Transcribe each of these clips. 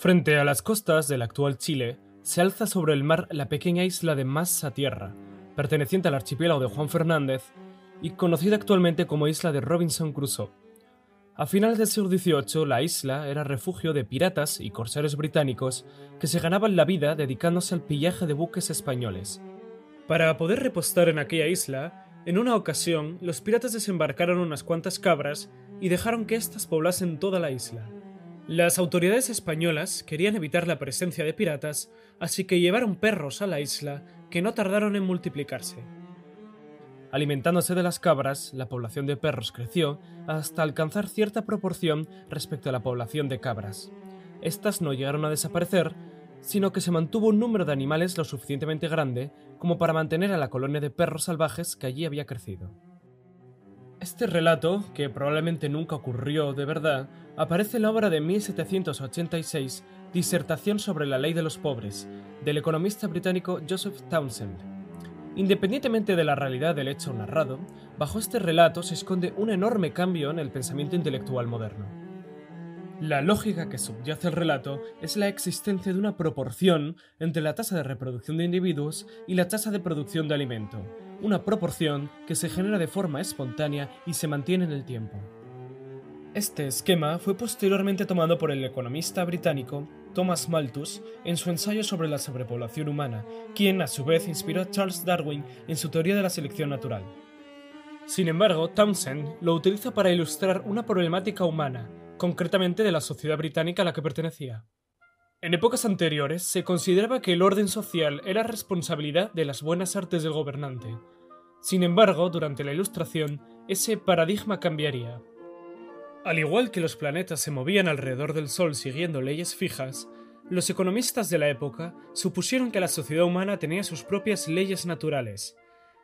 Frente a las costas del actual Chile, se alza sobre el mar la pequeña isla de Massa Tierra, perteneciente al archipiélago de Juan Fernández y conocida actualmente como isla de Robinson Crusoe. A finales del siglo XVIII, la isla era refugio de piratas y corsarios británicos que se ganaban la vida dedicándose al pillaje de buques españoles. Para poder repostar en aquella isla, en una ocasión los piratas desembarcaron unas cuantas cabras y dejaron que éstas poblasen toda la isla. Las autoridades españolas querían evitar la presencia de piratas, así que llevaron perros a la isla que no tardaron en multiplicarse. Alimentándose de las cabras, la población de perros creció hasta alcanzar cierta proporción respecto a la población de cabras. Estas no llegaron a desaparecer, sino que se mantuvo un número de animales lo suficientemente grande como para mantener a la colonia de perros salvajes que allí había crecido. Este relato, que probablemente nunca ocurrió de verdad, aparece en la obra de 1786, Disertación sobre la ley de los pobres, del economista británico Joseph Townsend. Independientemente de la realidad del hecho narrado, bajo este relato se esconde un enorme cambio en el pensamiento intelectual moderno. La lógica que subyace al relato es la existencia de una proporción entre la tasa de reproducción de individuos y la tasa de producción de alimento, una proporción que se genera de forma espontánea y se mantiene en el tiempo. Este esquema fue posteriormente tomado por el economista británico Thomas Malthus en su ensayo sobre la sobrepoblación humana, quien a su vez inspiró a Charles Darwin en su teoría de la selección natural. Sin embargo, Townsend lo utiliza para ilustrar una problemática humana, concretamente de la sociedad británica a la que pertenecía. En épocas anteriores se consideraba que el orden social era responsabilidad de las buenas artes del gobernante. Sin embargo, durante la Ilustración, ese paradigma cambiaría. Al igual que los planetas se movían alrededor del Sol siguiendo leyes fijas, los economistas de la época supusieron que la sociedad humana tenía sus propias leyes naturales.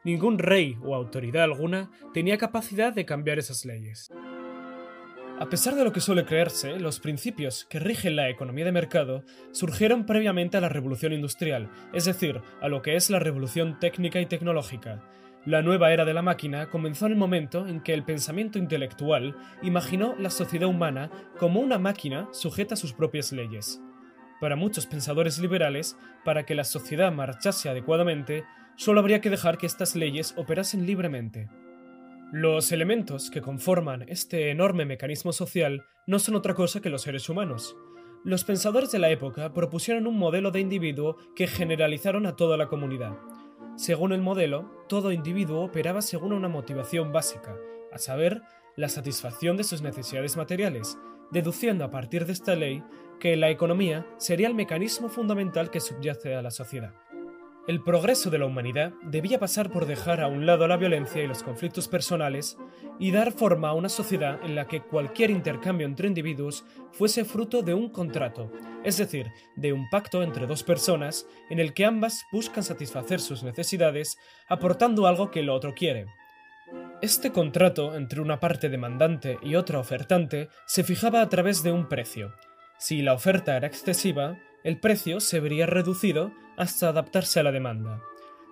Ningún rey o autoridad alguna tenía capacidad de cambiar esas leyes. A pesar de lo que suele creerse, los principios que rigen la economía de mercado surgieron previamente a la revolución industrial, es decir, a lo que es la revolución técnica y tecnológica, la nueva era de la máquina comenzó en el momento en que el pensamiento intelectual imaginó la sociedad humana como una máquina sujeta a sus propias leyes. Para muchos pensadores liberales, para que la sociedad marchase adecuadamente, solo habría que dejar que estas leyes operasen libremente. Los elementos que conforman este enorme mecanismo social no son otra cosa que los seres humanos. Los pensadores de la época propusieron un modelo de individuo que generalizaron a toda la comunidad. Según el modelo, todo individuo operaba según una motivación básica, a saber, la satisfacción de sus necesidades materiales, deduciendo a partir de esta ley que la economía sería el mecanismo fundamental que subyace a la sociedad. El progreso de la humanidad debía pasar por dejar a un lado la violencia y los conflictos personales y dar forma a una sociedad en la que cualquier intercambio entre individuos fuese fruto de un contrato, es decir, de un pacto entre dos personas en el que ambas buscan satisfacer sus necesidades aportando algo que el otro quiere. Este contrato entre una parte demandante y otra ofertante se fijaba a través de un precio. Si la oferta era excesiva, el precio se vería reducido hasta adaptarse a la demanda.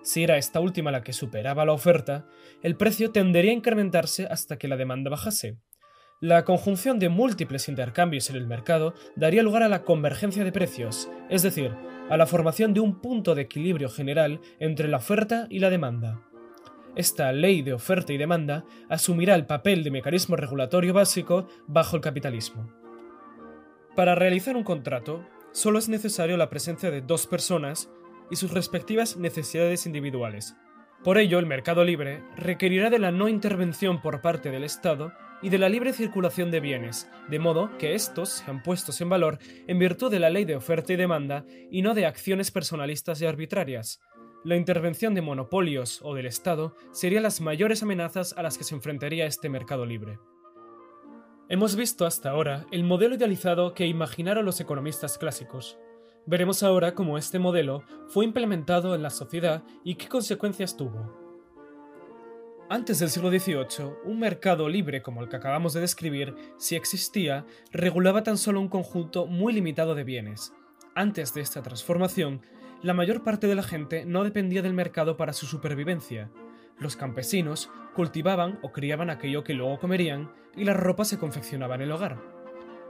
Si era esta última la que superaba la oferta, el precio tendería a incrementarse hasta que la demanda bajase. La conjunción de múltiples intercambios en el mercado daría lugar a la convergencia de precios, es decir, a la formación de un punto de equilibrio general entre la oferta y la demanda. Esta ley de oferta y demanda asumirá el papel de mecanismo regulatorio básico bajo el capitalismo. Para realizar un contrato, solo es necesario la presencia de dos personas y sus respectivas necesidades individuales. Por ello, el mercado libre requerirá de la no intervención por parte del Estado y de la libre circulación de bienes, de modo que estos sean puestos en valor en virtud de la ley de oferta y demanda y no de acciones personalistas y arbitrarias. La intervención de monopolios o del Estado serían las mayores amenazas a las que se enfrentaría este mercado libre. Hemos visto hasta ahora el modelo idealizado que imaginaron los economistas clásicos. Veremos ahora cómo este modelo fue implementado en la sociedad y qué consecuencias tuvo. Antes del siglo XVIII, un mercado libre como el que acabamos de describir, si existía, regulaba tan solo un conjunto muy limitado de bienes. Antes de esta transformación, la mayor parte de la gente no dependía del mercado para su supervivencia, los campesinos cultivaban o criaban aquello que luego comerían y la ropa se confeccionaba en el hogar.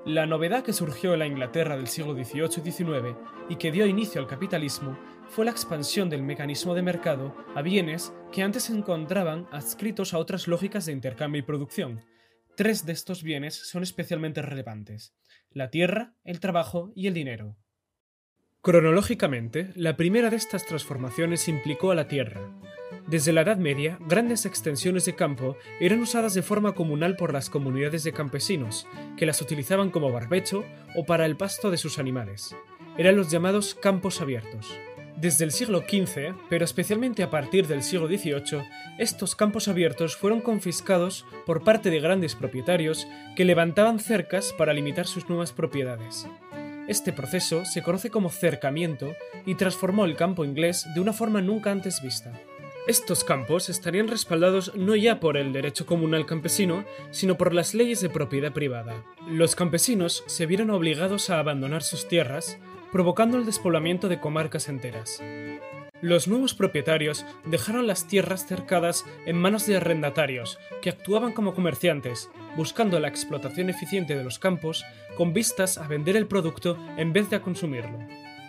La novedad que surgió en la Inglaterra del siglo XVIII y XIX y que dio inicio al capitalismo fue la expansión del mecanismo de mercado a bienes que antes se encontraban adscritos a otras lógicas de intercambio y producción. Tres de estos bienes son especialmente relevantes, la tierra, el trabajo y el dinero. Cronológicamente, la primera de estas transformaciones implicó a la tierra. Desde la Edad Media, grandes extensiones de campo eran usadas de forma comunal por las comunidades de campesinos, que las utilizaban como barbecho o para el pasto de sus animales. Eran los llamados campos abiertos. Desde el siglo XV, pero especialmente a partir del siglo XVIII, estos campos abiertos fueron confiscados por parte de grandes propietarios que levantaban cercas para limitar sus nuevas propiedades. Este proceso se conoce como cercamiento y transformó el campo inglés de una forma nunca antes vista. Estos campos estarían respaldados no ya por el derecho comunal campesino, sino por las leyes de propiedad privada. Los campesinos se vieron obligados a abandonar sus tierras, provocando el despoblamiento de comarcas enteras. Los nuevos propietarios dejaron las tierras cercadas en manos de arrendatarios, que actuaban como comerciantes, buscando la explotación eficiente de los campos con vistas a vender el producto en vez de a consumirlo.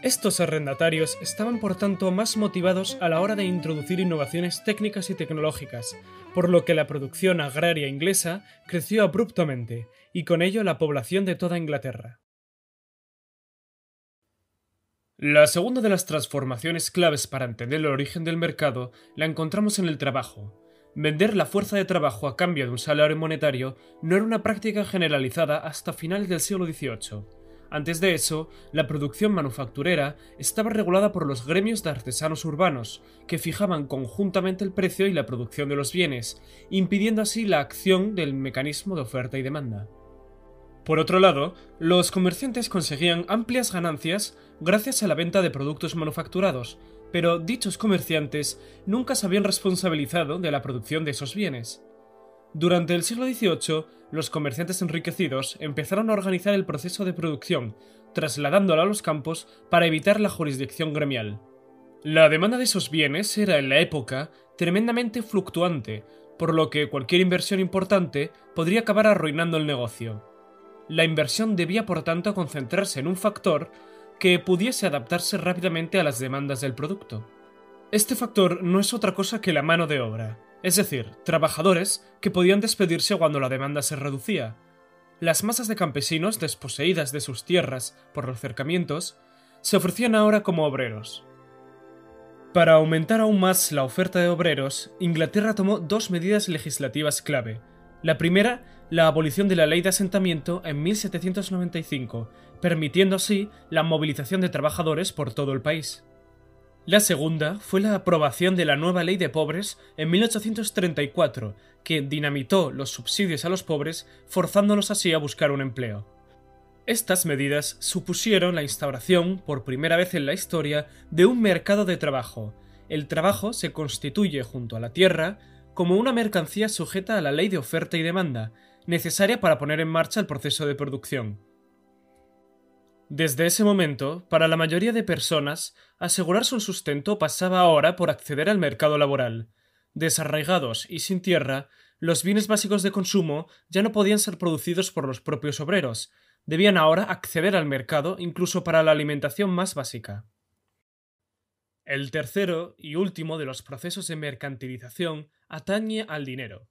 Estos arrendatarios estaban por tanto más motivados a la hora de introducir innovaciones técnicas y tecnológicas, por lo que la producción agraria inglesa creció abruptamente, y con ello la población de toda Inglaterra. La segunda de las transformaciones claves para entender el origen del mercado la encontramos en el trabajo. Vender la fuerza de trabajo a cambio de un salario monetario no era una práctica generalizada hasta finales del siglo XVIII. Antes de eso, la producción manufacturera estaba regulada por los gremios de artesanos urbanos, que fijaban conjuntamente el precio y la producción de los bienes, impidiendo así la acción del mecanismo de oferta y demanda. Por otro lado, los comerciantes conseguían amplias ganancias gracias a la venta de productos manufacturados, pero dichos comerciantes nunca se habían responsabilizado de la producción de esos bienes. Durante el siglo XVIII, los comerciantes enriquecidos empezaron a organizar el proceso de producción, trasladándolo a los campos para evitar la jurisdicción gremial. La demanda de esos bienes era en la época tremendamente fluctuante, por lo que cualquier inversión importante podría acabar arruinando el negocio. La inversión debía por tanto concentrarse en un factor que pudiese adaptarse rápidamente a las demandas del producto. Este factor no es otra cosa que la mano de obra, es decir, trabajadores que podían despedirse cuando la demanda se reducía. Las masas de campesinos desposeídas de sus tierras por los cercamientos se ofrecían ahora como obreros. Para aumentar aún más la oferta de obreros, Inglaterra tomó dos medidas legislativas clave. La primera la abolición de la ley de asentamiento en 1795, permitiendo así la movilización de trabajadores por todo el país. La segunda fue la aprobación de la nueva ley de pobres en 1834, que dinamitó los subsidios a los pobres, forzándolos así a buscar un empleo. Estas medidas supusieron la instauración, por primera vez en la historia, de un mercado de trabajo. El trabajo se constituye junto a la tierra como una mercancía sujeta a la ley de oferta y demanda, necesaria para poner en marcha el proceso de producción. Desde ese momento, para la mayoría de personas, asegurarse un sustento pasaba ahora por acceder al mercado laboral. Desarraigados y sin tierra, los bienes básicos de consumo ya no podían ser producidos por los propios obreros, debían ahora acceder al mercado incluso para la alimentación más básica. El tercero y último de los procesos de mercantilización atañe al dinero.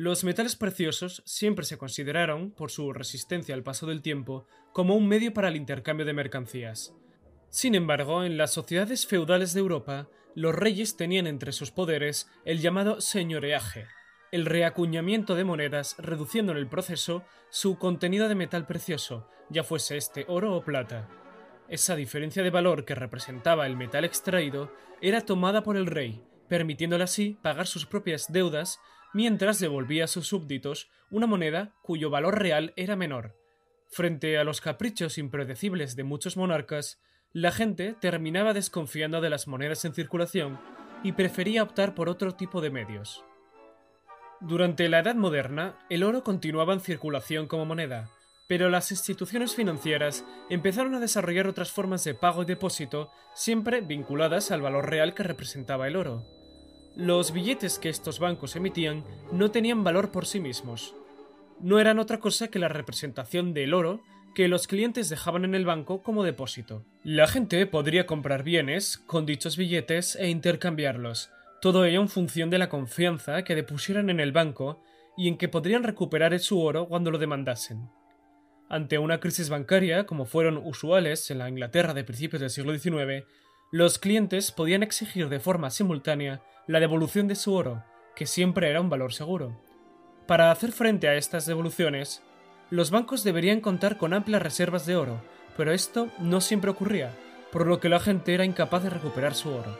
Los metales preciosos siempre se consideraron, por su resistencia al paso del tiempo, como un medio para el intercambio de mercancías. Sin embargo, en las sociedades feudales de Europa, los reyes tenían entre sus poderes el llamado señoreaje, el reacuñamiento de monedas reduciendo en el proceso su contenido de metal precioso, ya fuese este oro o plata. Esa diferencia de valor que representaba el metal extraído era tomada por el rey, permitiéndole así pagar sus propias deudas mientras devolvía a sus súbditos una moneda cuyo valor real era menor. Frente a los caprichos impredecibles de muchos monarcas, la gente terminaba desconfiando de las monedas en circulación y prefería optar por otro tipo de medios. Durante la Edad Moderna, el oro continuaba en circulación como moneda, pero las instituciones financieras empezaron a desarrollar otras formas de pago y depósito, siempre vinculadas al valor real que representaba el oro. Los billetes que estos bancos emitían no tenían valor por sí mismos. No eran otra cosa que la representación del oro que los clientes dejaban en el banco como depósito. La gente podría comprar bienes con dichos billetes e intercambiarlos, todo ello en función de la confianza que depusieran en el banco y en que podrían recuperar su oro cuando lo demandasen. Ante una crisis bancaria, como fueron usuales en la Inglaterra de principios del siglo XIX, los clientes podían exigir de forma simultánea la devolución de su oro, que siempre era un valor seguro. Para hacer frente a estas devoluciones, los bancos deberían contar con amplias reservas de oro, pero esto no siempre ocurría, por lo que la gente era incapaz de recuperar su oro.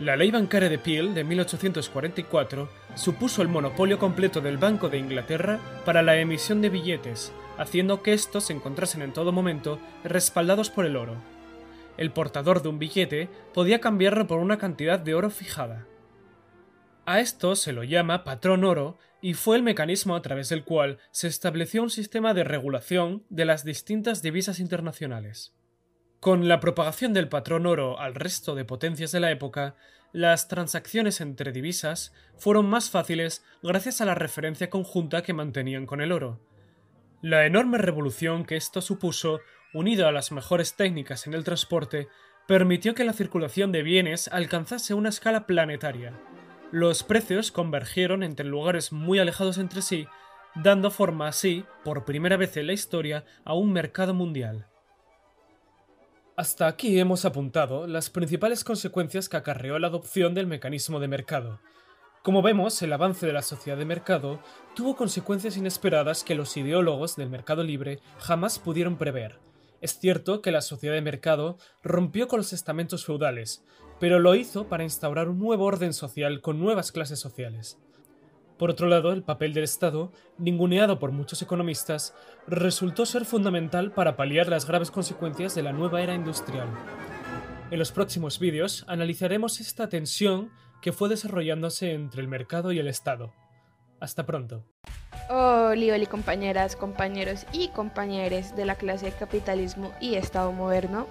La ley bancaria de Peel de 1844 supuso el monopolio completo del Banco de Inglaterra para la emisión de billetes, haciendo que estos se encontrasen en todo momento respaldados por el oro. El portador de un billete podía cambiarlo por una cantidad de oro fijada. A esto se lo llama patrón oro y fue el mecanismo a través del cual se estableció un sistema de regulación de las distintas divisas internacionales. Con la propagación del patrón oro al resto de potencias de la época, las transacciones entre divisas fueron más fáciles gracias a la referencia conjunta que mantenían con el oro. La enorme revolución que esto supuso, unido a las mejores técnicas en el transporte, permitió que la circulación de bienes alcanzase una escala planetaria los precios convergieron entre lugares muy alejados entre sí, dando forma así, por primera vez en la historia, a un mercado mundial. Hasta aquí hemos apuntado las principales consecuencias que acarreó la adopción del mecanismo de mercado. Como vemos, el avance de la sociedad de mercado tuvo consecuencias inesperadas que los ideólogos del mercado libre jamás pudieron prever. Es cierto que la sociedad de mercado rompió con los estamentos feudales, pero lo hizo para instaurar un nuevo orden social con nuevas clases sociales. Por otro lado, el papel del Estado, ninguneado por muchos economistas, resultó ser fundamental para paliar las graves consecuencias de la nueva era industrial. En los próximos vídeos analizaremos esta tensión que fue desarrollándose entre el mercado y el Estado. Hasta pronto. Hola, hola compañeras, compañeros y compañeres de la clase de capitalismo y Estado moderno.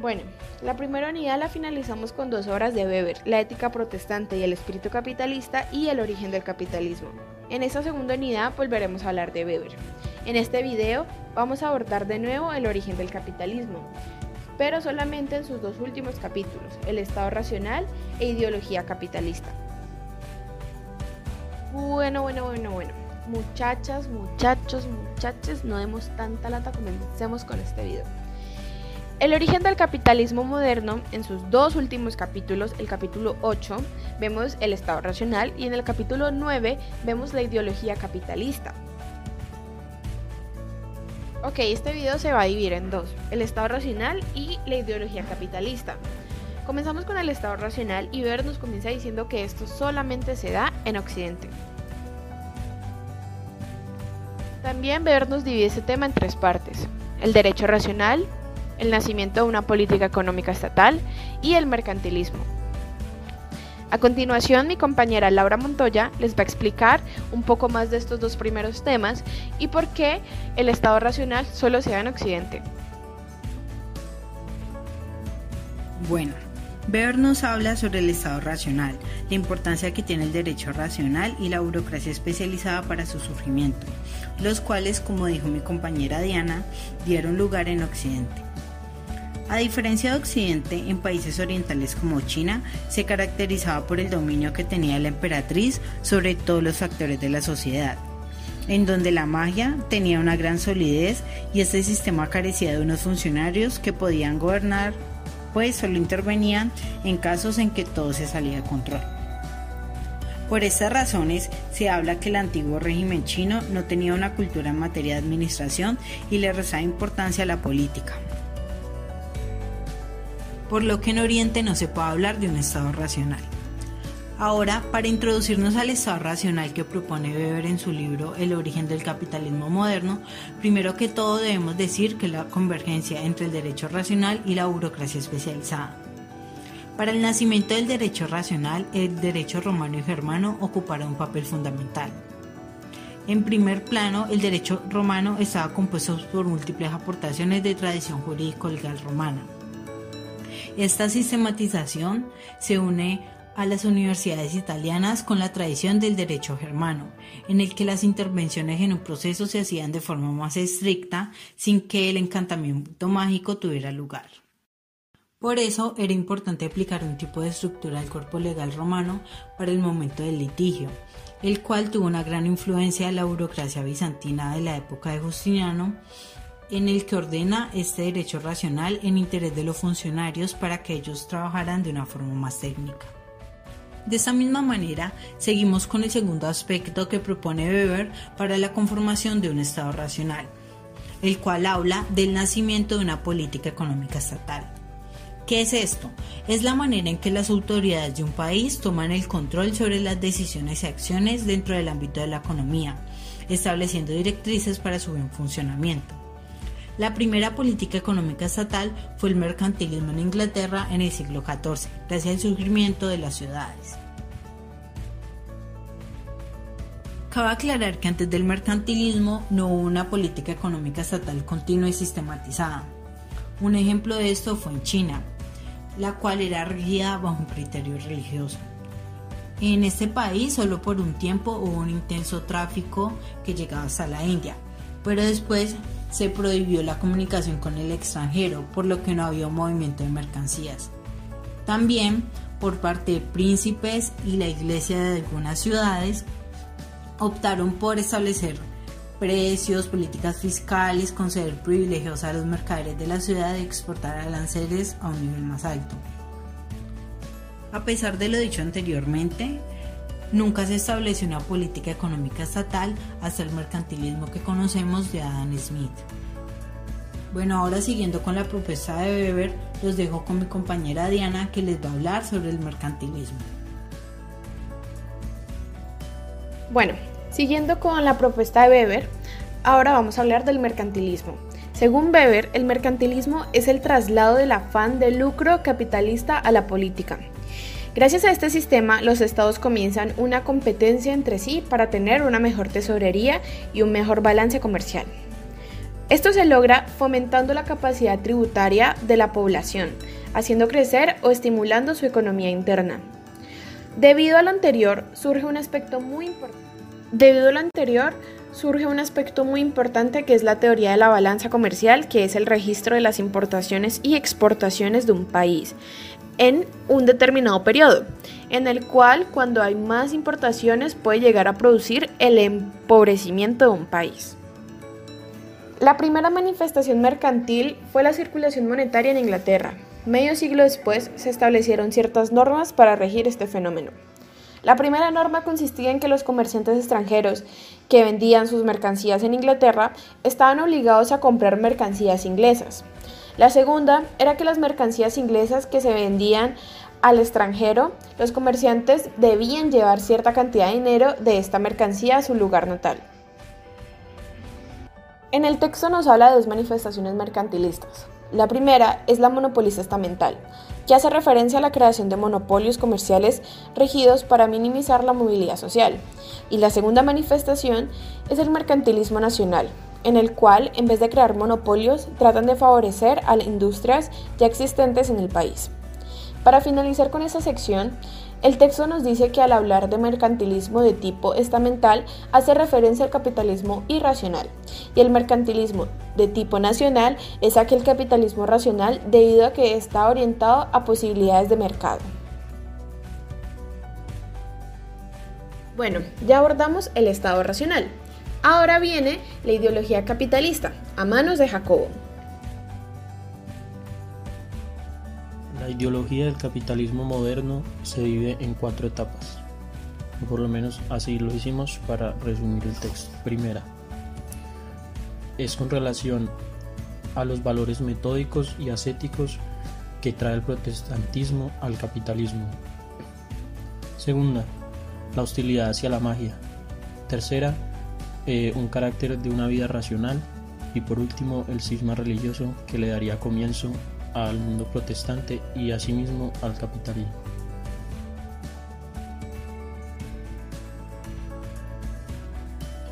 Bueno, la primera unidad la finalizamos con dos obras de Weber, La ética protestante y el espíritu capitalista y el origen del capitalismo. En esta segunda unidad volveremos a hablar de Weber. En este video vamos a abordar de nuevo el origen del capitalismo, pero solamente en sus dos últimos capítulos, el estado racional e ideología capitalista. Bueno, bueno, bueno, bueno. Muchachas, muchachos, muchachos, no demos tanta lata, comencemos con este video. El origen del capitalismo moderno, en sus dos últimos capítulos, el capítulo 8, vemos el Estado racional y en el capítulo 9 vemos la ideología capitalista. Ok, este video se va a dividir en dos, el Estado racional y la ideología capitalista. Comenzamos con el Estado racional y Weber nos comienza diciendo que esto solamente se da en Occidente. También Weber nos divide este tema en tres partes, el derecho racional, el nacimiento de una política económica estatal y el mercantilismo. A continuación, mi compañera Laura Montoya les va a explicar un poco más de estos dos primeros temas y por qué el Estado racional solo se da en Occidente. Bueno, Weber nos habla sobre el Estado racional, la importancia que tiene el derecho racional y la burocracia especializada para su surgimiento, los cuales, como dijo mi compañera Diana, dieron lugar en Occidente. A diferencia de Occidente, en países orientales como China, se caracterizaba por el dominio que tenía la emperatriz sobre todos los factores de la sociedad, en donde la magia tenía una gran solidez y este sistema carecía de unos funcionarios que podían gobernar, pues solo intervenían en casos en que todo se salía de control. Por estas razones, se habla que el antiguo régimen chino no tenía una cultura en materia de administración y le rezaba importancia a la política por lo que en Oriente no se puede hablar de un estado racional. Ahora, para introducirnos al estado racional que propone Weber en su libro El origen del capitalismo moderno, primero que todo debemos decir que la convergencia entre el derecho racional y la burocracia especializada. Para el nacimiento del derecho racional, el derecho romano y germano ocupará un papel fundamental. En primer plano, el derecho romano estaba compuesto por múltiples aportaciones de tradición jurídico-legal romana esta sistematización se une a las universidades italianas con la tradición del derecho germano, en el que las intervenciones en un proceso se hacían de forma más estricta sin que el encantamiento mágico tuviera lugar. Por eso era importante aplicar un tipo de estructura del cuerpo legal romano para el momento del litigio, el cual tuvo una gran influencia de la burocracia bizantina de la época de Justiniano, en el que ordena este derecho racional en interés de los funcionarios para que ellos trabajaran de una forma más técnica. De esta misma manera, seguimos con el segundo aspecto que propone Weber para la conformación de un Estado racional, el cual habla del nacimiento de una política económica estatal. ¿Qué es esto? Es la manera en que las autoridades de un país toman el control sobre las decisiones y acciones dentro del ámbito de la economía, estableciendo directrices para su buen funcionamiento. La primera política económica estatal fue el mercantilismo en Inglaterra en el siglo XIV, gracias al surgimiento de las ciudades. Cabe aclarar que antes del mercantilismo no hubo una política económica estatal continua y sistematizada. Un ejemplo de esto fue en China, la cual era regida bajo un criterio religioso. En este país solo por un tiempo hubo un intenso tráfico que llegaba hasta la India, pero después se prohibió la comunicación con el extranjero, por lo que no había movimiento de mercancías. También por parte de príncipes y la iglesia de algunas ciudades optaron por establecer precios, políticas fiscales, conceder privilegios a los mercaderes de la ciudad y exportar aranceles a un nivel más alto. A pesar de lo dicho anteriormente, nunca se estableció una política económica estatal hasta el mercantilismo que conocemos de Adam Smith. Bueno, ahora siguiendo con la propuesta de Weber, los dejo con mi compañera Diana que les va a hablar sobre el mercantilismo. Bueno, Siguiendo con la propuesta de Weber, ahora vamos a hablar del mercantilismo. Según Weber, el mercantilismo es el traslado del afán de lucro capitalista a la política. Gracias a este sistema, los estados comienzan una competencia entre sí para tener una mejor tesorería y un mejor balance comercial. Esto se logra fomentando la capacidad tributaria de la población, haciendo crecer o estimulando su economía interna. Debido a lo anterior, surge un aspecto muy importante Debido a lo anterior, surge un aspecto muy importante que es la teoría de la balanza comercial, que es el registro de las importaciones y exportaciones de un país en un determinado periodo, en el cual cuando hay más importaciones puede llegar a producir el empobrecimiento de un país. La primera manifestación mercantil fue la circulación monetaria en Inglaterra. Medio siglo después se establecieron ciertas normas para regir este fenómeno. La primera norma consistía en que los comerciantes extranjeros que vendían sus mercancías en Inglaterra estaban obligados a comprar mercancías inglesas. La segunda era que las mercancías inglesas que se vendían al extranjero, los comerciantes debían llevar cierta cantidad de dinero de esta mercancía a su lugar natal. En el texto nos habla de dos manifestaciones mercantilistas. La primera es la monopolista estamental, que hace referencia a la creación de monopolios comerciales regidos para minimizar la movilidad social. Y la segunda manifestación es el mercantilismo nacional, en el cual, en vez de crear monopolios, tratan de favorecer a las industrias ya existentes en el país. Para finalizar con esta sección, el texto nos dice que al hablar de mercantilismo de tipo estamental hace referencia al capitalismo irracional y el mercantilismo de tipo nacional es aquel capitalismo racional debido a que está orientado a posibilidades de mercado. Bueno, ya abordamos el Estado racional. Ahora viene la ideología capitalista, a manos de Jacobo. La ideología del capitalismo moderno se divide en cuatro etapas, o por lo menos así lo hicimos para resumir el texto. Primera, es con relación a los valores metódicos y ascéticos que trae el protestantismo al capitalismo. Segunda, la hostilidad hacia la magia. Tercera, eh, un carácter de una vida racional. Y por último, el cisma religioso que le daría comienzo al mundo protestante y asimismo al capitalismo.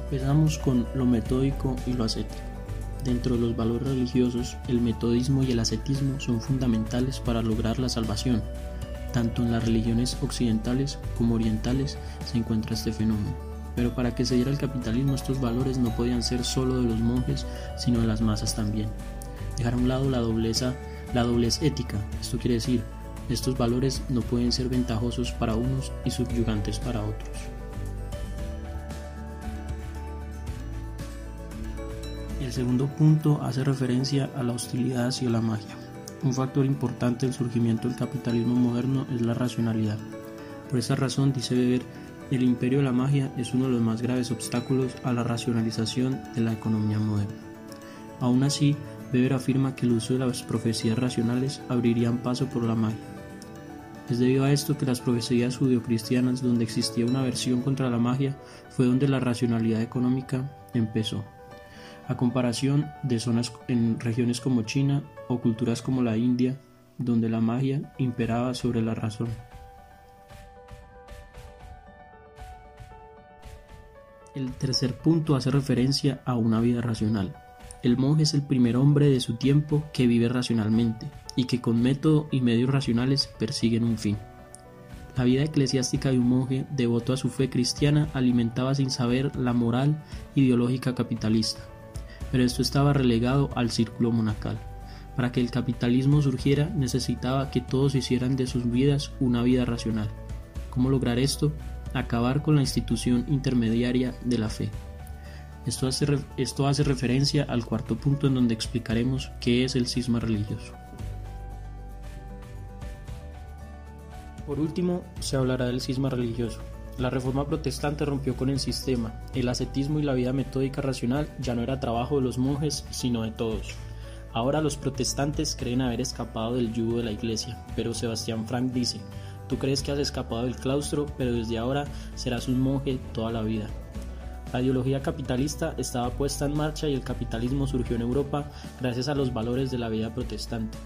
Empezamos con lo metódico y lo ascético. Dentro de los valores religiosos, el metodismo y el ascetismo son fundamentales para lograr la salvación, Tanto en las religiones occidentales como orientales se encuentra este fenómeno. Pero para que se diera el capitalismo estos valores no podían ser solo de los monjes, sino de las masas también. Dejar a un lado la dobleza, la doblez ética. Esto quiere decir, estos valores no pueden ser ventajosos para unos y subyugantes para otros. El segundo punto hace referencia a la hostilidad hacia la magia. Un factor importante del surgimiento del capitalismo moderno es la racionalidad. Por esa razón, dice Weber, el imperio de la magia es uno de los más graves obstáculos a la racionalización de la economía moderna. Aún así, Weber afirma que el uso de las profecías racionales abrirían paso por la magia. Es debido a esto que las profecías judio-cristianas donde existía una aversión contra la magia fue donde la racionalidad económica empezó. A comparación de zonas en regiones como China o culturas como la India, donde la magia imperaba sobre la razón. El tercer punto hace referencia a una vida racional. El monje es el primer hombre de su tiempo que vive racionalmente y que con método y medios racionales persiguen un fin. La vida eclesiástica de un monje devoto a su fe cristiana alimentaba sin saber la moral ideológica capitalista, pero esto estaba relegado al círculo monacal. Para que el capitalismo surgiera necesitaba que todos hicieran de sus vidas una vida racional. ¿Cómo lograr esto? acabar con la institución intermediaria de la fe. Esto hace, esto hace referencia al cuarto punto en donde explicaremos qué es el cisma religioso. Por último, se hablará del cisma religioso. La reforma protestante rompió con el sistema. El ascetismo y la vida metódica racional ya no era trabajo de los monjes, sino de todos. Ahora los protestantes creen haber escapado del yugo de la iglesia, pero Sebastián Frank dice, Tú crees que has escapado del claustro, pero desde ahora serás un monje toda la vida. La ideología capitalista estaba puesta en marcha y el capitalismo surgió en Europa gracias a los valores de la vida protestante.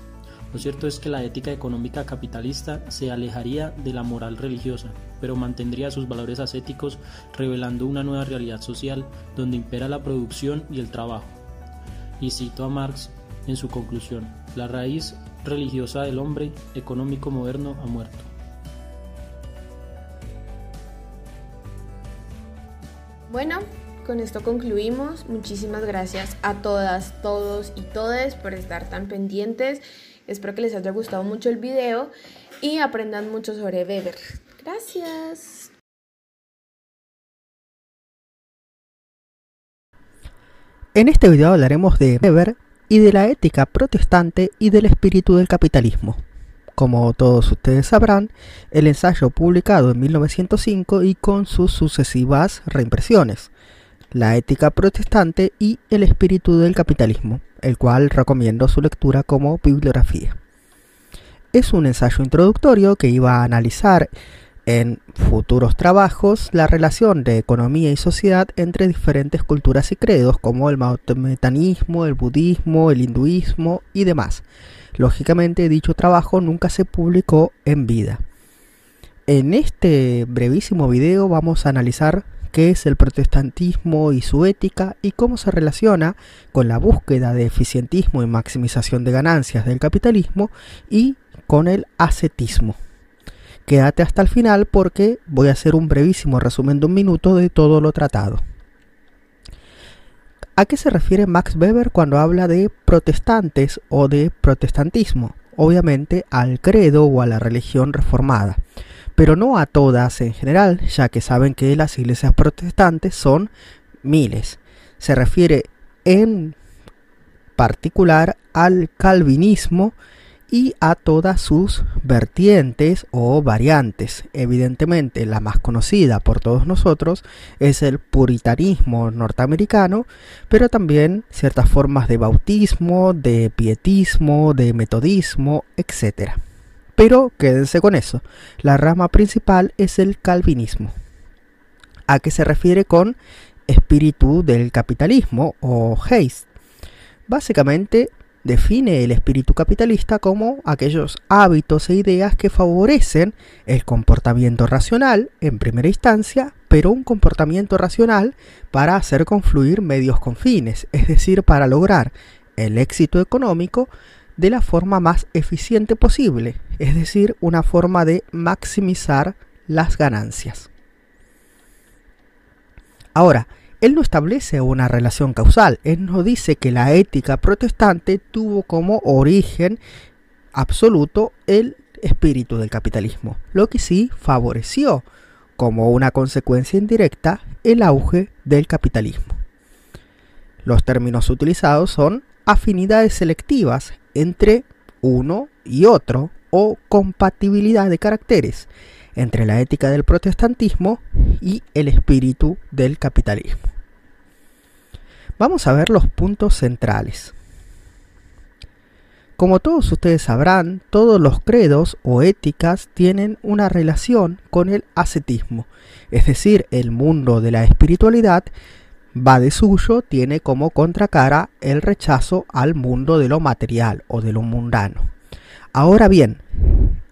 Lo cierto es que la ética económica capitalista se alejaría de la moral religiosa, pero mantendría sus valores ascéticos revelando una nueva realidad social donde impera la producción y el trabajo. Y cito a Marx en su conclusión, la raíz religiosa del hombre económico moderno ha muerto. Bueno, con esto concluimos. Muchísimas gracias a todas, todos y todes por estar tan pendientes. Espero que les haya gustado mucho el video y aprendan mucho sobre Weber. Gracias. En este video hablaremos de Weber y de la ética protestante y del espíritu del capitalismo como todos ustedes sabrán, el ensayo publicado en 1905 y con sus sucesivas reimpresiones, La ética protestante y el espíritu del capitalismo, el cual recomiendo su lectura como bibliografía. Es un ensayo introductorio que iba a analizar en futuros trabajos la relación de economía y sociedad entre diferentes culturas y credos como el maometanismo, el budismo, el hinduismo y demás Lógicamente dicho trabajo nunca se publicó en vida. En este brevísimo video vamos a analizar qué es el protestantismo y su ética y cómo se relaciona con la búsqueda de eficientismo y maximización de ganancias del capitalismo y con el ascetismo. Quédate hasta el final porque voy a hacer un brevísimo resumen de un minuto de todo lo tratado. ¿A qué se refiere Max Weber cuando habla de protestantes o de protestantismo? Obviamente al credo o a la religión reformada, pero no a todas en general, ya que saben que las iglesias protestantes son miles. Se refiere en particular al calvinismo y a todas sus vertientes o variantes. Evidentemente la más conocida por todos nosotros es el puritanismo norteamericano, pero también ciertas formas de bautismo, de pietismo, de metodismo, etc. Pero quédense con eso, la rama principal es el calvinismo. ¿A qué se refiere con espíritu del capitalismo o Hayes? Básicamente define el espíritu capitalista como aquellos hábitos e ideas que favorecen el comportamiento racional en primera instancia, pero un comportamiento racional para hacer confluir medios con fines, es decir, para lograr el éxito económico de la forma más eficiente posible, es decir, una forma de maximizar las ganancias. Ahora, él no establece una relación causal, él no dice que la ética protestante tuvo como origen absoluto el espíritu del capitalismo, lo que sí favoreció como una consecuencia indirecta el auge del capitalismo. Los términos utilizados son afinidades selectivas entre uno y otro o compatibilidad de caracteres entre la ética del protestantismo y el espíritu del capitalismo. Vamos a ver los puntos centrales. Como todos ustedes sabrán, todos los credos o éticas tienen una relación con el ascetismo, es decir, el mundo de la espiritualidad va de suyo, tiene como contracara el rechazo al mundo de lo material o de lo mundano. Ahora bien,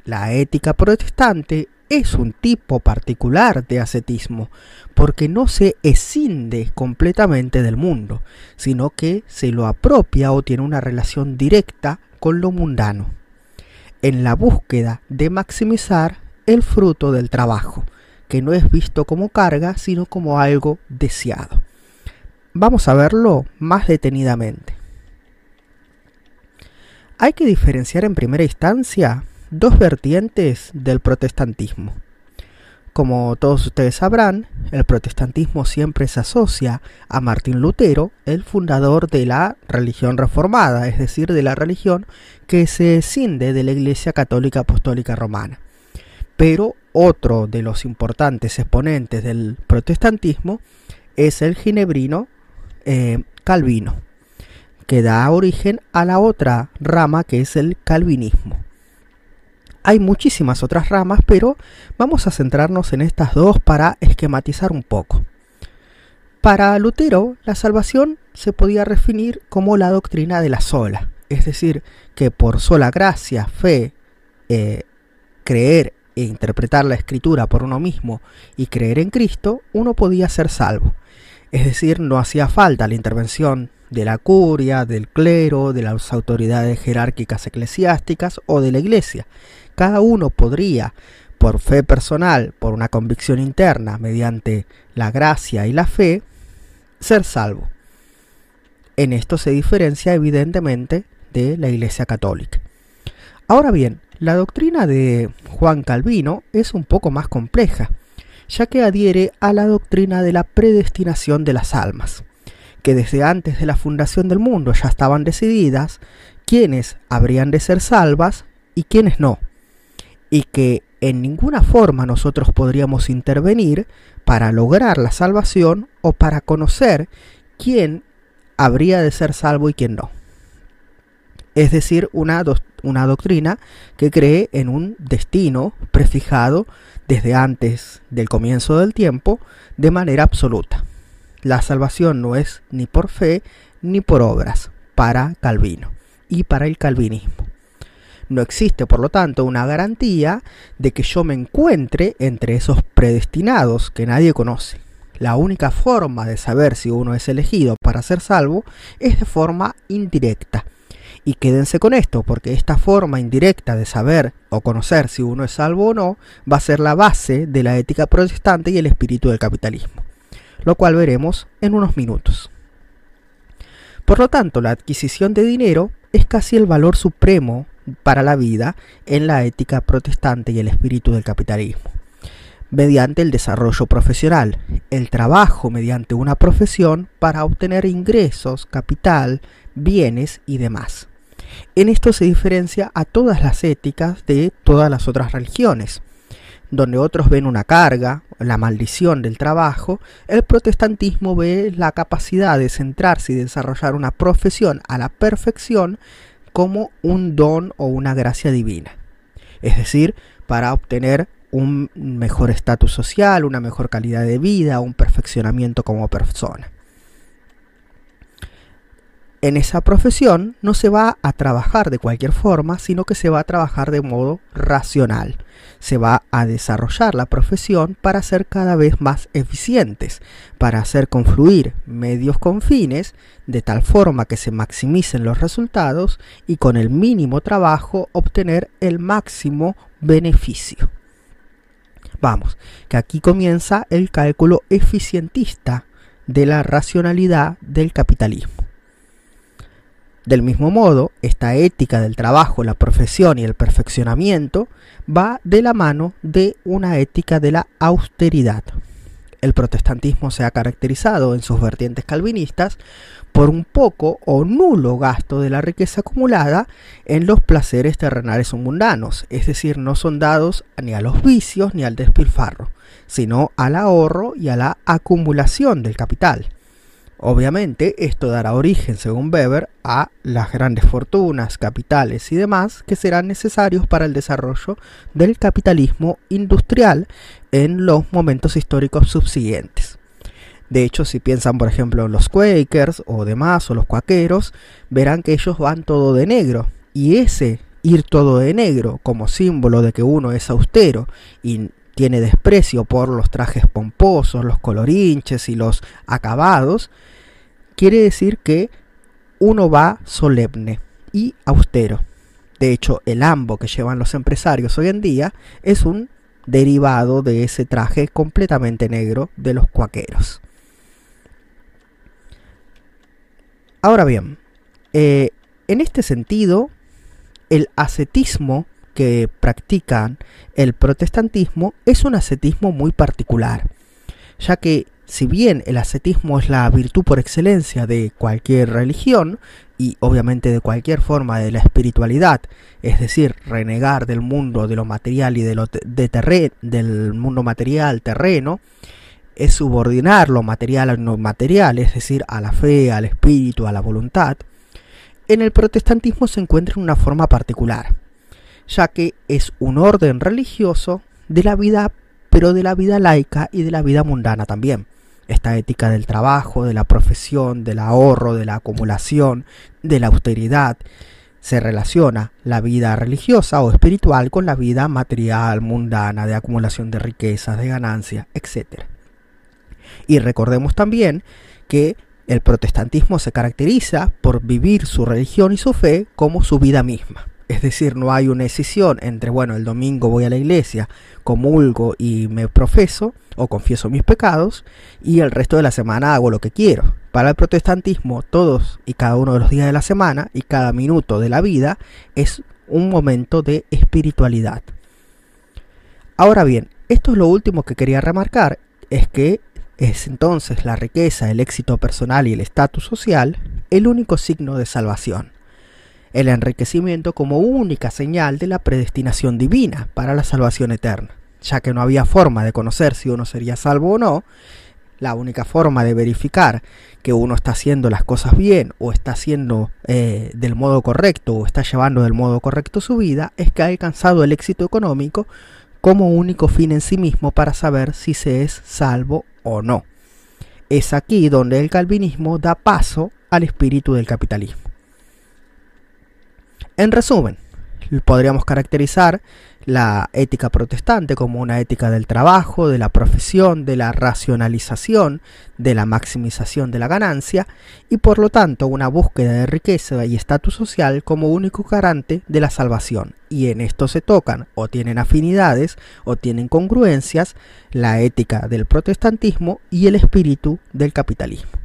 la ética protestante es un tipo particular de ascetismo, porque no se escinde completamente del mundo, sino que se lo apropia o tiene una relación directa con lo mundano, en la búsqueda de maximizar el fruto del trabajo, que no es visto como carga, sino como algo deseado. Vamos a verlo más detenidamente. Hay que diferenciar en primera instancia dos vertientes del protestantismo. Como todos ustedes sabrán, el protestantismo siempre se asocia a Martín Lutero, el fundador de la religión reformada, es decir, de la religión que se escinde de la Iglesia Católica Apostólica Romana. Pero otro de los importantes exponentes del protestantismo es el ginebrino eh, Calvino, que da origen a la otra rama que es el calvinismo. Hay muchísimas otras ramas, pero vamos a centrarnos en estas dos para esquematizar un poco. Para Lutero, la salvación se podía definir como la doctrina de la sola, es decir, que por sola gracia, fe, eh, creer e interpretar la escritura por uno mismo y creer en Cristo, uno podía ser salvo. Es decir, no hacía falta la intervención de la curia, del clero, de las autoridades jerárquicas eclesiásticas o de la iglesia, cada uno podría, por fe personal, por una convicción interna, mediante la gracia y la fe, ser salvo. En esto se diferencia evidentemente de la Iglesia Católica. Ahora bien, la doctrina de Juan Calvino es un poco más compleja, ya que adhiere a la doctrina de la predestinación de las almas, que desde antes de la fundación del mundo ya estaban decididas quiénes habrían de ser salvas y quiénes no y que en ninguna forma nosotros podríamos intervenir para lograr la salvación o para conocer quién habría de ser salvo y quién no. Es decir, una, una doctrina que cree en un destino prefijado desde antes del comienzo del tiempo de manera absoluta. La salvación no es ni por fe ni por obras para Calvino y para el calvinismo. No existe, por lo tanto, una garantía de que yo me encuentre entre esos predestinados que nadie conoce. La única forma de saber si uno es elegido para ser salvo es de forma indirecta. Y quédense con esto, porque esta forma indirecta de saber o conocer si uno es salvo o no va a ser la base de la ética protestante y el espíritu del capitalismo, lo cual veremos en unos minutos. Por lo tanto, la adquisición de dinero es casi el valor supremo para la vida en la ética protestante y el espíritu del capitalismo, mediante el desarrollo profesional, el trabajo mediante una profesión para obtener ingresos, capital, bienes y demás. En esto se diferencia a todas las éticas de todas las otras religiones. Donde otros ven una carga, la maldición del trabajo, el protestantismo ve la capacidad de centrarse y desarrollar una profesión a la perfección como un don o una gracia divina. Es decir, para obtener un mejor estatus social, una mejor calidad de vida, un perfeccionamiento como persona. En esa profesión no se va a trabajar de cualquier forma, sino que se va a trabajar de modo racional. Se va a desarrollar la profesión para ser cada vez más eficientes, para hacer confluir medios con fines, de tal forma que se maximicen los resultados y con el mínimo trabajo obtener el máximo beneficio. Vamos, que aquí comienza el cálculo eficientista de la racionalidad del capitalismo. Del mismo modo, esta ética del trabajo, la profesión y el perfeccionamiento va de la mano de una ética de la austeridad. El protestantismo se ha caracterizado en sus vertientes calvinistas por un poco o nulo gasto de la riqueza acumulada en los placeres terrenales o mundanos, es decir, no son dados ni a los vicios ni al despilfarro, sino al ahorro y a la acumulación del capital. Obviamente esto dará origen, según Weber, a las grandes fortunas, capitales y demás que serán necesarios para el desarrollo del capitalismo industrial en los momentos históricos subsiguientes. De hecho, si piensan, por ejemplo, en los Quakers o demás, o los cuaqueros, verán que ellos van todo de negro. Y ese ir todo de negro como símbolo de que uno es austero y tiene desprecio por los trajes pomposos, los colorinches y los acabados, quiere decir que uno va solemne y austero. De hecho, el ambo que llevan los empresarios hoy en día es un derivado de ese traje completamente negro de los cuaqueros. Ahora bien, eh, en este sentido, el ascetismo que practican el protestantismo es un ascetismo muy particular, ya que si bien el ascetismo es la virtud por excelencia de cualquier religión y obviamente de cualquier forma de la espiritualidad, es decir, renegar del mundo de lo material y de lo de del mundo material terreno, es subordinar lo material a lo material, es decir, a la fe, al espíritu, a la voluntad, en el protestantismo se encuentra en una forma particular, ya que es un orden religioso de la vida, pero de la vida laica y de la vida mundana también esta ética del trabajo, de la profesión, del ahorro, de la acumulación, de la austeridad. Se relaciona la vida religiosa o espiritual con la vida material, mundana, de acumulación de riquezas, de ganancias, etc. Y recordemos también que el protestantismo se caracteriza por vivir su religión y su fe como su vida misma. Es decir, no hay una decisión entre, bueno, el domingo voy a la iglesia, comulgo y me profeso o confieso mis pecados y el resto de la semana hago lo que quiero. Para el protestantismo, todos y cada uno de los días de la semana y cada minuto de la vida es un momento de espiritualidad. Ahora bien, esto es lo último que quería remarcar, es que es entonces la riqueza, el éxito personal y el estatus social el único signo de salvación el enriquecimiento como única señal de la predestinación divina para la salvación eterna, ya que no había forma de conocer si uno sería salvo o no, la única forma de verificar que uno está haciendo las cosas bien o está haciendo eh, del modo correcto o está llevando del modo correcto su vida es que ha alcanzado el éxito económico como único fin en sí mismo para saber si se es salvo o no. Es aquí donde el calvinismo da paso al espíritu del capitalismo. En resumen, podríamos caracterizar la ética protestante como una ética del trabajo, de la profesión, de la racionalización, de la maximización de la ganancia y por lo tanto una búsqueda de riqueza y estatus social como único garante de la salvación. Y en esto se tocan o tienen afinidades o tienen congruencias la ética del protestantismo y el espíritu del capitalismo.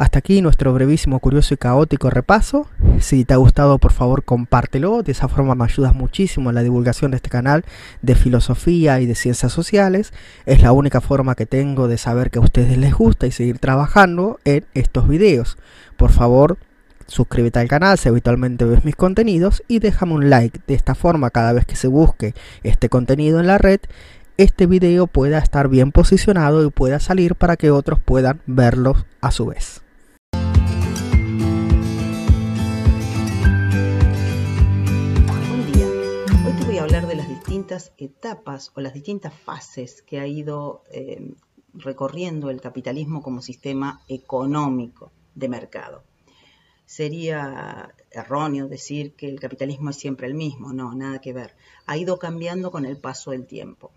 Hasta aquí nuestro brevísimo, curioso y caótico repaso. Si te ha gustado, por favor, compártelo. De esa forma me ayudas muchísimo en la divulgación de este canal de filosofía y de ciencias sociales. Es la única forma que tengo de saber que a ustedes les gusta y seguir trabajando en estos videos. Por favor, suscríbete al canal si habitualmente ves mis contenidos y déjame un like. De esta forma, cada vez que se busque este contenido en la red, este video pueda estar bien posicionado y pueda salir para que otros puedan verlo a su vez. Etapas o las distintas fases que ha ido eh, recorriendo el capitalismo como sistema económico de mercado. sería erróneo decir que el capitalismo es siempre el mismo, no, nada que ver. Ha ido cambiando con el paso del tiempo.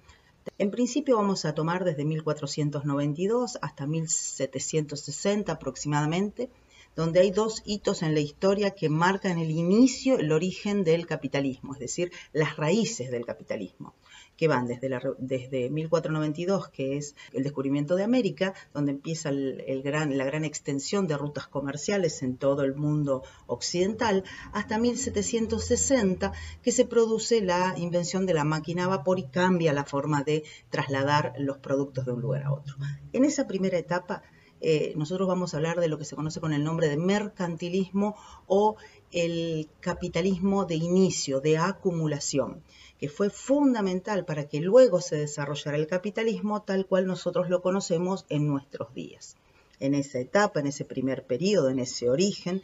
En principio vamos a tomar desde 1492 hasta 1760 aproximadamente, donde hay dos hitos en la historia que marcan el inicio, el origen del capitalismo, es decir, las raíces del capitalismo que van desde, desde 1492, que es el descubrimiento de América, donde empieza la gran extensión de rutas comerciales en todo el mundo occidental, hasta 1760, que se produce la invención de la máquina a vapor y cambia la forma de trasladar los productos de un lugar a otro. En esa primera etapa, eh, nosotros vamos a hablar de lo que se conoce con el nombre de mercantilismo o el capitalismo de inicio, de acumulación que fue fundamental para que luego se desarrollara el capitalismo tal cual nosotros lo conocemos en nuestros días. En esa etapa, en ese primer periodo, en ese origen,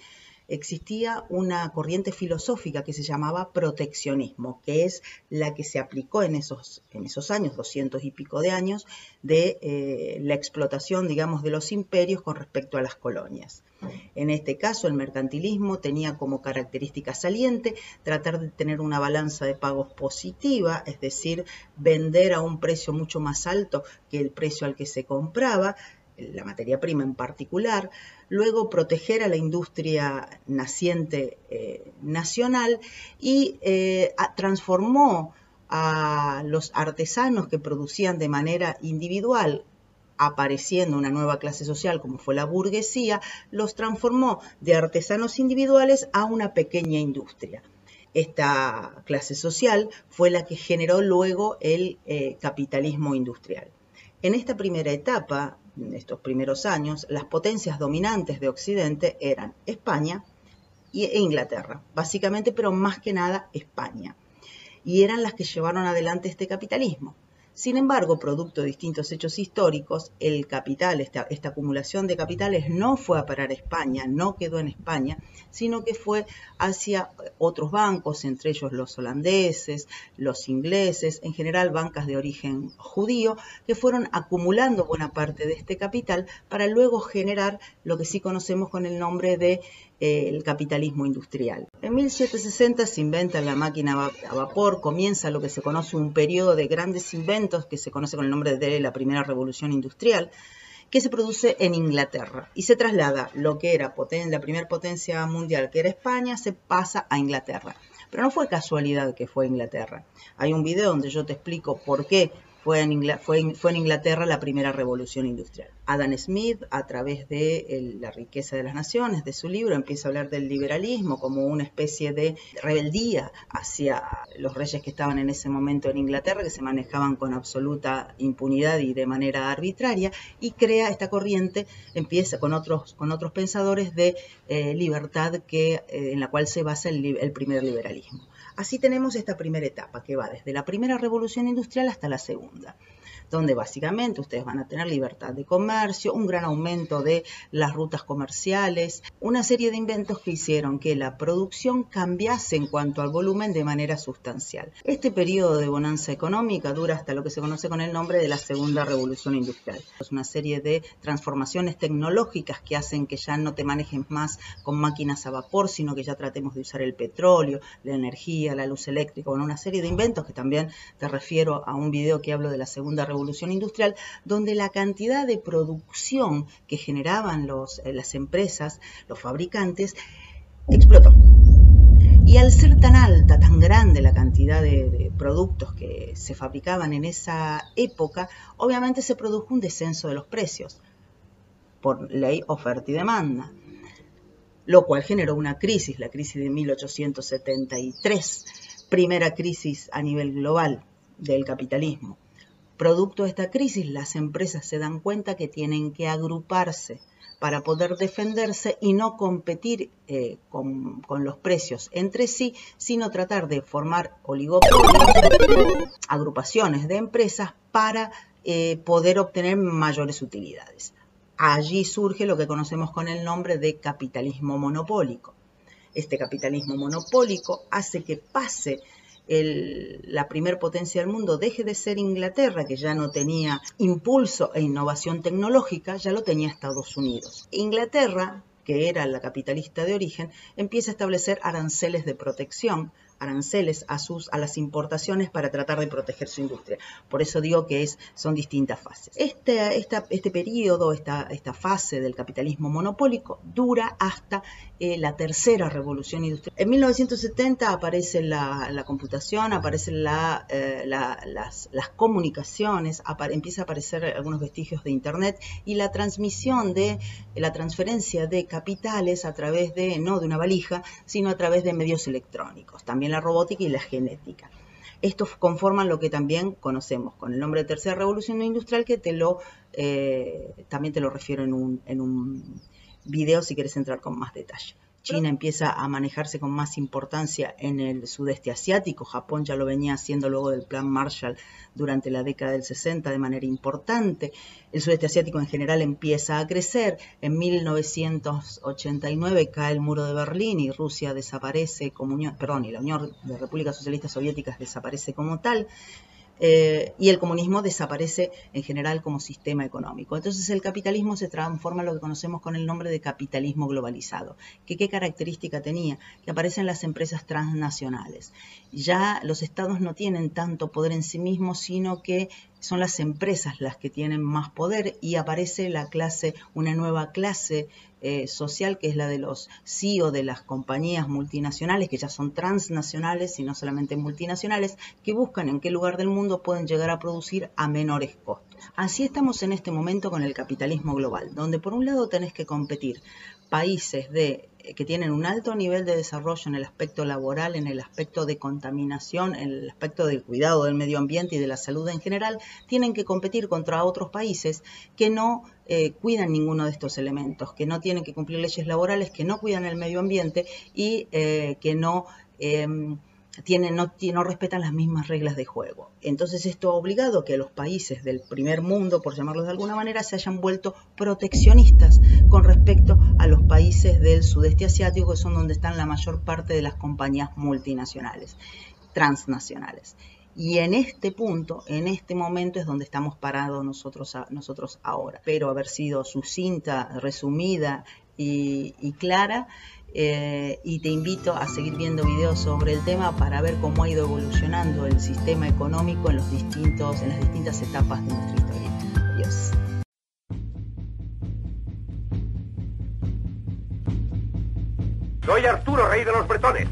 existía una corriente filosófica que se llamaba proteccionismo, que es la que se aplicó en esos, en esos años, doscientos y pico de años, de eh, la explotación, digamos, de los imperios con respecto a las colonias. En este caso, el mercantilismo tenía como característica saliente tratar de tener una balanza de pagos positiva, es decir, vender a un precio mucho más alto que el precio al que se compraba, la materia prima en particular, luego proteger a la industria naciente eh, nacional y eh, transformó a los artesanos que producían de manera individual apareciendo una nueva clase social como fue la burguesía, los transformó de artesanos individuales a una pequeña industria. Esta clase social fue la que generó luego el eh, capitalismo industrial. En esta primera etapa, estos primeros años, las potencias dominantes de Occidente eran España e Inglaterra, básicamente, pero más que nada España. Y eran las que llevaron adelante este capitalismo. Sin embargo, producto de distintos hechos históricos, el capital, esta, acumulación de capitales no fue a parar a España, no quedó en España, sino que fue hacia otros bancos, entre ellos los holandeses, los ingleses, en general bancas de origen judío, que fueron acumulando buena parte de este capital para luego generar lo que sí conocemos con el nombre de el capitalismo industrial. En 1760 se inventa la máquina a vapor, comienza lo que se conoce un periodo de grandes inventos que se conoce con el nombre de la primera revolución industrial, que se produce en Inglaterra y se traslada lo que era la primera potencia mundial, que era España, se pasa a Inglaterra. Pero no fue casualidad que fue Inglaterra. Hay un video donde yo te explico por qué fue en, Inglaterra la primera revolución industrial. Adam Smith, a través de La riqueza de las naciones, de su libro, empieza a hablar del liberalismo como una especie de rebeldía hacia los reyes que estaban en ese momento en Inglaterra, que se manejaban con absoluta impunidad y de manera arbitraria, y crea esta corriente, empieza con otros, con otros pensadores de eh, libertad que, eh, en la cual se basa el primer liberalismo. Así tenemos esta primera etapa que va desde la primera revolución industrial hasta la segunda donde básicamente ustedes van a tener libertad de comercio, un gran aumento de las rutas comerciales, una serie de inventos que hicieron que la producción cambiase en cuanto al volumen de manera sustancial. Este periodo de bonanza económica dura hasta lo que se conoce con el nombre de la segunda revolución industrial. Es una serie de transformaciones tecnológicas que hacen que ya no te manejes más con máquinas a vapor, sino que ya tratemos de usar el petróleo, la energía, la luz eléctrica, bueno, una serie de inventos que también te refiero a un video que hablo de la segunda revolución revolución industrial, donde la cantidad de producción que generaban los, eh, las empresas, los fabricantes, explotó. Y al ser tan alta, tan grande la cantidad de, productos que se fabricaban en esa época, obviamente se produjo un descenso de los precios por ley oferta y demanda, lo cual generó una crisis, la crisis de 1873, primera crisis a nivel global del capitalismo. Producto de esta crisis, las empresas se dan cuenta que tienen que agruparse para poder defenderse y no competir eh, con, los precios entre sí, sino tratar de formar oligopolios, agrupaciones de empresas para eh, poder obtener mayores utilidades. Allí surge lo que conocemos con el nombre de capitalismo monopólico. Este capitalismo monopólico hace que pase la primer potencia del mundo deje de ser Inglaterra, que ya no tenía impulso e innovación tecnológica, ya lo tenía Estados Unidos. Inglaterra, que era la capitalista de origen, empieza a establecer aranceles de protección aranceles a, sus, a las importaciones para tratar de proteger su industria. Por eso digo que es, son distintas fases. Este, esta, este periodo, esta, esta fase del capitalismo monopólico dura hasta eh, la tercera revolución industrial. En 1970 aparece la, la computación, aparecen la, eh, las, las, comunicaciones, empieza a aparecer algunos vestigios de Internet y la transmisión de la transferencia de capitales a través de, no de una valija, sino a través de medios electrónicos. También la robótica y la genética. Estos conforman lo que también conocemos con el nombre de Tercera Revolución Industrial, que te lo, eh, también te lo refiero en un, en un video si quieres entrar con más detalle. China empieza a manejarse con más importancia en el sudeste asiático, Japón ya lo venía haciendo luego del Plan Marshall durante la década del 60 de manera importante, el sudeste asiático en general empieza a crecer, en 1989 cae el muro de Berlín y Rusia desaparece como Unión, perdón, y la Unión de Repúblicas Socialistas Soviéticas desaparece como tal, eh, y el comunismo desaparece en general como sistema económico. Entonces el capitalismo se transforma en lo que conocemos con el nombre de capitalismo globalizado. ¿Qué característica tenía? Que aparecen las empresas transnacionales. Ya los estados no tienen tanto poder en sí mismos, sino que son las empresas las que tienen más poder y aparece la clase, una nueva clase eh, social que es la de los CEO de las compañías multinacionales, que ya son transnacionales y no solamente multinacionales, que buscan en qué lugar del mundo pueden llegar a producir a menores costos. Así estamos en este momento con el capitalismo global, donde por un lado tenés que competir países de que tienen un alto nivel de desarrollo en el aspecto laboral, en el aspecto de contaminación, en el aspecto del cuidado del medio ambiente y de la salud en general, tienen que competir contra otros países que no eh, cuidan ninguno de estos elementos, que no tienen que cumplir leyes laborales, que no cuidan el medio ambiente y eh, que no em, tienen, no, respetan las mismas reglas de juego. Entonces esto ha obligado que los países del primer mundo, por llamarlos de alguna manera, se hayan vuelto proteccionistas con respecto a los países del sudeste asiático, que son donde están la mayor parte de las compañías multinacionales, transnacionales. Y en este punto, en este momento es donde estamos parados nosotros, nosotros ahora. Espero haber sido sucinta, resumida y clara. Eh, y te invito a seguir viendo videos sobre el tema para ver cómo ha ido evolucionando el sistema económico en, los distintos, en las distintas etapas de nuestra historia. Adiós. Soy Arturo, rey de los bretones.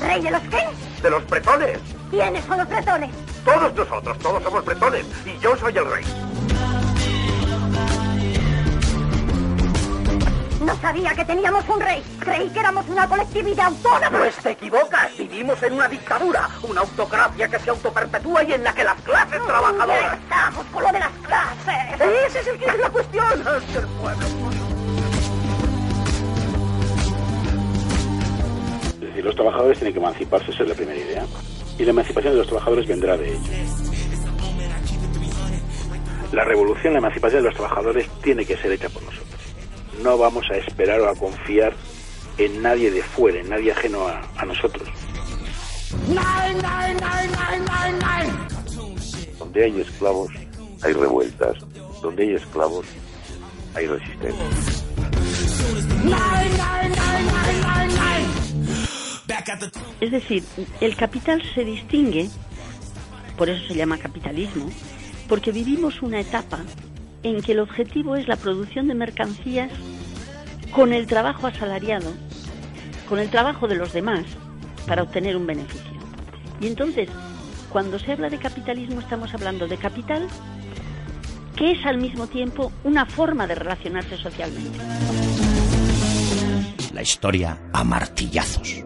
¿Rey de los qué? De los bretones. ¿Quiénes son los bretones? Todos nosotros, todos somos bretones. Y yo soy el rey. No sabía que teníamos un rey. Creí que éramos una colectividad autónoma. Pues te equivocas. Vivimos en una dictadura, una autocracia que se autoperpetúa y en la que las clases trabajadoras... Estamos con lo de las clases. Ese es el que es la cuestión. El pueblo. Es decir, los trabajadores tienen que emanciparse, esa es la primera idea y la emancipación de los trabajadores vendrá de ello. La revolución, la emancipación de los trabajadores tiene que ser hecha por nosotros. No vamos a esperar o a confiar en nadie de fuera, en nadie ajeno a, nosotros. Donde hay esclavos, hay revueltas. Donde hay esclavos, hay resistencia. Es decir, el capital se distingue, por eso se llama capitalismo, porque vivimos una etapa en que el objetivo es la producción de mercancías con el trabajo asalariado, con el trabajo de los demás, para obtener un beneficio. Y entonces, cuando se habla de capitalismo, estamos hablando de capital, que es al mismo tiempo una forma de relacionarse socialmente. La historia a martillazos.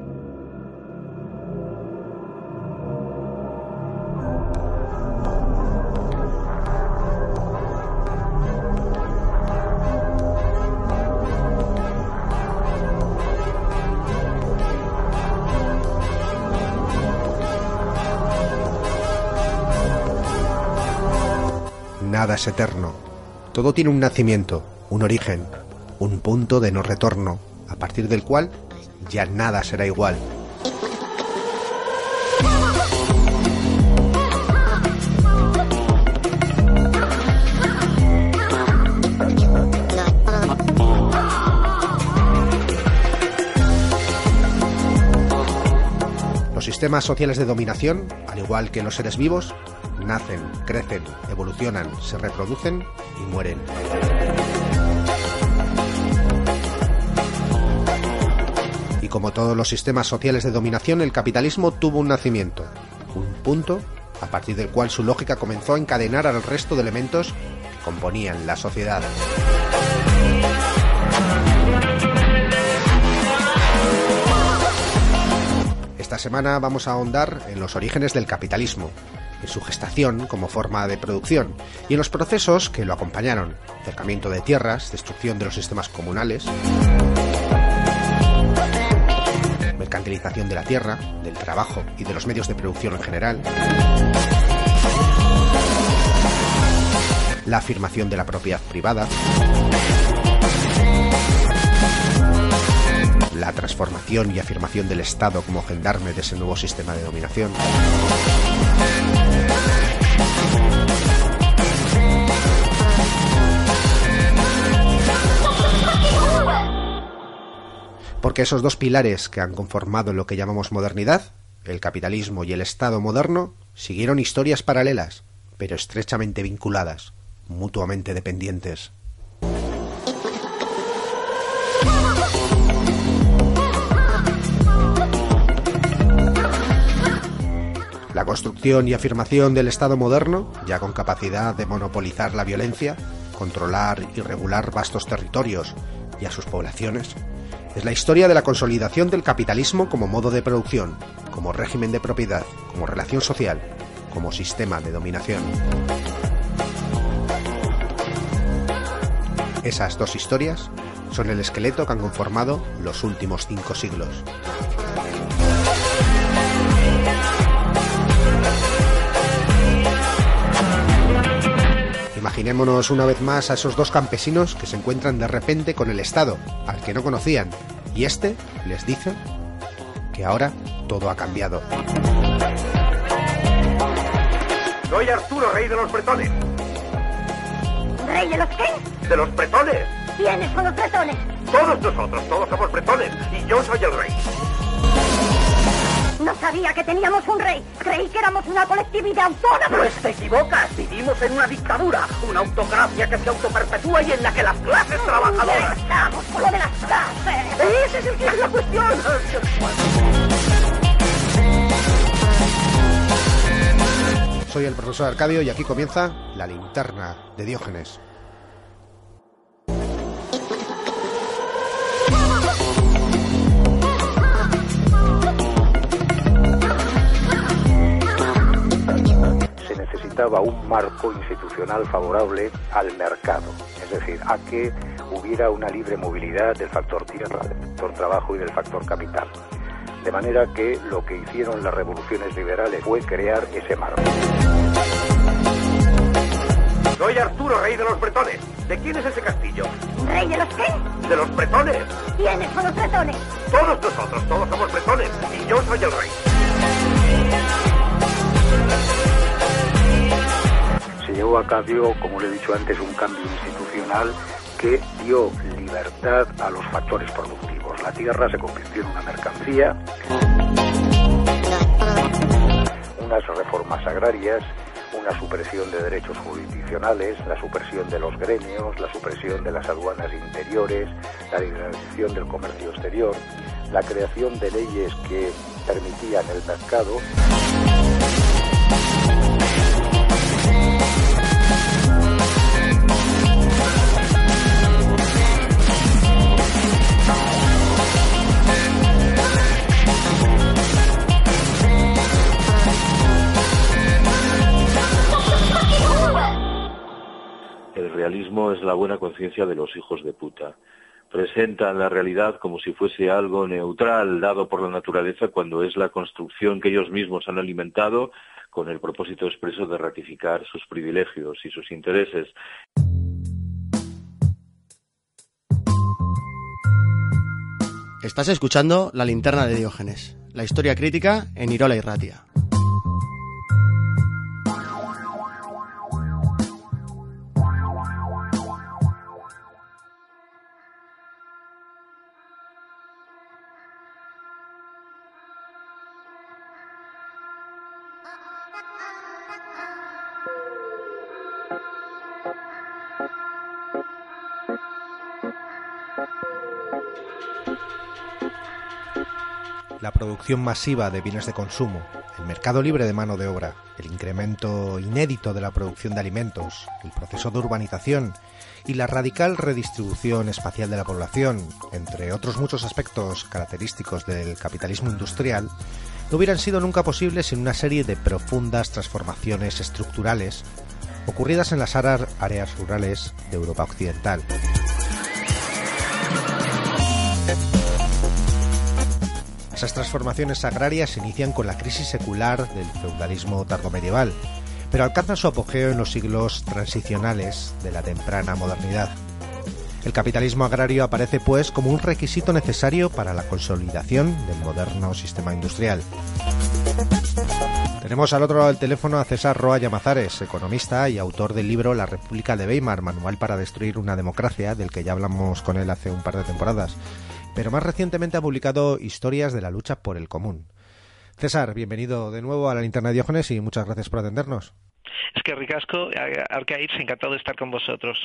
es eterno. Todo tiene un nacimiento, un origen, un punto de no retorno, a partir del cual ya nada será igual. Los sistemas sociales de dominación, al igual que los seres vivos, nacen, crecen, evolucionan, se reproducen y mueren. Y como todos los sistemas sociales de dominación, el capitalismo tuvo un nacimiento, un punto a partir del cual su lógica comenzó a encadenar al resto de elementos que componían la sociedad. Esta semana vamos a ahondar en los orígenes del capitalismo, en su gestación como forma de producción y en los procesos que lo acompañaron, acercamiento de tierras, destrucción de los sistemas comunales, mercantilización de la tierra, del trabajo y de los medios de producción en general, la afirmación de la propiedad privada, la transformación y afirmación del Estado como gendarme de ese nuevo sistema de dominación. Porque esos dos pilares que han conformado lo que llamamos modernidad, el capitalismo y el Estado moderno, siguieron historias paralelas, pero estrechamente vinculadas, mutuamente dependientes. La construcción y afirmación del Estado moderno, ya con capacidad de monopolizar la violencia, controlar y regular vastos territorios y a sus poblaciones, es la historia de la consolidación del capitalismo como modo de producción, como régimen de propiedad, como relación social, como sistema de dominación. Esas dos historias son el esqueleto que han conformado los últimos cinco siglos. Imaginémonos una vez más a esos dos campesinos que se encuentran de repente con el Estado, al que no conocían, y este les dice que ahora todo ha cambiado. Soy Arturo, rey de los bretones. ¿Rey de los qué? De los bretones. ¿Quiénes son los bretones? Todos nosotros, todos somos bretones. Y yo soy el rey. No sabía que teníamos un rey. Creí que éramos una colectividad autónoma. Pues te equivocas. Vivimos en una dictadura, una autocracia que se autoperpetúa y en la que las clases trabajadoras... Estamos con lo de las clases. Ese es el que es la cuestión. Soy el profesor Arcadio y aquí comienza la linterna de Diógenes. Necesitaba un marco institucional favorable al mercado, es decir, a que hubiera una libre movilidad del factor tierra, del factor trabajo y del factor capital. De manera que lo que hicieron las revoluciones liberales fue crear ese marco. Soy Arturo, rey de los bretones. ¿De quién es ese castillo? ¿Rey de los qué? De los bretones. ¿Quiénes son los bretones? Todos nosotros, todos somos bretones. Y yo soy el rey. A cabo, como le he dicho antes, un cambio institucional que dio libertad a los factores productivos. La tierra se convirtió en una mercancía, unas reformas agrarias, una supresión de derechos jurisdiccionales, la supresión de los gremios, la supresión de las aduanas interiores, la liberalización del comercio exterior, la creación de leyes que permitían el mercado. Realismo es la buena conciencia de los hijos de puta. Presentan la realidad como si fuese algo neutral dado por la naturaleza cuando es la construcción que ellos mismos han alimentado con el propósito expreso de ratificar sus privilegios y sus intereses. Estás escuchando La linterna de Diógenes, la historia crítica en Irola y Ratia. Masiva de bienes de consumo, el mercado libre de mano de obra, el incremento inédito de la producción de alimentos, el proceso de urbanización y la radical redistribución espacial de la población, entre otros muchos aspectos característicos del capitalismo industrial, no hubieran sido nunca posibles sin una serie de profundas transformaciones estructurales ocurridas en las áreas rurales de Europa Occidental. Esas transformaciones agrarias se inician con la crisis secular del feudalismo tardomedieval, pero alcanzan su apogeo en los siglos transicionales de la temprana modernidad. El capitalismo agrario aparece pues como un requisito necesario para la consolidación del moderno sistema industrial. Tenemos al otro lado del teléfono a César Roa Llamazares, economista y autor del libro La República de Weimar, Manual para Destruir una Democracia, del que ya hablamos con él hace un par de temporadas pero más recientemente ha publicado Historias de la lucha por el común. César, bienvenido de nuevo a la linterna de Diógenes y muchas gracias por atendernos. Es que ricasco, Arcaiz, encantado de estar con vosotros.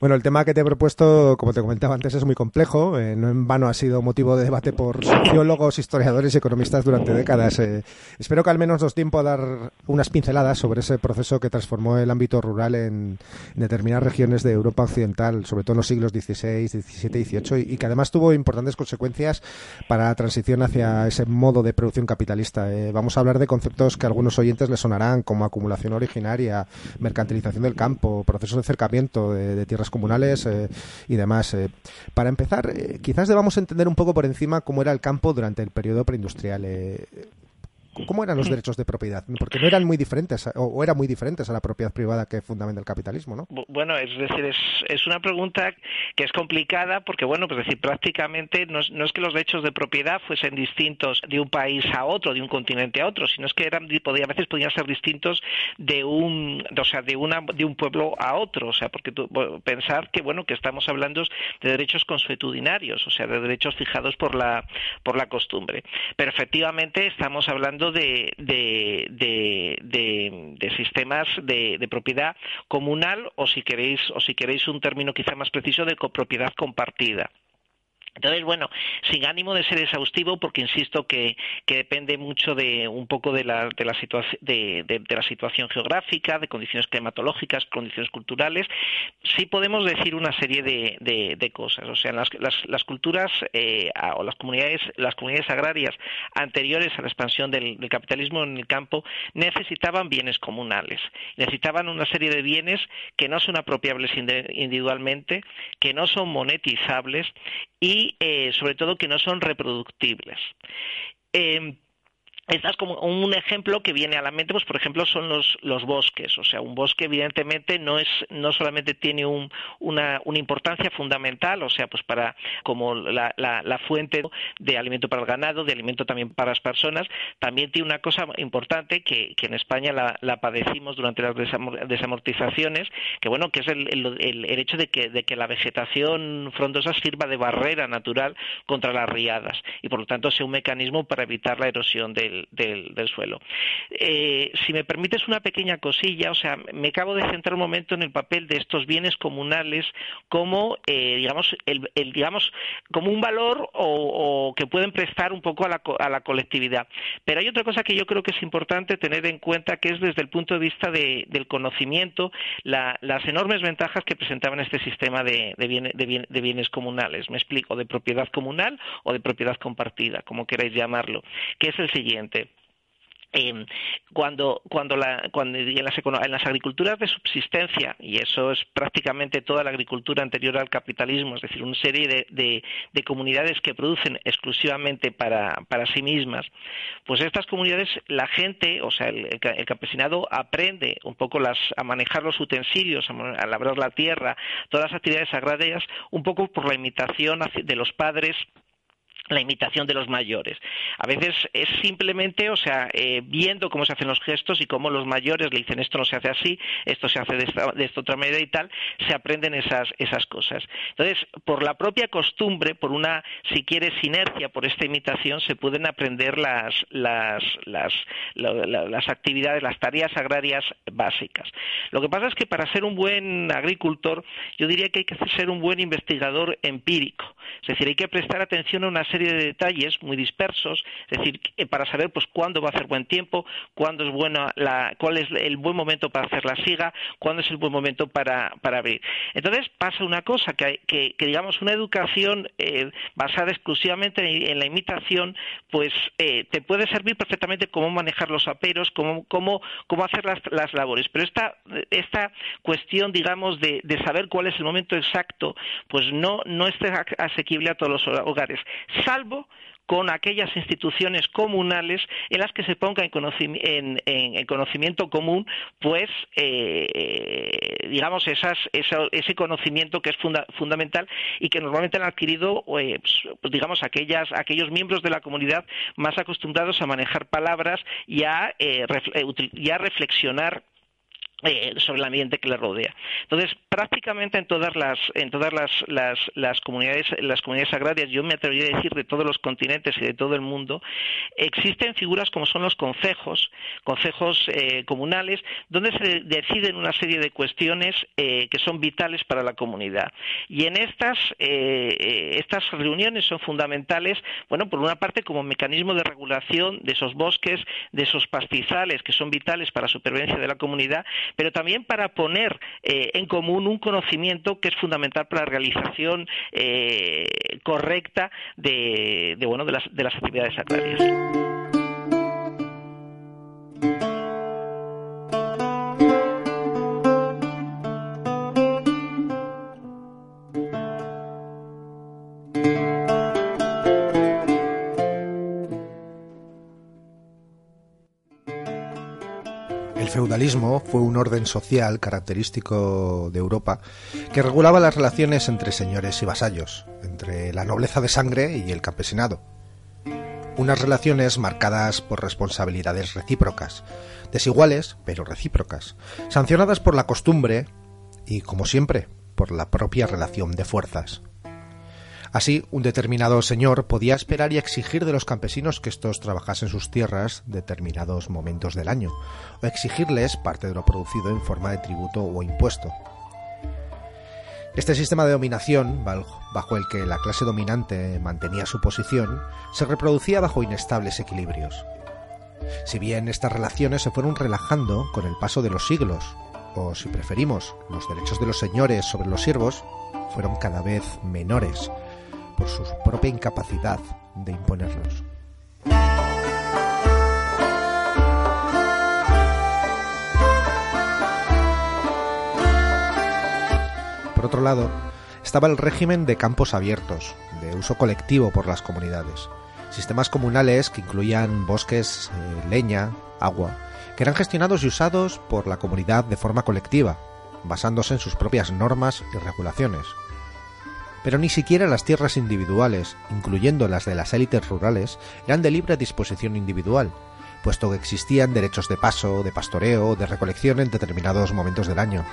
Bueno, el tema que te he propuesto, como te comentaba antes, es muy complejo. Eh, no en vano ha sido motivo de debate por sociólogos, historiadores y economistas durante décadas. Eh, espero que al menos nos tiempo a dar unas pinceladas sobre ese proceso que transformó el ámbito rural en, determinadas regiones de Europa Occidental, sobre todo en los siglos XVI, XVII XVIII, y, que además tuvo importantes consecuencias para la transición hacia ese modo de producción capitalista. Eh, vamos a hablar de conceptos que a algunos oyentes les sonarán, como acumulación originaria, mercantilización del campo, procesos de acercamiento de, de tierras comunales eh, y demás. Eh. Para empezar, eh, quizás debamos entender un poco por encima cómo era el campo durante el periodo preindustrial. ¿Cómo eran los derechos de propiedad? Porque no eran muy diferentes, o, eran muy diferentes a la propiedad privada que fundamenta el capitalismo, ¿no? Bueno, es decir, es, es una pregunta que es complicada porque, bueno, pues decir, prácticamente no es, no es, que los derechos de propiedad fuesen distintos de un país a otro, de un continente a otro, sino es que eran, podía, a veces podían ser distintos de un, o sea, de una, de un pueblo a otro, o sea, porque tú, pensar que, bueno, que estamos hablando de derechos consuetudinarios, o sea, de derechos fijados por la, por la costumbre. Pero efectivamente estamos hablando de, de, sistemas de, propiedad comunal o si queréis o si queréis un término quizá más preciso de copropiedad compartida. Entonces, bueno, sin ánimo de ser exhaustivo, porque insisto que, depende mucho de un poco de la, de, la de, la situación geográfica, de condiciones climatológicas, condiciones culturales, sí podemos decir una serie de, cosas. O sea, las, las, culturas eh, o las comunidades, las comunidades agrarias anteriores a la expansión del capitalismo en el campo necesitaban bienes comunales, necesitaban una serie de bienes que no son apropiables individualmente, que no son monetizables y eh, sobre todo que no son reproductibles. Em, esta es como un ejemplo que viene a la mente, pues por ejemplo son los, los bosques. O sea, un bosque evidentemente no es no solamente tiene un, una, una, importancia fundamental, o sea, pues para como la, la, fuente de alimento para el ganado, de alimento también para las personas, también tiene una cosa importante que, que en España la, la, padecimos durante las desamortizaciones, que bueno, que es el, el, el, hecho de que, de que la vegetación frondosa sirva de barrera natural contra las riadas y por lo tanto sea un mecanismo para evitar la erosión del del, suelo. Eh, si me permites una pequeña cosilla, o sea, me acabo de centrar un momento en el papel de estos bienes comunales como, eh, digamos, el, digamos, como un valor o, que pueden prestar un poco a la, a la colectividad. Pero hay otra cosa que yo creo que es importante tener en cuenta, que es desde el punto de vista del conocimiento, las enormes ventajas que presentaban este sistema de, de bienes comunales. Me explico, de propiedad comunal o de propiedad compartida, como queráis llamarlo, que es el siguiente Em, cuando, en, las, agriculturas de subsistencia, y eso es prácticamente toda la agricultura anterior al capitalismo, es decir, una serie de, de, comunidades que producen exclusivamente para, para, sí mismas, pues estas comunidades, la gente, o sea, el, campesinado aprende un poco las, a manejar los utensilios, a labrar la tierra, todas las actividades agrarias, un poco por la imitación de los padres la imitación de los mayores. A veces es simplemente, o sea, eh, viendo cómo se hacen los gestos y cómo los mayores le dicen esto no se hace así, esto se hace de esta, de esta otra manera y tal, se aprenden esas, esas cosas. Entonces, por la propia costumbre, por una, si quieres, inercia, por esta imitación, se pueden aprender las, las, las, las actividades, las tareas agrarias básicas. Lo que pasa es que para ser un buen agricultor, yo diría que hay que ser un buen investigador empírico. Es decir, hay que prestar atención a una serie de detalles muy dispersos, es decir, para saber pues cuándo va a hacer buen tiempo, cuándo es buena la, cuál es el buen momento para hacer la siga, cuándo es el buen momento para, para abrir. Entonces pasa una cosa, que, que, digamos una educación eh, basada exclusivamente en, la imitación, pues eh, te puede servir perfectamente cómo manejar los aperos, cómo, cómo, cómo hacer las, las labores. Pero esta, esta cuestión, digamos, de, de saber cuál es el momento exacto, pues no, no es asequible a todos los hogares, salvo con aquellas instituciones comunales en las que se ponga en, en, conocimiento común, pues, eh, digamos, esas, ese conocimiento que es fundamental y que normalmente han adquirido, eh, pues, digamos, aquellas, aquellos miembros de la comunidad más acostumbrados a manejar palabras y a, eh, y a reflexionar eh, sobre el ambiente que le rodea. Entonces, prácticamente en todas las en todas las, las, las, comunidades las comunidades agrarias, yo me atrevería a decir de todos los continentes y de todo el mundo, existen figuras como son los concejos, concejos eh, comunales, donde se deciden una serie de cuestiones eh, que son vitales para la comunidad. Y en estas estas reuniones son fundamentales, bueno, por una parte como mecanismo de regulación de esos bosques, de esos pastizales que son vitales para la supervivencia de la comunidad, pero también para poner eh, en común un conocimiento que es fundamental para la realización eh, correcta de, bueno, de, las, de las actividades agrarias. Feudalismo fue un orden social característico de Europa que regulaba las relaciones entre señores y vasallos, entre la nobleza de sangre y el campesinado. Unas relaciones marcadas por responsabilidades recíprocas, desiguales pero recíprocas, sancionadas por la costumbre y, como siempre, por la propia relación de fuerzas. Así, un determinado señor podía esperar y exigir de los campesinos que estos trabajasen sus tierras determinados momentos del año, o exigirles parte de lo producido en forma de tributo o impuesto. Este sistema de dominación, bajo el que la clase dominante mantenía su posición, se reproducía bajo inestables equilibrios. Si bien estas relaciones se fueron relajando con el paso de los siglos, o si preferimos, los derechos de los señores sobre los siervos, fueron cada vez menores, por su propia incapacidad de imponerlos. Por otro lado, estaba el régimen de campos abiertos, de uso colectivo por las comunidades, sistemas comunales que incluían bosques, eh, leña, agua, que eran gestionados y usados por la comunidad de forma colectiva, basándose en sus propias normas y regulaciones, pero ni siquiera las tierras individuales, incluyendo las de las élites rurales, eran de libre disposición individual, puesto que existían derechos de paso, de pastoreo, de recolección en determinados momentos del año.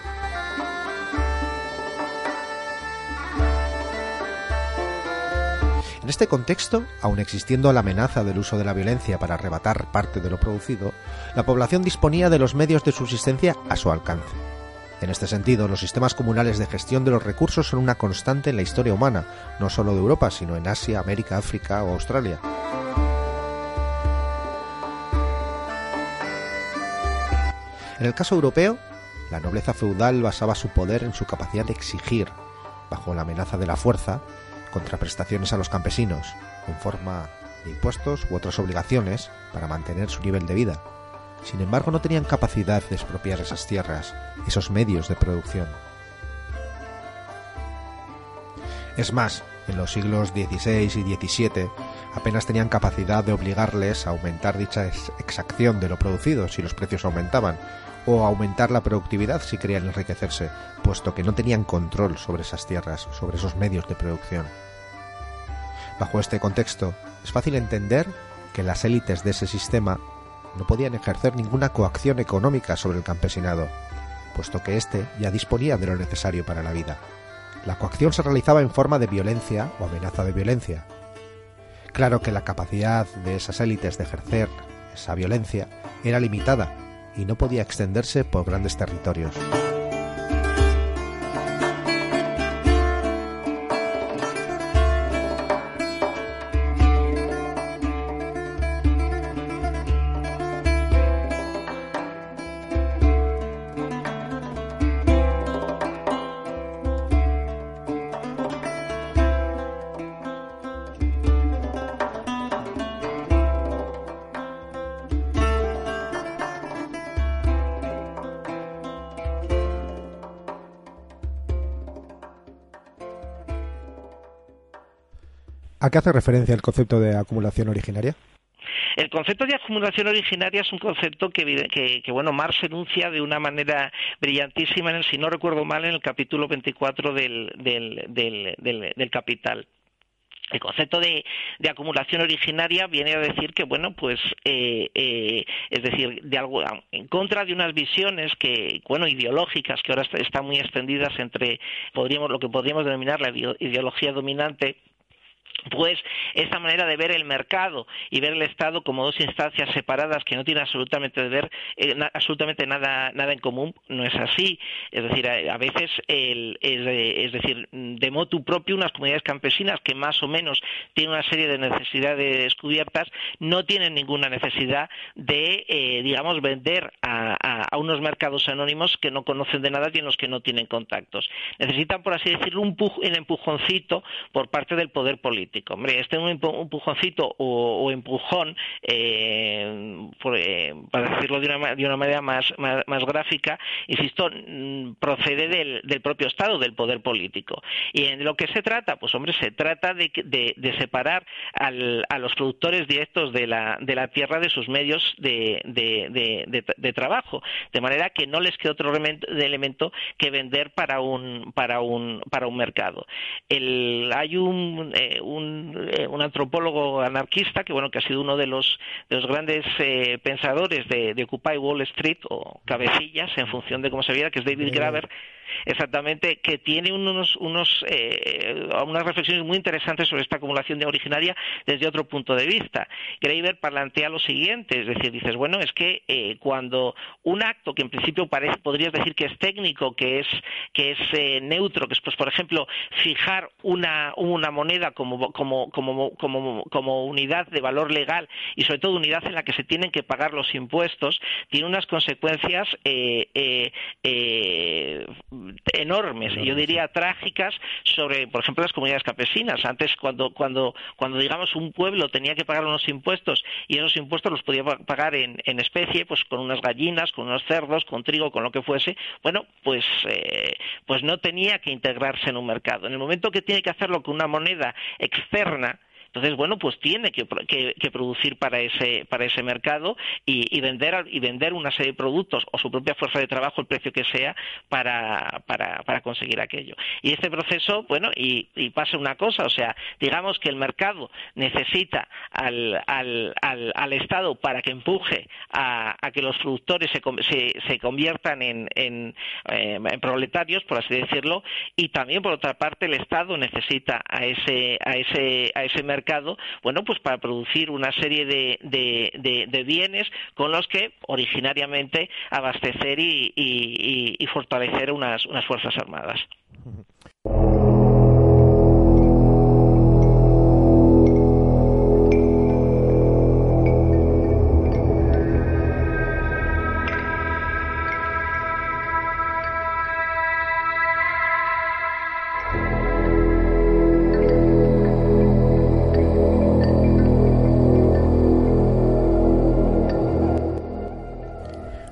En este contexto, aun existiendo la amenaza del uso de la violencia para arrebatar parte de lo producido, la población disponía de los medios de subsistencia a su alcance. En este sentido, los sistemas comunales de gestión de los recursos son una constante en la historia humana, no solo de Europa, sino en Asia, América, África o Australia. En el caso europeo, la nobleza feudal basaba su poder en su capacidad de exigir, bajo la amenaza de la fuerza, contraprestaciones a los campesinos, en forma de impuestos u otras obligaciones para mantener su nivel de vida. Sin embargo, no tenían capacidad de expropiar esas tierras, esos medios de producción. Es más, en los siglos XVI y XVII apenas tenían capacidad de obligarles a aumentar dicha exacción de lo producido si los precios aumentaban, o aumentar la productividad si querían enriquecerse, puesto que no tenían control sobre esas tierras, sobre esos medios de producción. Bajo este contexto, es fácil entender que las élites de ese sistema no podían ejercer ninguna coacción económica sobre el campesinado, puesto que éste ya disponía de lo necesario para la vida. La coacción se realizaba en forma de violencia o amenaza de violencia. Claro que la capacidad de esas élites de ejercer esa violencia era limitada y no podía extenderse por grandes territorios. Qué hace referencia el concepto de acumulación originaria? El concepto de acumulación originaria es un concepto que, que, bueno, Marx enuncia de una manera brillantísima, en si no recuerdo mal, en el capítulo 24 del, del, del, del Capital el concepto de, acumulación originaria viene a decir que bueno pues eh, eh, es decir de algo en contra de unas visiones que bueno ideológicas que ahora están muy extendidas entre podríamos lo que podríamos denominar la ideología dominante pues esta manera de ver el mercado y ver el Estado como dos instancias separadas que no tienen absolutamente de ver eh, absolutamente nada nada en común no es así. Es decir a, veces el, es, decir de motu propio unas comunidades campesinas que más o menos tienen una serie de necesidades descubiertas no tienen ninguna necesidad de eh, digamos vender a, unos mercados anónimos que no conocen de nada y en los que no tienen contactos. Necesitan por así decirlo un, un empujoncito por parte del poder político Hombre, este es un empujoncito o, empujón, eh, eh, para decirlo de una, de una manera más, más, gráfica, insisto, mm, procede del, propio Estado, del poder político. ¿Y en lo que se trata? Pues hombre, se trata de, de, separar a los productores directos de la, de la tierra de sus medios de, de, trabajo, de manera que no les quede otro elemento que vender para un, para un, para un mercado. El, hay un, eh, eh, un, antropólogo anarquista que bueno que ha sido uno de los de los grandes eh, pensadores de, de Occupy Wall Street o cabecillas en función de cómo se viera que es David Graver exactamente, que tiene unos, unos, eh, unas reflexiones muy interesantes sobre esta acumulación de originaria desde otro punto de vista. Graeber plantea lo siguiente, es decir, dices, bueno, es que eh, cuando un acto que en principio parece, podrías decir que es técnico, que es, que es eh, neutro, que es, pues, por ejemplo, fijar una, una moneda como, como, como, como, como unidad de valor legal y sobre todo unidad en la que se tienen que pagar los impuestos, tiene unas consecuencias eh, eh, eh, enormes, yo diría trágicas, sobre, por ejemplo, las comunidades campesinas. Antes, cuando, cuando, cuando digamos un pueblo tenía que pagar unos impuestos y esos impuestos los podía pagar en, en especie, pues con unas gallinas, con unos cerdos, con trigo, con lo que fuese, bueno, pues, eh, pues no tenía que integrarse en un mercado. En el momento que tiene que hacerlo con una moneda externa, entonces, bueno, pues tiene que, producir para ese, para ese mercado y, vender, y vender una serie de productos o su propia fuerza de trabajo, el precio que sea, para, para, para conseguir aquello. Y este proceso, bueno, y, pasa una cosa, o sea, digamos que el mercado necesita al, al, al, Estado para que empuje a, que los productores se, se, conviertan en, en, eh, en, proletarios, por así decirlo, y también, por otra parte, el Estado necesita a ese, a ese, a ese mercado bueno, pues para producir una serie de, bienes con los que originariamente abastecer y, y fortalecer unas, unas Fuerzas Armadas.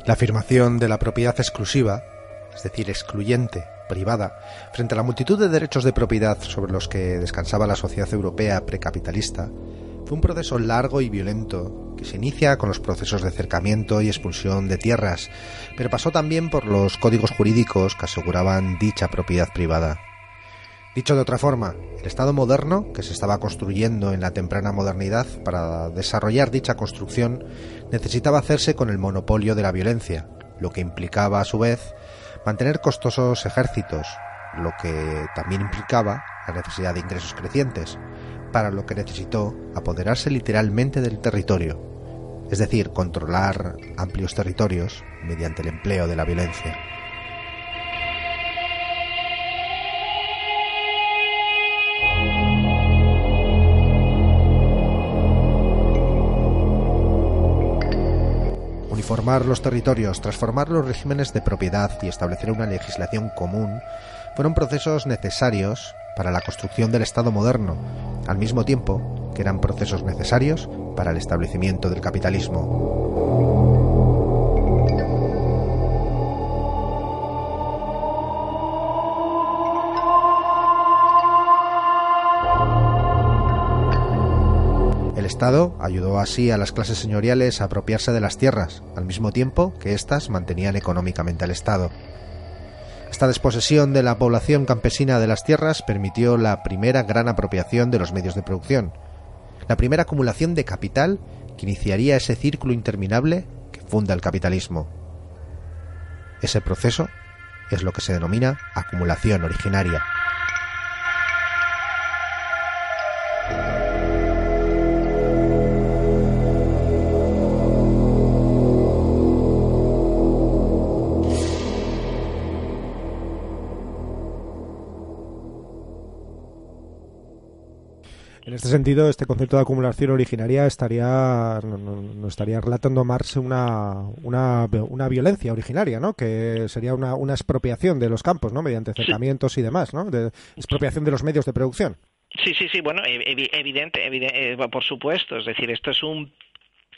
La afirmación de la propiedad exclusiva, es decir, excluyente, privada, frente a la multitud de derechos de propiedad sobre los que descansaba la sociedad europea precapitalista, fue un proceso largo y violento que se inicia con los procesos de cercamiento y expulsión de tierras, pero pasó también por los códigos jurídicos que aseguraban dicha propiedad privada. Dicho de otra forma, el Estado moderno, que se estaba construyendo en la temprana modernidad para desarrollar dicha construcción, necesitaba hacerse con el monopolio de la violencia, lo que implicaba a su vez mantener costosos ejércitos, lo que también implicaba la necesidad de ingresos crecientes, para lo que necesitó apoderarse literalmente del territorio, es decir, controlar amplios territorios mediante el empleo de la violencia. Formar los territorios, transformar los regímenes de propiedad y establecer una legislación común fueron procesos necesarios para la construcción del Estado moderno, al mismo tiempo que eran procesos necesarios para el establecimiento del capitalismo. Estado ayudó así a las clases señoriales a apropiarse de las tierras, al mismo tiempo que éstas mantenían económicamente al Estado. Esta desposesión de la población campesina de las tierras permitió la primera gran apropiación de los medios de producción, la primera acumulación de capital que iniciaría ese círculo interminable que funda el capitalismo. Ese proceso es lo que se denomina acumulación originaria. Este sentido, este concepto de acumulación originaria estaría, no, estaría relatando Marx una, una, una, violencia originaria, ¿no? Que sería una, una expropiación de los campos, ¿no? Mediante acercamientos y demás, ¿no? De expropiación de los medios de producción. Sí, sí, sí, bueno, evidente, evidente, eh, por supuesto, es decir, esto es un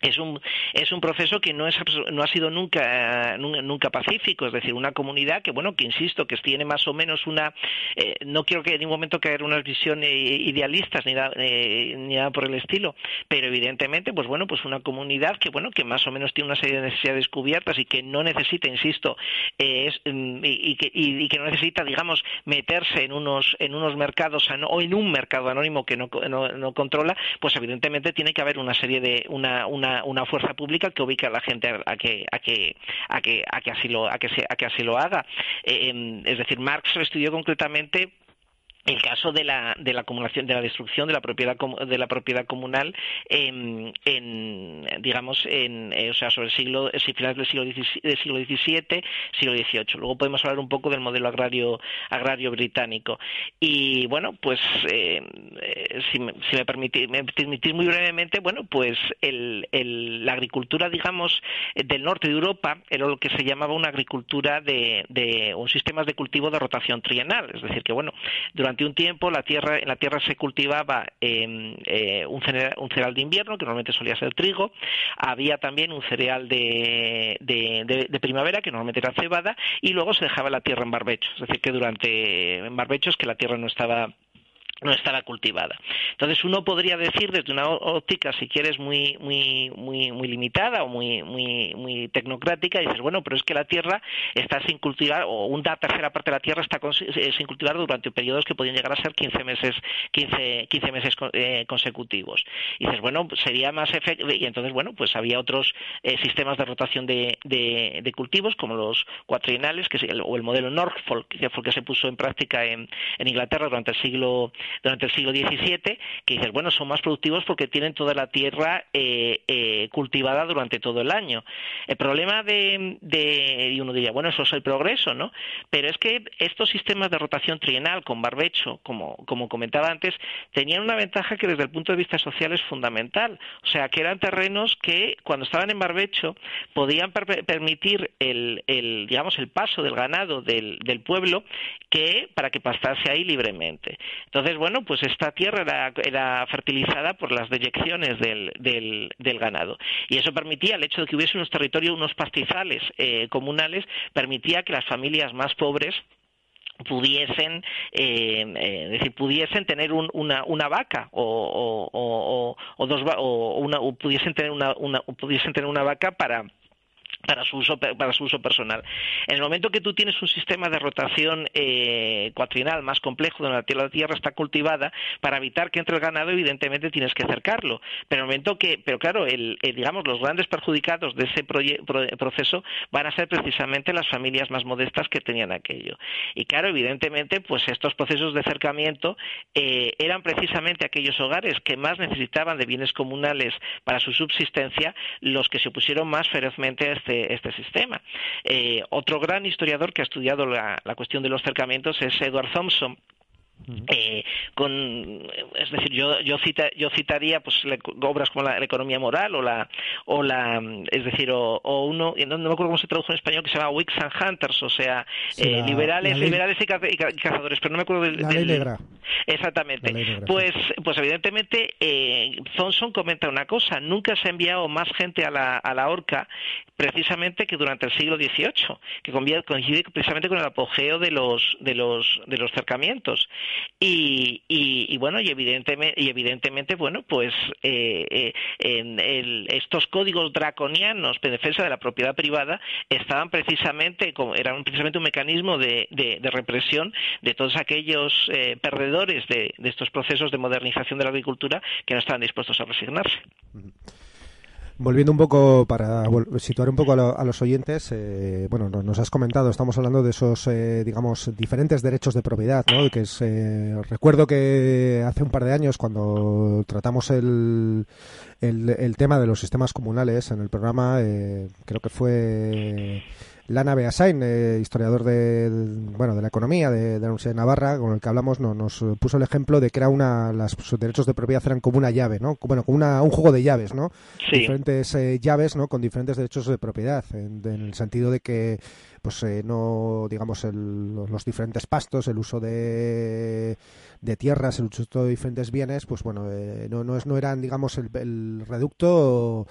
es un, es un proceso que no, es, no ha sido nunca, nunca pacífico, es decir, una comunidad que, bueno, que insisto, que tiene más o menos una, eh, no quiero que en ningún momento caer unas visiones idealistas ni nada, eh, ni nada por el estilo, pero evidentemente, pues bueno, pues una comunidad que, bueno, que más o menos tiene una serie de necesidades cubiertas y que no necesita, insisto, eh, es, mm, y, que, y, que no necesita, digamos, meterse en unos, en unos mercados o en un mercado anónimo que no, no, no controla, pues evidentemente tiene que haber una serie de, una, una una, fuerza pública que ubique a la gente a que a que a que a que así lo a que a que así lo haga. Eh, em, es decir Marx estudió concretamente el caso de la, de la acumulación de la destrucción de la propiedad de la propiedad comunal en, en digamos en eh, o sea sobre el siglo finales del siglo del siglo XVII siglo XVIII luego podemos hablar un poco del modelo agrario agrario británico. Y bueno pues eh, eh, si, me, si me, permitís, muy brevemente bueno pues el, el, la agricultura digamos del norte de Europa era lo que se llamaba una agricultura de, de un sistema de cultivo de rotación trienal. Es decir que bueno durante durante un tiempo la tierra, en la tierra se cultivaba em, eh, un, cereal, un, cereal, de invierno, que normalmente solía ser trigo, había también un cereal de, de, primavera, que normalmente era cebada, y luego se dejaba la tierra en barbecho, es decir, que durante en barbechos que la tierra no estaba no estaba cultivada. Entonces uno podría decir desde una óptica, si quieres, muy muy muy muy limitada o muy muy muy tecnocrática, dices bueno, pero es que la tierra está sin cultivar o una tercera parte de la tierra está eh, sin cultivar durante periodos que podían llegar a ser 15 meses 15 15 meses eh, consecutivos. Y dices bueno, sería más efectivo y entonces bueno, pues había otros eh, sistemas de rotación de, de, cultivos como los cuatrienales que o el modelo Norfolk que fue el que se puso en práctica en, en Inglaterra durante el siglo durante el siglo XVII, que dices, bueno, son más productivos porque tienen toda la tierra eh, eh, cultivada durante todo el año. El problema de, de, y uno diría, bueno, eso es el progreso, ¿no? Pero es que estos sistemas de rotación trienal con barbecho, como, como comentaba antes, tenían una ventaja que desde el punto de vista social es fundamental. O sea, que eran terrenos que cuando estaban en barbecho podían permitir el, el, digamos, el paso del ganado del, del pueblo que para que pastase ahí libremente. Entonces, bueno, pues esta tierra era, fertilizada por las deyecciones del, del, ganado. Y eso permitía, el hecho de que hubiese unos territorios, unos pastizales eh, comunales, permitía que las familias más pobres pudiesen eh, eh decir pudiesen tener una, una vaca o, o, o, dos o, una, o pudiesen tener una, una pudiesen tener una vaca para para su uso para su uso personal. En el momento que tú tienes un sistema de rotación eh, cuatrinal más complejo donde la tierra, está cultivada, para evitar que entre el ganado, evidentemente tienes que acercarlo. Pero en el momento que, pero claro, el, digamos los grandes perjudicados de ese proceso van a ser precisamente las familias más modestas que tenían aquello. Y claro, evidentemente, pues estos procesos de acercamiento eh, eran precisamente aquellos hogares que más necesitaban de bienes comunales para su subsistencia los que se opusieron más ferozmente a este este, este, sistema. Eh, otro gran historiador que ha estudiado la, la cuestión de los cercamientos es Edward Thompson, eh, con es decir yo yo cita, yo citaría pues obras como la, economía moral o la o la es decir o, uno no, me acuerdo cómo se tradujo en español que se llama Wicks and Hunters o sea eh, liberales liberales y, cazadores pero no me acuerdo del, la ley negra. Exactamente. Pues pues evidentemente eh, Thompson comenta una cosa nunca se ha enviado más gente a la a la horca precisamente que durante el siglo XVIII que coincide precisamente con el apogeo de los de los de los cercamientos y, y, bueno, y evidentemente, y evidentemente bueno, pues eh, eh, en estos códigos draconianos de defensa de la propiedad privada estaban precisamente, eran precisamente un mecanismo de, represión de todos aquellos eh, perdedores de, de estos procesos de modernización de la agricultura que no estaban dispuestos a resignarse. Volviendo un poco para situar un poco a, los oyentes, eh, bueno, nos has comentado, estamos hablando de esos, eh, digamos, diferentes derechos de propiedad, ¿no? Que es, eh, recuerdo que hace un par de años cuando tratamos el, el, tema de los sistemas comunales en el programa, creo que fue Lana Beasain, eh, historiador de, bueno, de la economía de, la Universidad de Navarra, con el que hablamos, no, nos puso el ejemplo de que era una, los derechos de propiedad eran como una llave, ¿no? Bueno, como una, un juego de llaves, ¿no? Diferentes eh, llaves, ¿no? Con diferentes derechos de propiedad, en, el sentido de que, pues, eh, no, digamos, los diferentes pastos, el uso de, de tierras, el uso de diferentes bienes, pues, bueno, no, no, es, no eran, digamos, el, el reducto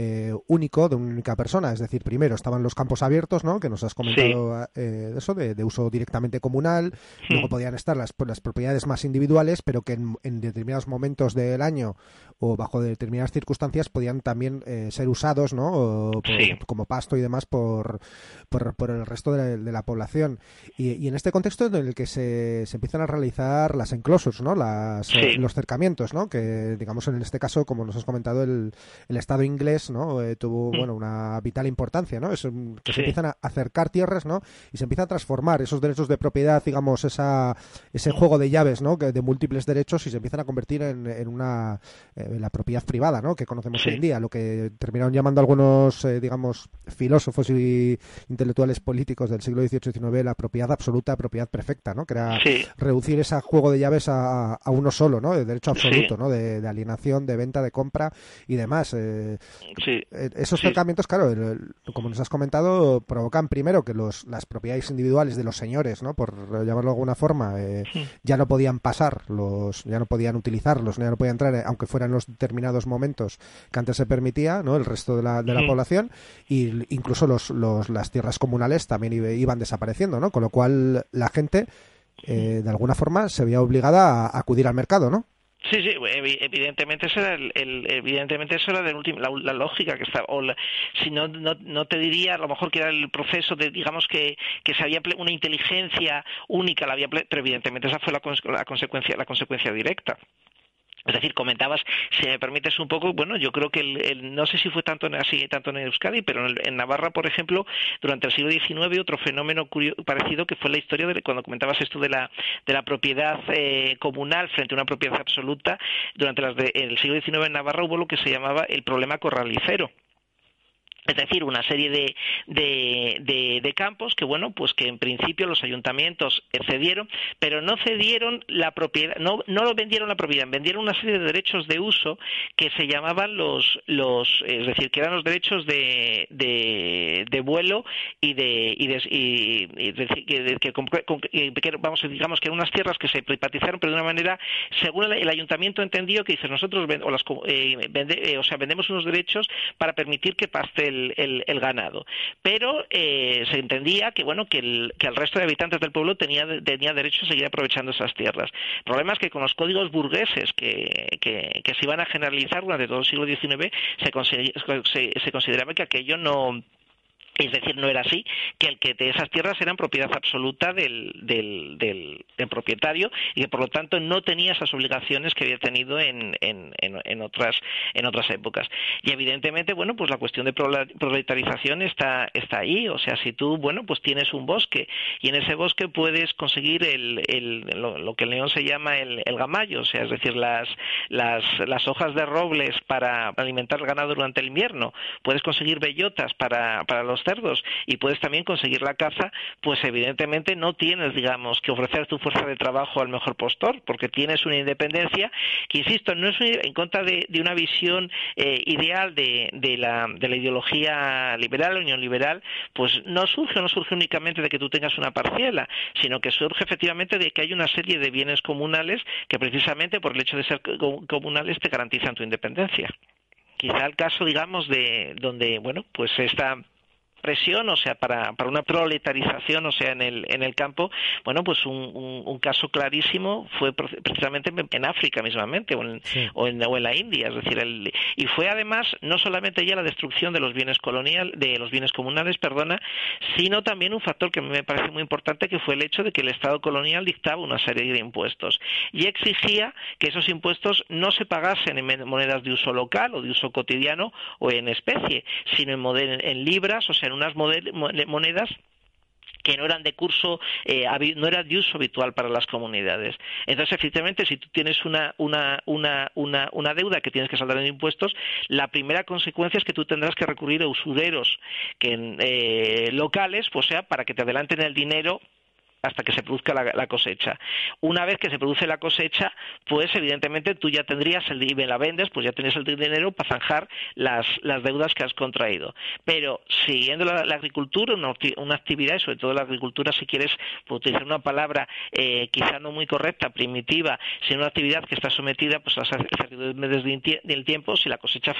eh, único de una única persona. Es decir, primero estaban los campos abiertos, ¿no? Que nos has comentado eh, eso, de, uso directamente comunal. Luego podían estar las, las propiedades más individuales, pero que en, determinados momentos del año o bajo determinadas circunstancias podían también eh, ser usados, ¿no? Como pasto y demás por, por, el resto de la, población. Y, en este contexto en el que se, se empiezan a realizar las enclosures, ¿no? Las, los cercamientos, ¿no? Que, digamos, en este caso, como nos has comentado, el, el Estado inglés ¿no? Eh, tuvo, mm. bueno, una vital importancia, ¿no? Es, que se empiezan a acercar tierras, ¿no? Y se empieza a transformar esos derechos de propiedad, digamos, esa, ese juego de llaves, ¿no? De múltiples derechos y se empiezan a convertir en, en una, eh, la propiedad privada, ¿no? Que conocemos hoy en día, lo que terminaron llamando algunos, eh, digamos, filósofos y intelectuales políticos del siglo XVIII y XIX la propiedad absoluta, propiedad perfecta, ¿no? Que era reducir ese juego de llaves a, a uno solo, ¿no? De derecho absoluto, ¿no? De, alienación, de venta, de compra y demás. Eh, Sí. Eh, esos tratamientos, claro, como nos has comentado, provocan primero que los, las propiedades individuales de los señores, ¿no? Por llamarlo de alguna forma, eh, ya no podían pasar, los, ya no podían utilizarlos, ya no podían entrar, eh, aunque fueran los determinados momentos que antes se permitía, ¿no? El resto de la, de la población y incluso los, los, las tierras comunales también iban desapareciendo, ¿no? Con lo cual la gente, de alguna forma, se veía obligada a acudir al mercado, ¿no? Sí, sí, evidentemente eso era el, evidentemente eso era último, la, lógica que estaba. O si no, no, no te diría a lo mejor que era el proceso de, digamos que, que se había una inteligencia única, la había, pero evidentemente esa fue la, la consecuencia, la consecuencia directa. Es decir, comentabas, si me permites un poco, bueno, yo creo que el, no sé si fue tanto así tanto en Euskadi, pero en, Navarra, por ejemplo, durante el siglo XIX otro fenómeno parecido que fue la historia de cuando comentabas esto de la de la propiedad eh, comunal frente a una propiedad absoluta. Durante las de, el siglo XIX en Navarra hubo lo que se llamaba el problema corralicero es decir, una serie de, de, de, campos que, bueno, pues que en principio los ayuntamientos cedieron, pero no cedieron la propiedad, no, no lo vendieron la propiedad, vendieron una serie de derechos de uso que se llamaban los, los es decir, que eran los derechos de, de, vuelo y de, y, de, y, decir, que, que, vamos, digamos que eran unas tierras que se privatizaron, pero de una manera, según el, ayuntamiento entendió que dice, nosotros o, eh, eh, o sea, vendemos unos derechos para permitir que paste el, ganado. Pero eh, se entendía que bueno que el, que el resto de habitantes del pueblo tenía, tenía derecho a seguir aprovechando esas tierras. El problema es que con los códigos burgueses que, que, se iban a generalizar durante todo el siglo XIX se, se consideraba que aquello no es decir, no era así, que el que de esas tierras eran propiedad absoluta del, del, propietario y que por lo tanto no tenía esas obligaciones que había tenido en, en, en, otras, en otras épocas. Y evidentemente, bueno, pues la cuestión de proletarización está, está ahí. O sea, si tú, bueno, pues tienes un bosque y en ese bosque puedes conseguir el, el, lo, que el león se llama el, el gamallo, o sea, es decir, las, las, las hojas de robles para alimentar el ganado durante el invierno, puedes conseguir bellotas para, para los cerdos y puedes también conseguir la caza, pues evidentemente no tienes, digamos, que ofrecer tu fuerza de trabajo al mejor postor, porque tienes una independencia que, insisto, no es en contra de, una visión eh, ideal de, de, la, de la ideología liberal o neoliberal, pues no surge, no surge únicamente de que tú tengas una parciela, sino que surge efectivamente de que hay una serie de bienes comunales que precisamente por el hecho de ser comunales te garantizan tu independencia. Quizá el caso digamos de donde bueno pues esta presión, o sea, para, para una proletarización, o sea, en el, en el campo, bueno, pues un, un, caso clarísimo fue precisamente en África mismamente, o en, o, en, o en, la India, es decir, el, y fue además no solamente ya la destrucción de los bienes colonial, de los bienes comunales, perdona, sino también un factor que me parece muy importante, que fue el hecho de que el Estado colonial dictaba una serie de impuestos y exigía que esos impuestos no se pagasen en monedas de uso local o de uso cotidiano o en especie, sino en, en libras, o sea, en unas monedas que no eran de curso, eh, no era de uso habitual para las comunidades. Entonces, efectivamente, si tú tienes una, una, una, una, una deuda que tienes que saldar en impuestos, la primera consecuencia es que tú tendrás que recurrir a usureros que, eh, locales, pues sea, para que te adelanten el dinero hasta que se produzca la, cosecha. Una vez que se produce la cosecha, pues evidentemente tú ya tendrías el y la vendes, pues ya tienes el dinero para zanjar las, las deudas que has contraído. Pero siguiendo la, agricultura, una, actividad, y sobre todo la agricultura, si quieres utilizar una palabra eh, quizá no muy correcta, primitiva, sino una actividad que está sometida pues, a las incertidumbres del tiempo, si la cosecha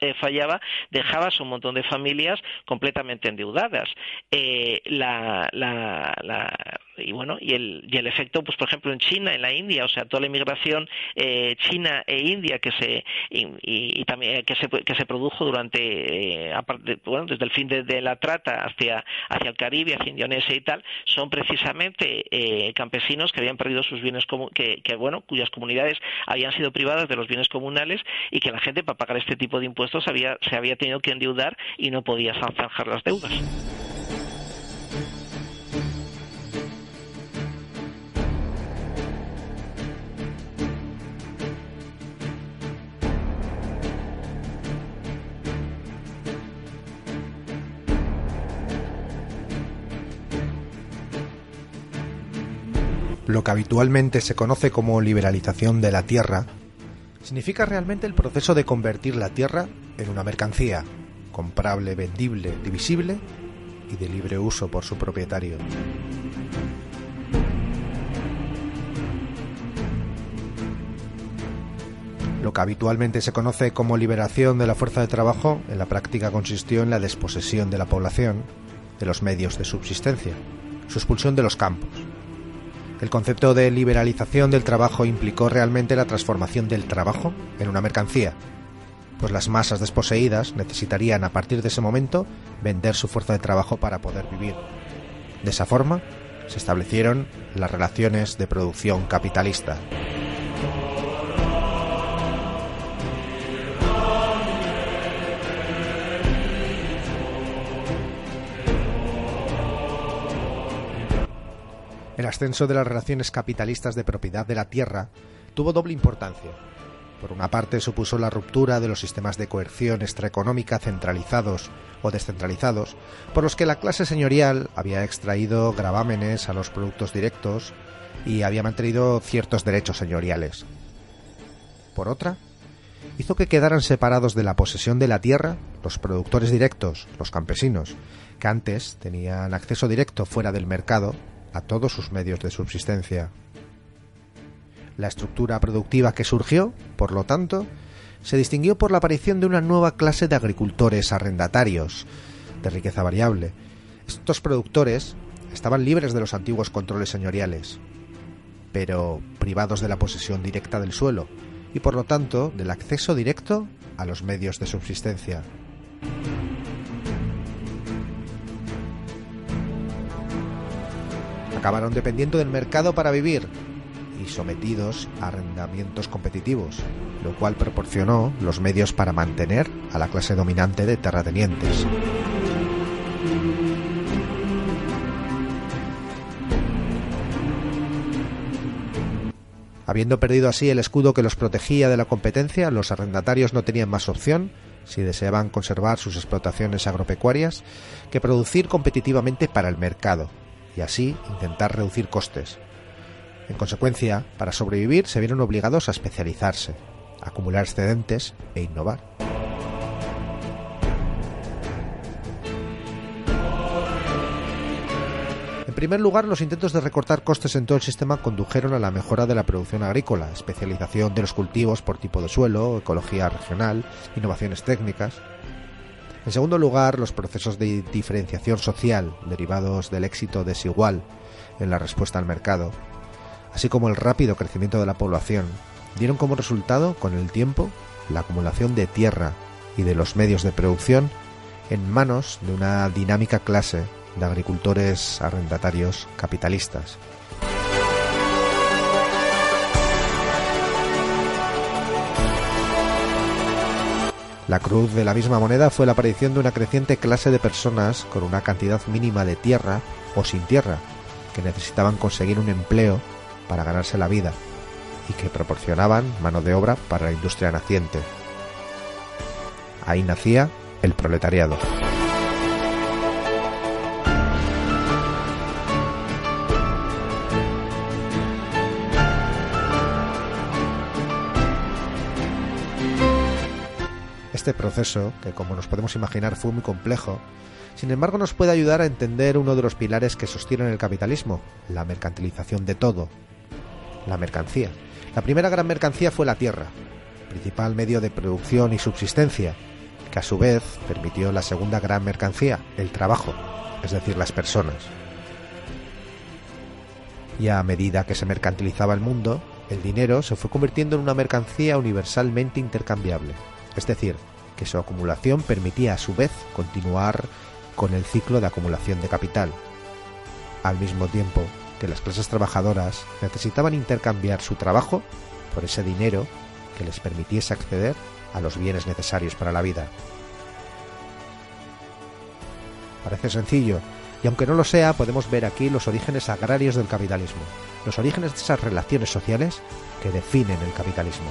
eh, fallaba, dejabas un montón de familias completamente endeudadas. Eh, la, la, y bueno y el y el efecto pues por ejemplo en China en la India o sea toda la inmigración eh, china e India que se y, también eh, que se que se produjo durante eh, bueno desde el fin de, la trata hacia hacia el Caribe hacia Indonesia y tal son precisamente campesinos que habían perdido sus bienes que, que bueno cuyas comunidades habían sido privadas de los bienes comunales y que la gente para pagar este tipo de impuestos había se había tenido que endeudar y no podía zanjar las deudas. Lo que habitualmente se conoce como liberalización de la tierra, significa realmente el proceso de convertir la tierra en una mercancía, comprable, vendible, divisible y de libre uso por su propietario. Lo que habitualmente se conoce como liberación de la fuerza de trabajo, en la práctica consistió en la desposesión de la población de los medios de subsistencia, su expulsión de los campos, el concepto de liberalización del trabajo implicó realmente la transformación del trabajo en una mercancía, pues las masas desposeídas necesitarían a partir de ese momento vender su fuerza de trabajo para poder vivir. De esa forma, se establecieron las relaciones de producción capitalista. El ascenso de las relaciones capitalistas de propiedad de la tierra tuvo doble importancia. Por una parte supuso la ruptura de los sistemas de coerción extraeconómica centralizados o descentralizados, por los que la clase señorial había extraído gravámenes a los productos directos y había mantenido ciertos derechos señoriales. Por otra, hizo que quedaran separados de la posesión de la tierra los productores directos, los campesinos, que antes tenían acceso directo fuera del mercado a todos sus medios de subsistencia. La estructura productiva que surgió, por lo tanto, se distinguió por la aparición de una nueva clase de agricultores arrendatarios, de riqueza variable. Estos productores estaban libres de los antiguos controles señoriales, pero privados de la posesión directa del suelo y por lo tanto del acceso directo a los medios de subsistencia. Acabaron dependiendo del mercado para vivir y sometidos a arrendamientos competitivos, lo cual proporcionó los medios para mantener a la clase dominante de terratenientes. Habiendo perdido así el escudo que los protegía de la competencia, los arrendatarios no tenían más opción, si deseaban conservar sus explotaciones agropecuarias, que producir competitivamente para el mercado, y así intentar reducir costes. En consecuencia, para sobrevivir se vieron obligados a especializarse, acumular excedentes e innovar. En primer lugar, los intentos de recortar costes en todo el sistema condujeron a la mejora de la producción agrícola, especialización de los cultivos por tipo de suelo, ecología regional, innovaciones técnicas. En segundo lugar, los procesos de diferenciación social derivados del éxito desigual en la respuesta al mercado, así como el rápido crecimiento de la población, dieron como resultado, con el tiempo, la acumulación de tierra y de los medios de producción en manos de una dinámica clase de agricultores arrendatarios capitalistas. La cruz de la misma moneda fue la aparición de una creciente clase de personas con una cantidad mínima de tierra o sin tierra, que necesitaban conseguir un empleo para ganarse la vida y que proporcionaban mano de obra para la industria naciente. Ahí nacía el proletariado. Este proceso, que como nos podemos imaginar fue muy complejo, sin embargo nos puede ayudar a entender uno de los pilares que sostienen el capitalismo, la mercantilización de todo, la mercancía. La primera gran mercancía fue la tierra, principal medio de producción y subsistencia, que a su vez permitió la segunda gran mercancía, el trabajo, es decir, las personas. Y a medida que se mercantilizaba el mundo, el dinero se fue convirtiendo en una mercancía universalmente intercambiable, es decir, que su acumulación permitía a su vez continuar con el ciclo de acumulación de capital, al mismo tiempo que las clases trabajadoras necesitaban intercambiar su trabajo por ese dinero que les permitiese acceder a los bienes necesarios para la vida. Parece sencillo, y aunque no lo sea, podemos ver aquí los orígenes agrarios del capitalismo, los orígenes de esas relaciones sociales que definen el capitalismo.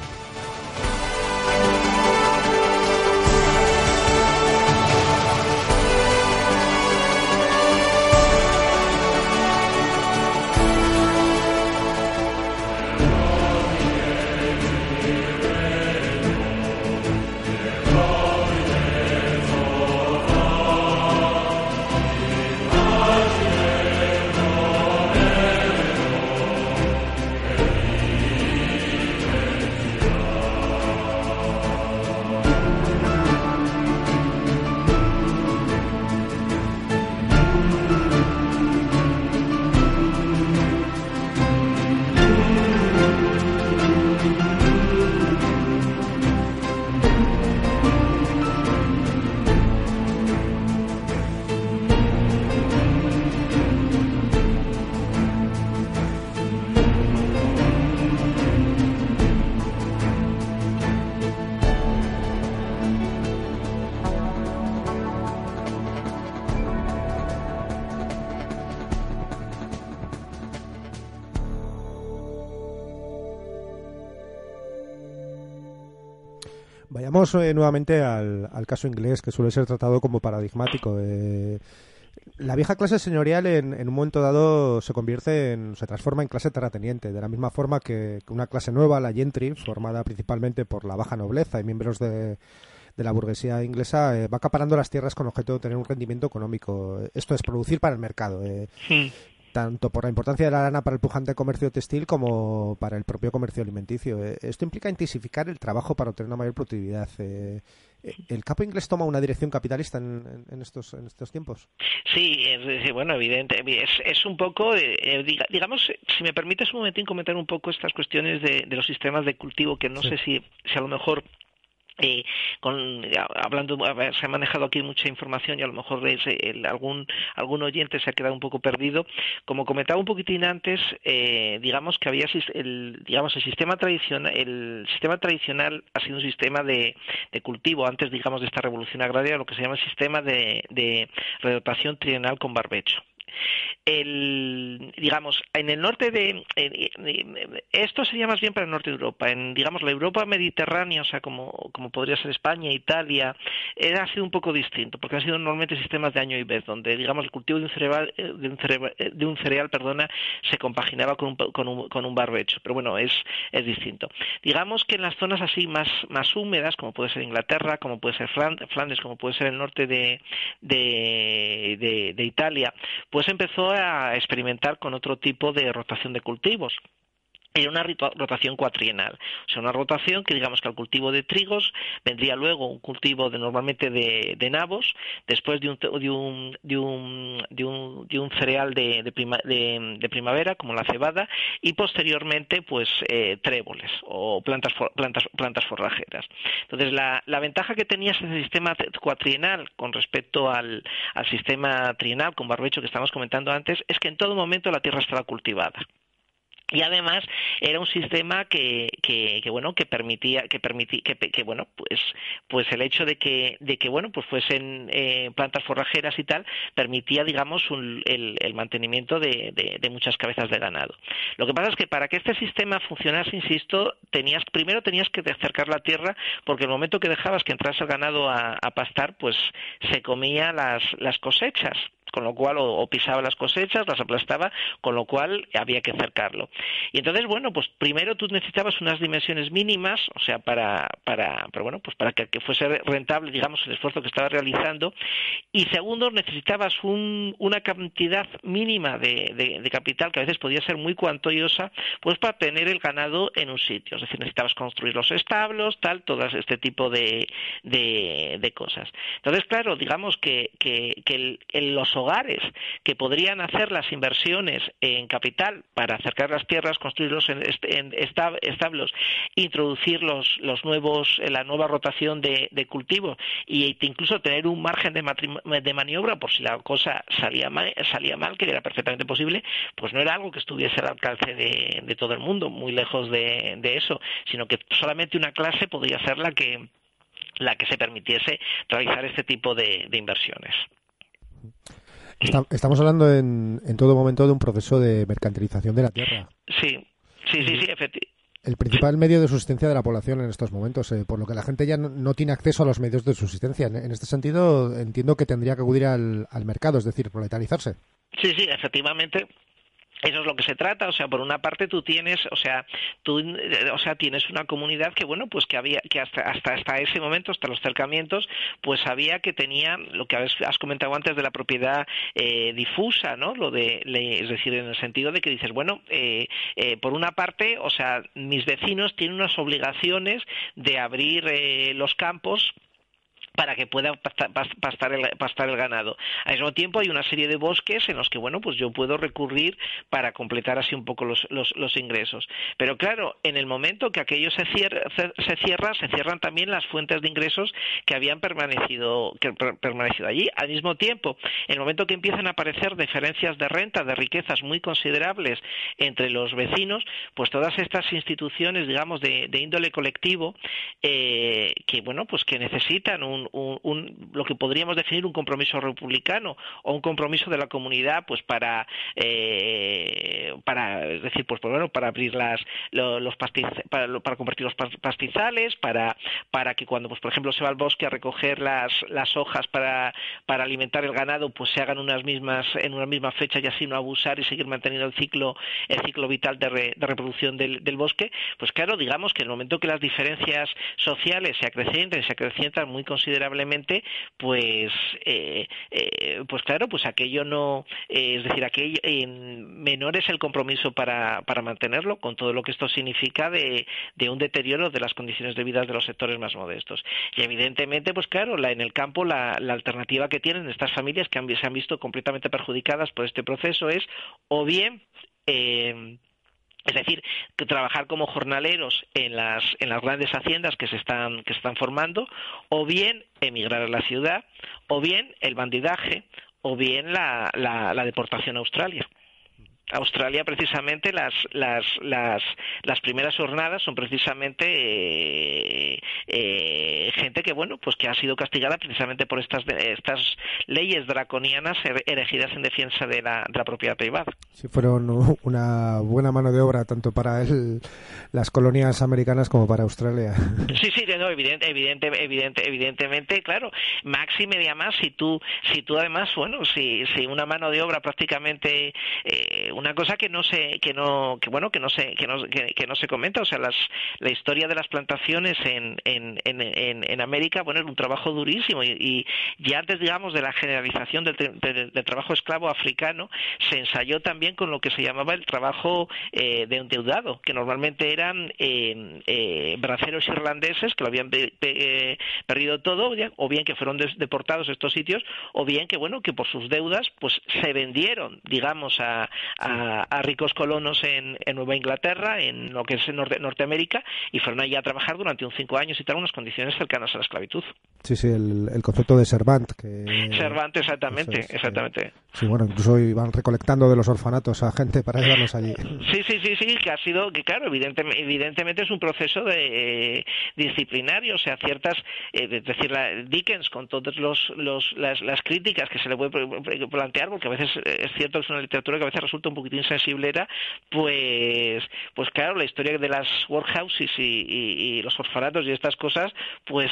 Vayamos eh, nuevamente al, caso inglés, que suele ser tratado como paradigmático. Eh, la vieja clase señorial en, un momento dado se convierte en, se transforma en clase terrateniente, de la misma forma que, una clase nueva, la gentry, formada principalmente por la baja nobleza y miembros de, la burguesía inglesa, eh, va acaparando las tierras con objeto de tener un rendimiento económico. Esto es producir para el mercado tanto por la importancia de la lana para el pujante comercio textil como para el propio comercio alimenticio. Eh, esto implica intensificar el trabajo para obtener una mayor productividad. Eh, eh, ¿El capo inglés toma una dirección capitalista en, estos, en estos tiempos? Sí, bueno, evidente. Es, un poco, digamos, si me permites un momentín comentar un poco estas cuestiones de, los sistemas de cultivo, que no sé si, si a lo mejor eh, con, hablando, se ha manejado aquí mucha información y a lo mejor algún, algún oyente se ha quedado un poco perdido. Como comentaba un poquitín antes, eh, digamos que había el, digamos, el sistema tradicional, el sistema tradicional ha sido un sistema de, cultivo antes, digamos, de esta revolución agraria, lo que se llama el sistema de, de redotación trienal con barbecho el, digamos, en el norte de, esto sería más bien para el norte de Europa, en, digamos, la Europa mediterránea, o sea, como, como podría ser España, Italia, ha sido un poco distinto, porque han sido normalmente sistemas de año y vez, donde, digamos, el cultivo de un cereal, de un cereal, de un cereal perdona, se compaginaba con un, con un, con un barbecho, pero bueno, es, es distinto. Digamos que en las zonas así más, más húmedas, como puede ser Inglaterra, como puede ser Flandes, como puede ser el norte de, de, de Italia, pues empezó a experimentar con otro tipo de rotación de cultivos era una rotación cuatrienal, o sea, una rotación que digamos que al cultivo de trigos vendría luego un cultivo de normalmente de, de nabos, después de un, de un, de un, de un, de un cereal de, de, primavera como la cebada y posteriormente pues eh, tréboles o plantas, plantas, plantas forrajeras. Entonces la, ventaja que tenía ese sistema cuatrienal con respecto al, al sistema trienal con barbecho que estamos comentando antes es que en todo momento la tierra estaba cultivada y además era un sistema que, que, bueno que permitía que permitía que, bueno pues pues el hecho de que de que bueno pues fuesen eh, plantas forrajeras y tal permitía digamos el, el, mantenimiento de, de, muchas cabezas de ganado. Lo que pasa es que para que este sistema funcionase insisto tenías primero tenías que acercar la tierra porque el momento que dejabas que entrase el ganado a, a pastar pues se comía las las cosechas con lo cual o, pisaba las cosechas, las aplastaba, con lo cual había que cercarlo. Y entonces, bueno, pues primero tú necesitabas unas dimensiones mínimas, o sea, para, para, pero bueno, pues para que, fuese rentable, digamos, el esfuerzo que estaba realizando, y segundo, necesitabas una cantidad mínima de, capital que a veces podía ser muy cuantiosa, pues para tener el ganado en un sitio, es decir, necesitabas construir los establos, tal, todo este tipo de, de, cosas. Entonces, claro, digamos que, que, que los hogares que podrían hacer las inversiones en capital para acercar las tierras, construirlos en, establos, introducir los, los nuevos, la nueva rotación de, cultivo e incluso tener un margen de, maniobra por si la cosa salía mal, salía mal, que era perfectamente posible, pues no era algo que estuviese al alcance de, todo el mundo, muy lejos de, eso, sino que solamente una clase podría ser la que la que se permitiese realizar este tipo de inversiones estamos hablando en, todo momento de un proceso de mercantilización de la tierra. Sí, sí, sí, sí, efectivamente. El principal medio de subsistencia de la población en estos momentos, eh, por lo que la gente ya no, tiene acceso a los medios de subsistencia. En, este sentido, entiendo que tendría que acudir al, al mercado, es decir, proletarizarse. Sí, sí, efectivamente eso es lo que se trata, o sea, por una parte tú tienes, o sea, tú, o sea, tienes una comunidad que bueno, pues que había, que hasta hasta hasta ese momento, hasta los cercamientos, pues había que tenía lo que has comentado antes de la propiedad eh, difusa, ¿no? Lo de, es decir, en el sentido de que dices, bueno, eh, eh, por una parte, o sea, mis vecinos tienen unas obligaciones de abrir los campos para que pueda pastar el, pastar el ganado. Al mismo tiempo hay una serie de bosques en los que, bueno, pues yo puedo recurrir para completar así un poco los, los, ingresos. Pero claro, en el momento que aquello se cierra, se, cierra, se cierran también las fuentes de ingresos que habían permanecido, que permanecido allí. Al mismo tiempo, en el momento que empiezan a aparecer diferencias de renta, de riquezas muy considerables entre los vecinos, pues todas estas instituciones, digamos, de, índole colectivo, eh, que, bueno, pues que necesitan un un, lo que podríamos definir un compromiso republicano o un compromiso de la comunidad pues para eh, para decir pues, pues, bueno para abrir las los, para, para convertir los pastizales para para que cuando pues por ejemplo se va al bosque a recoger las las hojas para para alimentar el ganado pues se hagan unas mismas en una misma fecha y así no abusar y seguir manteniendo el ciclo el ciclo vital de, reproducción del, del, bosque. Pues claro digamos que en el momento que las diferencias sociales se acrecientan se acrecientan muy considerables considerablemente, pues, eh, eh, pues claro, pues aquello no, eh, es decir, aquello menor es el compromiso para, para mantenerlo, con todo lo que esto significa de, de un deterioro de las condiciones de vida de los sectores más modestos. Y evidentemente, pues claro, la, en el campo la, la alternativa que tienen estas familias que se han visto completamente perjudicadas por este proceso es o bien eh, es decir, que trabajar como jornaleros en las, en las grandes haciendas que se están, que se están formando, o bien emigrar a la ciudad, o bien el bandidaje, o bien la, la, la deportación a Australia. Australia precisamente las, las, las, las primeras jornadas son precisamente eh, eh, gente que bueno pues que ha sido castigada precisamente por estas estas leyes draconianas erigidas en defensa de la, de la propiedad privada. Sí, fueron una buena mano de obra tanto para el, las colonias americanas como para Australia. Sí, sí, no, evidente, evidente, evidente, evidentemente, claro. Máxime y además si tú, si tú además, bueno, si, si una mano de obra prácticamente eh, una cosa que no se que no que bueno que no se que no, que, no se comenta. O sea las, la historia de las plantaciones en, en, en, en América bueno es un trabajo durísimo. Y, ya antes digamos de la generalización del, del, trabajo esclavo africano se ensayó también con lo que se llamaba el trabajo eh, de endeudado que normalmente eran eh, eh, braceros irlandeses que lo habían eh, perdido todo o bien que fueron deportados a estos sitios o bien que bueno que por sus deudas pues se vendieron digamos a, a, ricos colonos en, en, Nueva Inglaterra en lo que es Norte, Norteamérica y fueron allí a trabajar durante un cinco años y tal unas condiciones cercanas a la esclavitud. Sí sí el, concepto de Servant que Servant exactamente exactamente. Sí bueno incluso iban recolectando de los orfanatos a gente para llevarlos allí. Sí sí sí sí que ha sido que claro evidentemente, evidentemente es un proceso de eh, disciplinario o sea ciertas eh, es decir la, Dickens con todas los, los, las, las críticas que se le puede plantear porque a veces es cierto que es una literatura que a veces resulta un poquito insensiblera, pues, pues claro, la historia de las workhouses y, los orfanatos y estas cosas, pues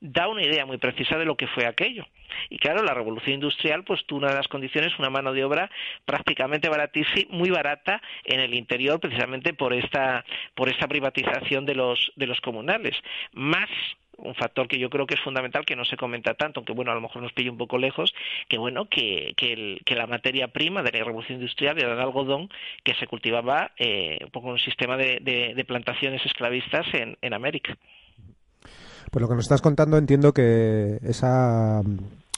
da una idea muy precisa de lo que fue aquello. Y claro, la revolución industrial, pues tuvo una de las condiciones, una mano de obra prácticamente baratísima, muy barata en el interior, precisamente por esta, por esta privatización de los, de los comunales. Más un factor que yo creo que es fundamental que no se comenta tanto, aunque bueno, a lo mejor nos pilla un poco lejos, que bueno, que, que, la materia prima de la revolución industrial era el algodón que se cultivaba eh, un un sistema de, de, plantaciones esclavistas en, en América. Pues lo que nos estás contando entiendo que esa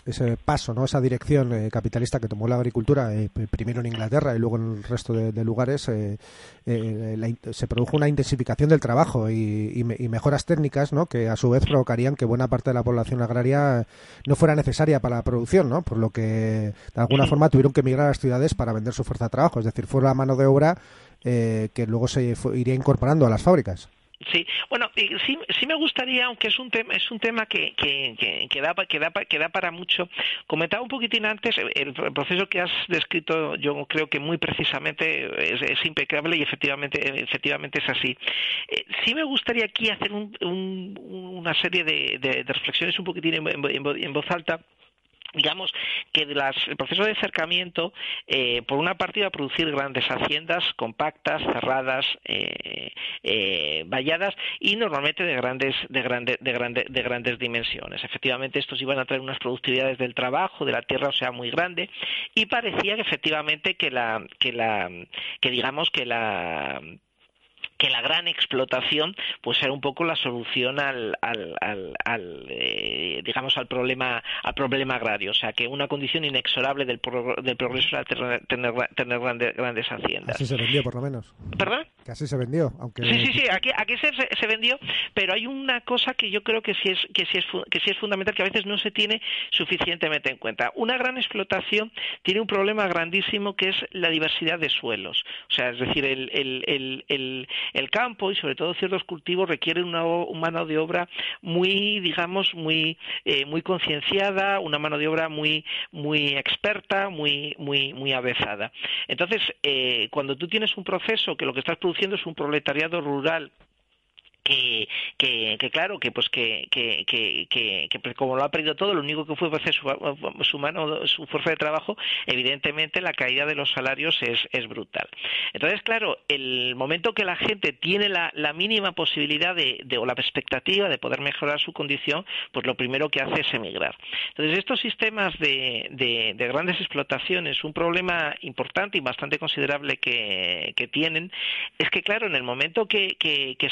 ese paso, ¿no? esa dirección eh, capitalista que tomó la agricultura, eh, primero en Inglaterra y luego en el resto de, lugares, eh, se produjo una intensificación del trabajo y, mejoras técnicas ¿no? que a su vez provocarían que buena parte de la población agraria no fuera necesaria para la producción, ¿no? por lo que de alguna forma tuvieron que emigrar a las ciudades para vender su fuerza de trabajo, es decir, fue la mano de obra que luego se iría incorporando a las fábricas. Sí, bueno, sí, sí me gustaría, aunque es un tema, es un tema que, que, que, da, que, da, que da para mucho. Comentaba un poquitín antes, el, proceso que has descrito, yo creo que muy precisamente es, impecable y efectivamente, efectivamente es así. Eh, sí me gustaría aquí hacer un, una serie de, de, reflexiones un poquitín en voz alta digamos que el proceso de acercamiento eh, por una parte iba a producir grandes haciendas compactas cerradas eh, eh, valladas y normalmente de grandes de grande, de de grandes dimensiones. Efectivamente estos iban a traer unas productividades del trabajo de la tierra o sea muy grande. Y parecía que efectivamente que la que la que digamos que la que la gran explotación pues era un poco la solución al, al, al, eh, digamos al problema al problema agrario. O sea que una condición inexorable del, del progreso era tener, tener, grandes, grandes haciendas. Así se vendió por lo menos. ¿perdón? Que así se vendió aunque sí sí sí aquí, aquí se, se, vendió pero hay una cosa que yo creo que sí es que sí es que sí es fundamental que a veces no se tiene suficientemente en cuenta una gran explotación tiene un problema grandísimo que es la diversidad de suelos o sea es decir el, el, el campo y sobre todo ciertos cultivos requieren una, mano de obra muy, digamos, muy, eh, muy concienciada, una mano de obra muy, muy experta, muy, muy, muy avezada. Entonces, eh, cuando tú tienes un proceso que lo que estás produciendo es un proletariado rural que, que, claro que pues que, que, que, pues, como lo ha perdido todo lo único que fue hacer su, su mano su fuerza de trabajo evidentemente la caída de los salarios es, es brutal. Entonces claro el momento que la gente tiene la, mínima posibilidad de, o la expectativa de poder mejorar su condición pues lo primero que hace es emigrar. Entonces estos sistemas de, de, de grandes explotaciones un problema importante y bastante considerable que, tienen es que claro en el momento que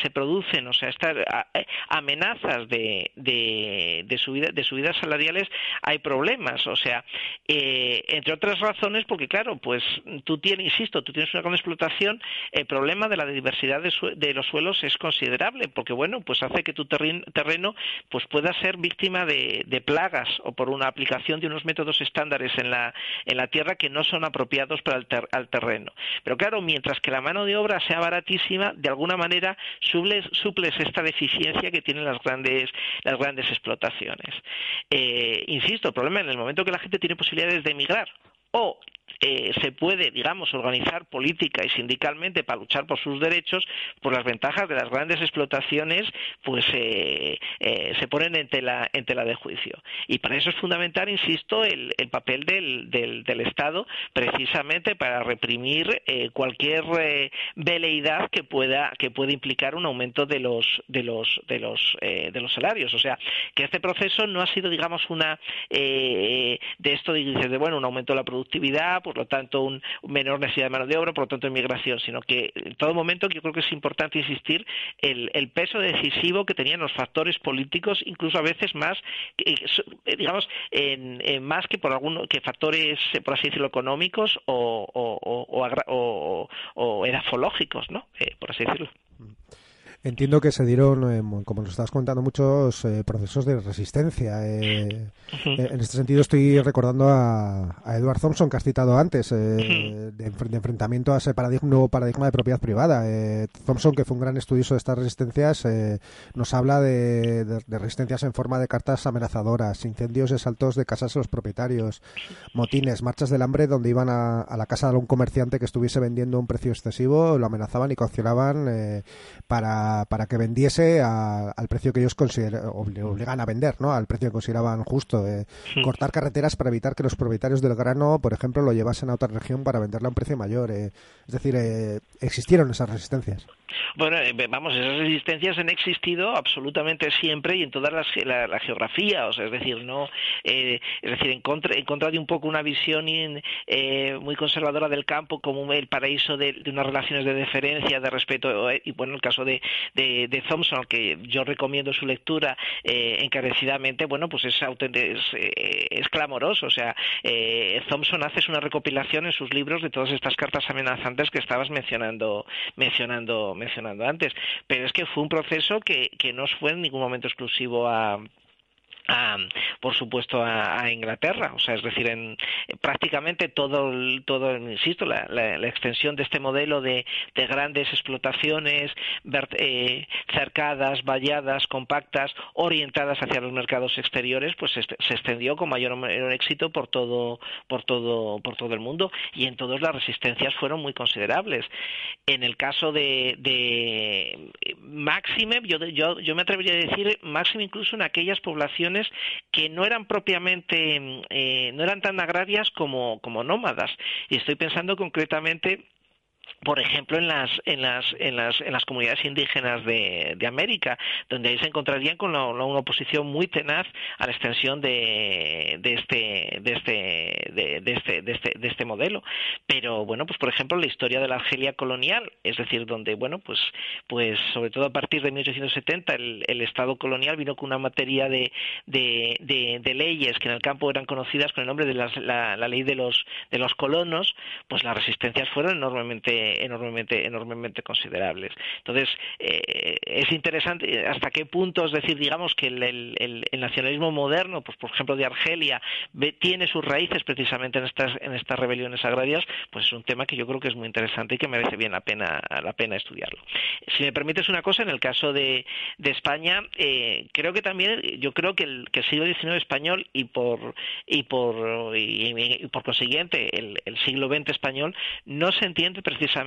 se producen o sea, estas amenazas de, de, de, subida, de subidas salariales, hay problemas, o sea, eh, entre otras razones, porque claro, pues tú tienes, insisto, tú tienes una gran explotación, el problema de la diversidad de, de los suelos es considerable, porque bueno, pues hace que tu terreno pues pueda ser víctima de, plagas o por una aplicación de unos métodos estándares en la, en la tierra que no son apropiados para el al terreno. Pero claro, mientras que la mano de obra sea baratísima, de alguna manera suple, suples esta deficiencia que tienen las grandes, las grandes explotaciones. Eh, insisto, el problema en el momento que la gente tiene posibilidades de emigrar o eh, se puede, digamos, organizar política y sindicalmente para luchar por sus derechos, por las ventajas de las grandes explotaciones, pues eh, eh, se ponen en tela, en tela de juicio. Y para eso es fundamental, insisto, el, papel del, del, Estado, precisamente para reprimir cualquier veleidad que pueda que pueda implicar un aumento de los de los de los de los salarios. O sea, que este proceso no ha sido, digamos, una de esto de, de bueno, un aumento de la productividad, por lo tanto, un, menor necesidad de mano de obra, por lo tanto, inmigración, sino que en todo momento yo creo que es importante insistir el, el peso decisivo que tenían los factores políticos, incluso a veces más, eh, digamos, en, más que por algunos que factores, eh, por así decirlo, económicos o, o, o, o edafológicos, ¿no? Eh, por así decirlo. Entiendo que se dieron, eh, como nos estás contando, muchos eh, procesos de resistencia. Eh, en este sentido estoy recordando a, Edward Thompson, que has citado antes, de, enfrentamiento a ese paradigma, nuevo paradigma de propiedad privada. Thompson, que fue un gran estudioso de estas resistencias, nos habla de, resistencias en forma de cartas amenazadoras, incendios y asaltos de casas a los propietarios, motines, marchas del hambre donde iban a, a la casa de un comerciante que estuviese vendiendo a un precio excesivo, lo amenazaban y coaccionaban para para, que vendiese al precio que ellos obligan a vender, ¿no? Al precio que consideraban justo. Eh, cortar carreteras para evitar que los propietarios del grano, por ejemplo, lo llevasen a otra región para venderlo a un precio mayor. Eh. Es decir, eh, existieron esas resistencias. Bueno, eh, vamos, esas resistencias han existido absolutamente siempre y en toda la, geografía, o sea, es decir, no, eh, es decir, en contra, en contra de un poco una visión eh, muy conservadora del campo como el paraíso de, unas relaciones de deferencia, de respeto, y bueno, el caso de, de, Thompson, que yo recomiendo su lectura encarecidamente, bueno, pues es, es, es clamoroso, o sea, Thompson hace una recopilación en sus libros de todas estas cartas amenazantes que estabas mencionando, mencionando mencionando antes, pero es que fue un proceso que, que no fue en ningún momento exclusivo a, por supuesto a, Inglaterra. O sea es decir en prácticamente todo todo insisto la, extensión de este modelo de, grandes explotaciones eh, cercadas valladas compactas orientadas hacia los mercados exteriores pues se, extendió con mayor o menor éxito por todo por todo por todo el mundo. Y en todos las resistencias fueron muy considerables. En el caso de, de máxime yo, yo yo me atrevería a decir máxime incluso en aquellas poblaciones que no eran propiamente, eh, no eran tan agrarias como, como nómadas. Y estoy pensando concretamente por ejemplo, en las, en las, en las, en las comunidades indígenas de, de América, donde ahí se encontrarían con una oposición muy tenaz a la extensión de, de este, de este, de, este, de este, de este modelo. Pero bueno, pues por ejemplo, la historia de la Argelia colonial, es decir, donde bueno, pues, pues sobre todo a partir de 1870 el, el Estado colonial vino con una materia de, de, de, leyes que en el campo eran conocidas con el nombre de la, la ley de los, de los colonos, pues las resistencias fueron enormemente enormemente, enormemente considerables. Entonces, eh, es interesante hasta qué punto, es decir, digamos que el, nacionalismo moderno, pues por ejemplo de Argelia, tiene sus raíces precisamente en estas, en estas rebeliones agrarias, pues es un tema que yo creo que es muy interesante y que merece bien la pena, la pena estudiarlo. Si me permites una cosa, en el caso de, España, eh, creo que también, yo creo que el, siglo XIX español y por, y por, y, por consiguiente el, el siglo XX español no se entiende precisamente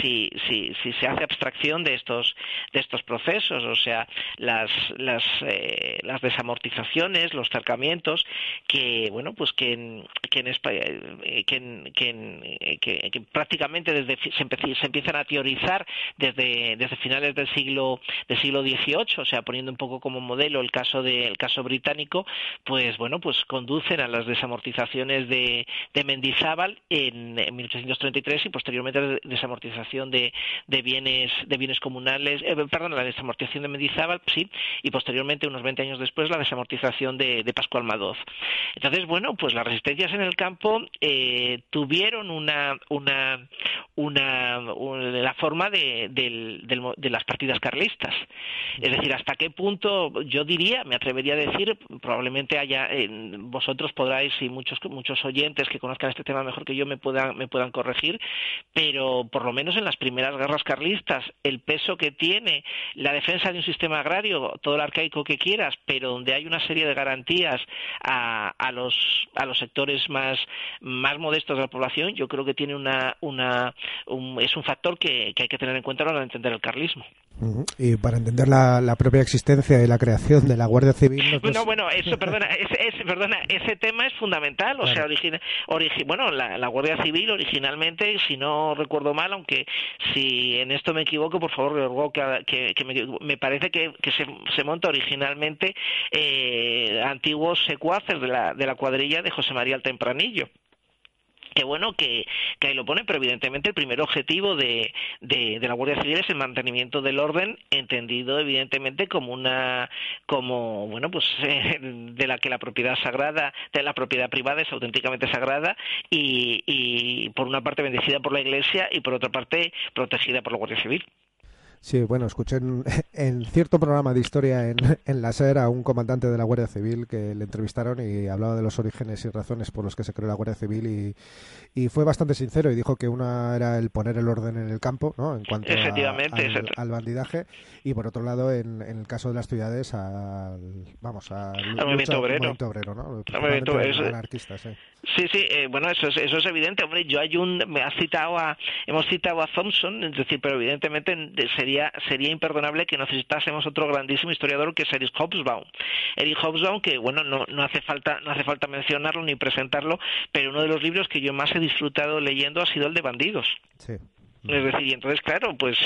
si, si, se hace abstracción de estos, de estos procesos, o sea, las, las, eh, las desamortizaciones, los cercamientos, que, bueno, pues que en, que en eh, que, que, que, prácticamente desde, se, se, empiezan a teorizar desde, desde finales del siglo, del siglo XVIII, o sea, poniendo un poco como modelo el caso, de, el caso británico, pues, bueno, pues conducen a las desamortizaciones de, de Mendizábal en, en 1833 y posteriormente desamortización de, de bienes de bienes comunales, eh, perdón, la desamortización de Mendizábal, sí, y posteriormente, unos 20 años después, la desamortización de, de Pascual Madoz. Entonces, bueno, pues las resistencias en el campo eh, tuvieron una, una, una, la forma de, de, las partidas carlistas. Es decir, hasta qué punto yo diría, me atrevería a decir, probablemente haya vosotros podráis y muchos muchos oyentes que conozcan este tema mejor que yo me puedan me puedan corregir, pero por lo menos en las primeras guerras carlistas el peso que tiene la defensa de un sistema agrario, todo el arcaico que quieras, pero donde hay una serie de garantías a, a los a los sectores más más modestos de la población, yo creo que tiene una una es un factor que, hay que tener en cuenta a la hora de entender el carlismo. Y para entender la, propia existencia y la creación de la Guardia Civil. No, bueno, eso, perdona, ese, perdona, ese tema es fundamental. O sea, bueno, la, Guardia Civil originalmente, si no recuerdo mal, aunque si en esto me equivoco, por favor, que, que, me, parece que, se, se, monta originalmente eh, antiguos secuaces de la, de la cuadrilla de José María el Tempranillo que bueno que, que, ahí lo pone, pero evidentemente el primer objetivo de, de, la Guardia Civil es el mantenimiento del orden, entendido evidentemente como una, como, bueno, pues de la que la propiedad sagrada, de la propiedad privada es auténticamente sagrada y, y por una parte bendecida por la Iglesia y por otra parte protegida por la Guardia Civil. Sí, bueno, escuché en, cierto programa de historia en, en, la SER a un comandante de la Guardia Civil que le entrevistaron y hablaba de los orígenes y razones por los que se creó la Guardia Civil y, y fue bastante sincero y dijo que una era el poner el orden en el campo, ¿no? En cuanto al, bandidaje y por otro lado, en, el caso de las ciudades, al, vamos, al, movimiento obrero. ¿no? anarquistas, Sí, sí, eh, bueno, eso es, eso es evidente. Hombre, yo hay un, me ha citado a, hemos citado a Thompson, es decir, pero evidentemente sería sería, imperdonable que necesitásemos otro grandísimo historiador que es Erich Hobsbawm. Erich Hobsbawm, que bueno, no, no, hace falta, no hace falta mencionarlo ni presentarlo, pero uno de los libros que yo más he disfrutado leyendo ha sido el de Bandidos. Sí. Es decir, y entonces, claro, pues,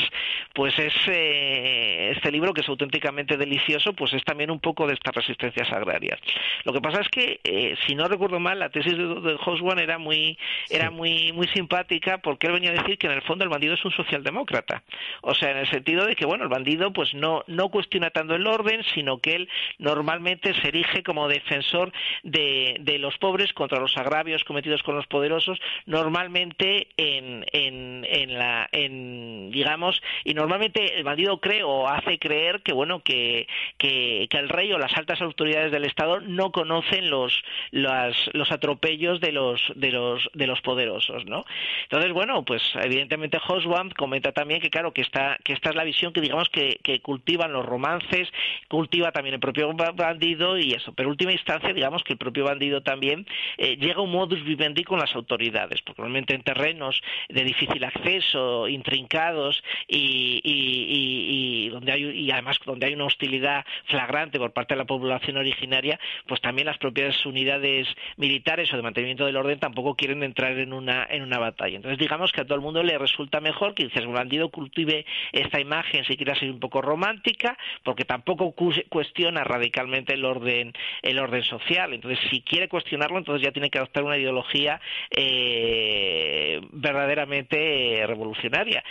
pues es, eh, este libro que es auténticamente delicioso, pues es también un poco de estas resistencias agrarias. Lo que pasa es que, eh, si no recuerdo mal, la tesis de, de era muy, era muy, muy simpática porque él venía a decir que en el fondo el bandido es un socialdemócrata. O sea, en el sentido de que, bueno, el bandido pues no, no cuestiona tanto el orden, sino que él normalmente se erige como defensor de, de los pobres contra los agravios cometidos con los poderosos, normalmente en, en, en la en digamos y normalmente el bandido cree o hace creer que bueno que, que, el rey o las altas autoridades del estado no conocen los los atropellos de los de los de los poderosos no entonces bueno pues evidentemente Hoswam comenta también que claro que esta que esta es la visión que digamos que, que cultivan los romances cultiva también el propio bandido y eso. Pero en última instancia digamos que el propio bandido también eh, llega a un modus vivendi con las autoridades porque normalmente en terrenos de difícil acceso intrincados y, y, donde hay y además donde hay una hostilidad flagrante por parte de la población originaria, pues también las propias unidades militares o de mantenimiento del orden tampoco quieren entrar en una en una batalla. Entonces digamos que a todo el mundo le resulta mejor que dices, bandido cultive esta imagen si quiere ser un poco romántica, porque tampoco cuestiona radicalmente el orden el orden social. Entonces si quiere cuestionarlo, entonces ya tiene que adoptar una ideología eh, verdaderamente revolucionaria revolucionaria.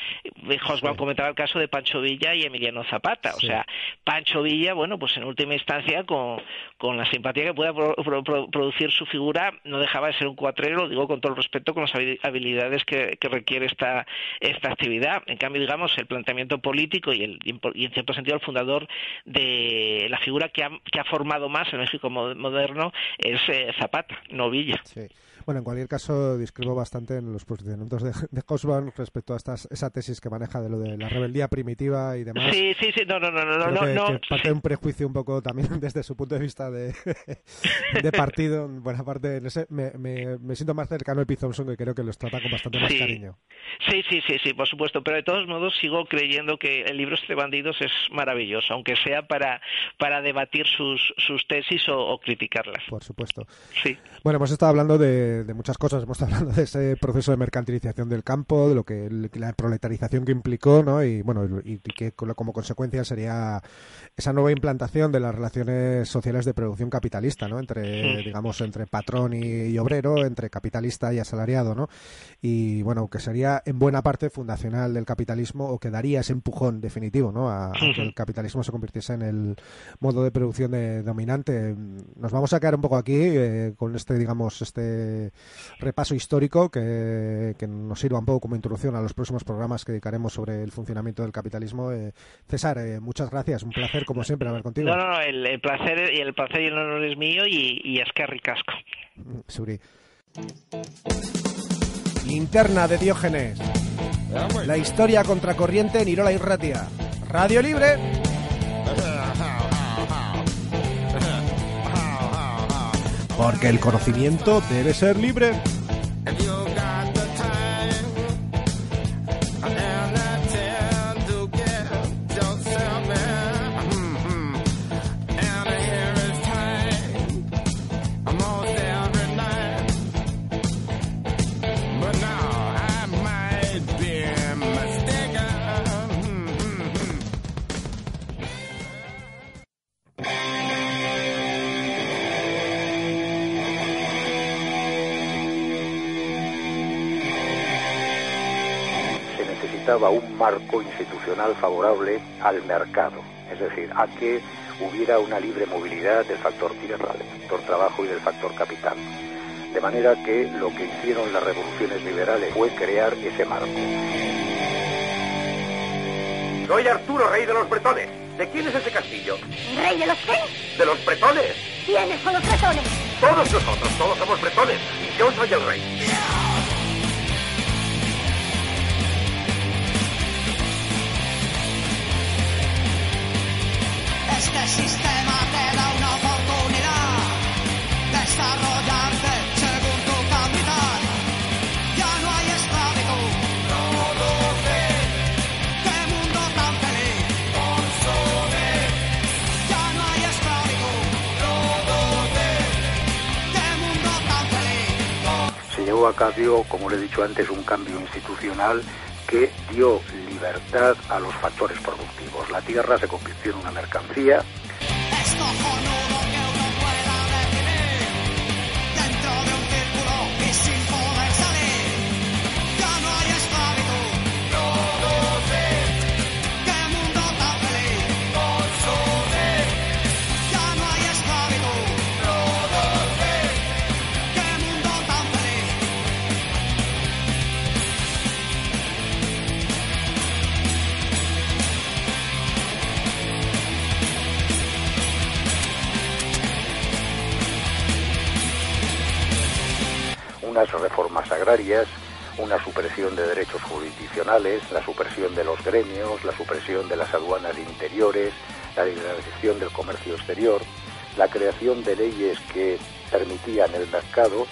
José comentaba el caso de Pancho Villa y Emiliano Zapata. O sea, Pancho Villa, bueno, pues en última instancia, con, con la simpatía que pueda producir su figura, no dejaba de ser un cuatrero, lo digo con todo el respeto, con las habilidades que, requiere esta, esta actividad. En cambio, digamos, el planteamiento político y, el, y en cierto sentido el fundador de la figura que ha, que ha formado más el México moderno es eh, Zapata, no Villa. Bueno, en cualquier caso, discrepo bastante en los posicionamientos de, de respecto a estas, esa tesis que maneja de lo de la rebeldía primitiva y demás. Sí, sí, sí, no, no, no, no, no, que, parte de un prejuicio un poco también desde su punto de vista de, de partido, en buena parte, no sé, me, me, me, siento más cercano a P. Thompson que creo que los trata con bastante más cariño. Sí, sí, sí, sí, por supuesto, pero de todos modos sigo creyendo que el libro este de bandidos es maravilloso, aunque sea para, para debatir sus, sus tesis o, o criticarlas. Por supuesto. Sí. Bueno, hemos estado hablando de de, muchas cosas. Hemos estado hablando de ese proceso de mercantilización del campo, de lo que la proletarización que implicó, ¿no? Y bueno, y, que como consecuencia sería esa nueva implantación de las relaciones sociales de producción capitalista, ¿no? Entre, digamos, entre patrón y, obrero, entre capitalista y asalariado, ¿no? Y bueno, que sería en buena parte fundacional del capitalismo o que daría ese empujón definitivo ¿no? a, que el capitalismo se convirtiese en el modo de producción dominante. Nos vamos a quedar un poco aquí eh, con este, digamos, este repaso histórico que, nos sirva un poco como introducción a los próximos programas que dedicaremos sobre el funcionamiento del capitalismo. Eh, César, eh, muchas gracias, un placer como siempre hablar contigo. No, no, el, placer y el placer y el honor es mío y, y es que ricasco. Suri. Linterna de Diógenes. La historia contracorriente en Irola y Ratia. Radio Libre. Porque el conocimiento debe ser libre. Un marco institucional favorable al mercado, es decir, a que hubiera una libre movilidad del factor tierra, del factor trabajo y del factor capital. De manera que lo que hicieron las revoluciones liberales fue crear ese marco. Soy Arturo, rey de los bretones. ¿De quién es ese castillo? ¿Rey de los qué? De los bretones. ¿Quiénes son los bretones? Todos nosotros, todos somos bretones. Y yo soy el rey. Feliz! Se llevó a cabo, como le he dicho antes, un cambio institucional que dio libertad a los factores productivos. La tierra se convirtió en una mercancía agrarias, una supresión de derechos jurisdiccionales, la supresión de los gremios, la supresión de las aduanas interiores, la liberalización del comercio exterior, la creación de leyes que permitían el mercado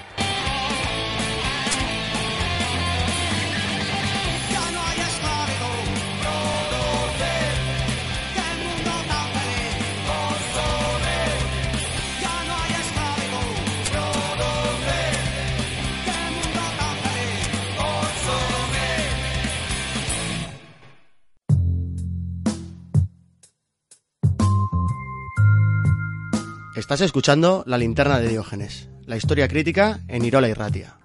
Estás escuchando La linterna de Diógenes, la historia crítica en Irola y Ratia.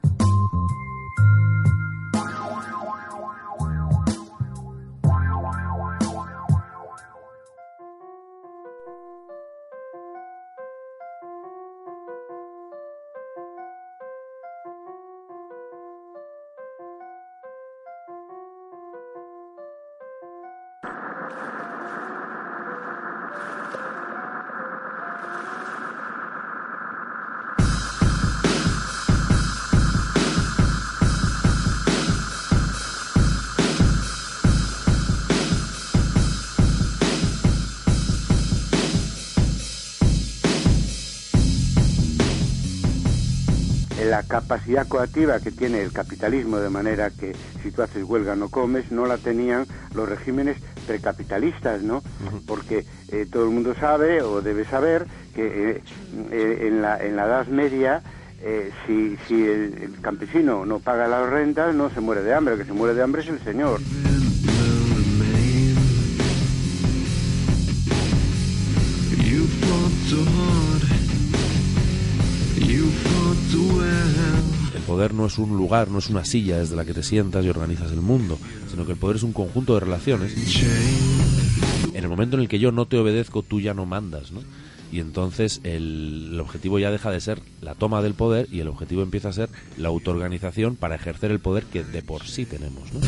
Capacidad coactiva que tiene el capitalismo, de manera que si tú haces huelga no comes, no la tenían los regímenes precapitalistas, ¿no? Porque eh, todo el mundo sabe o debe saber que eh, eh, en, la, en la Edad Media si, si el, campesino no paga las rentas, no se muere de hambre, el que se muere de hambre es el señor. Poder no es un lugar, no es una silla desde la que te sientas y organizas el mundo, sino que el poder es un conjunto de relaciones. En el momento en el que yo no te obedezco, tú ya no mandas, ¿no? Y entonces el, el objetivo ya deja de ser la toma del poder y el objetivo empieza a ser la autoorganización para ejercer el poder que de por sí tenemos, ¿no?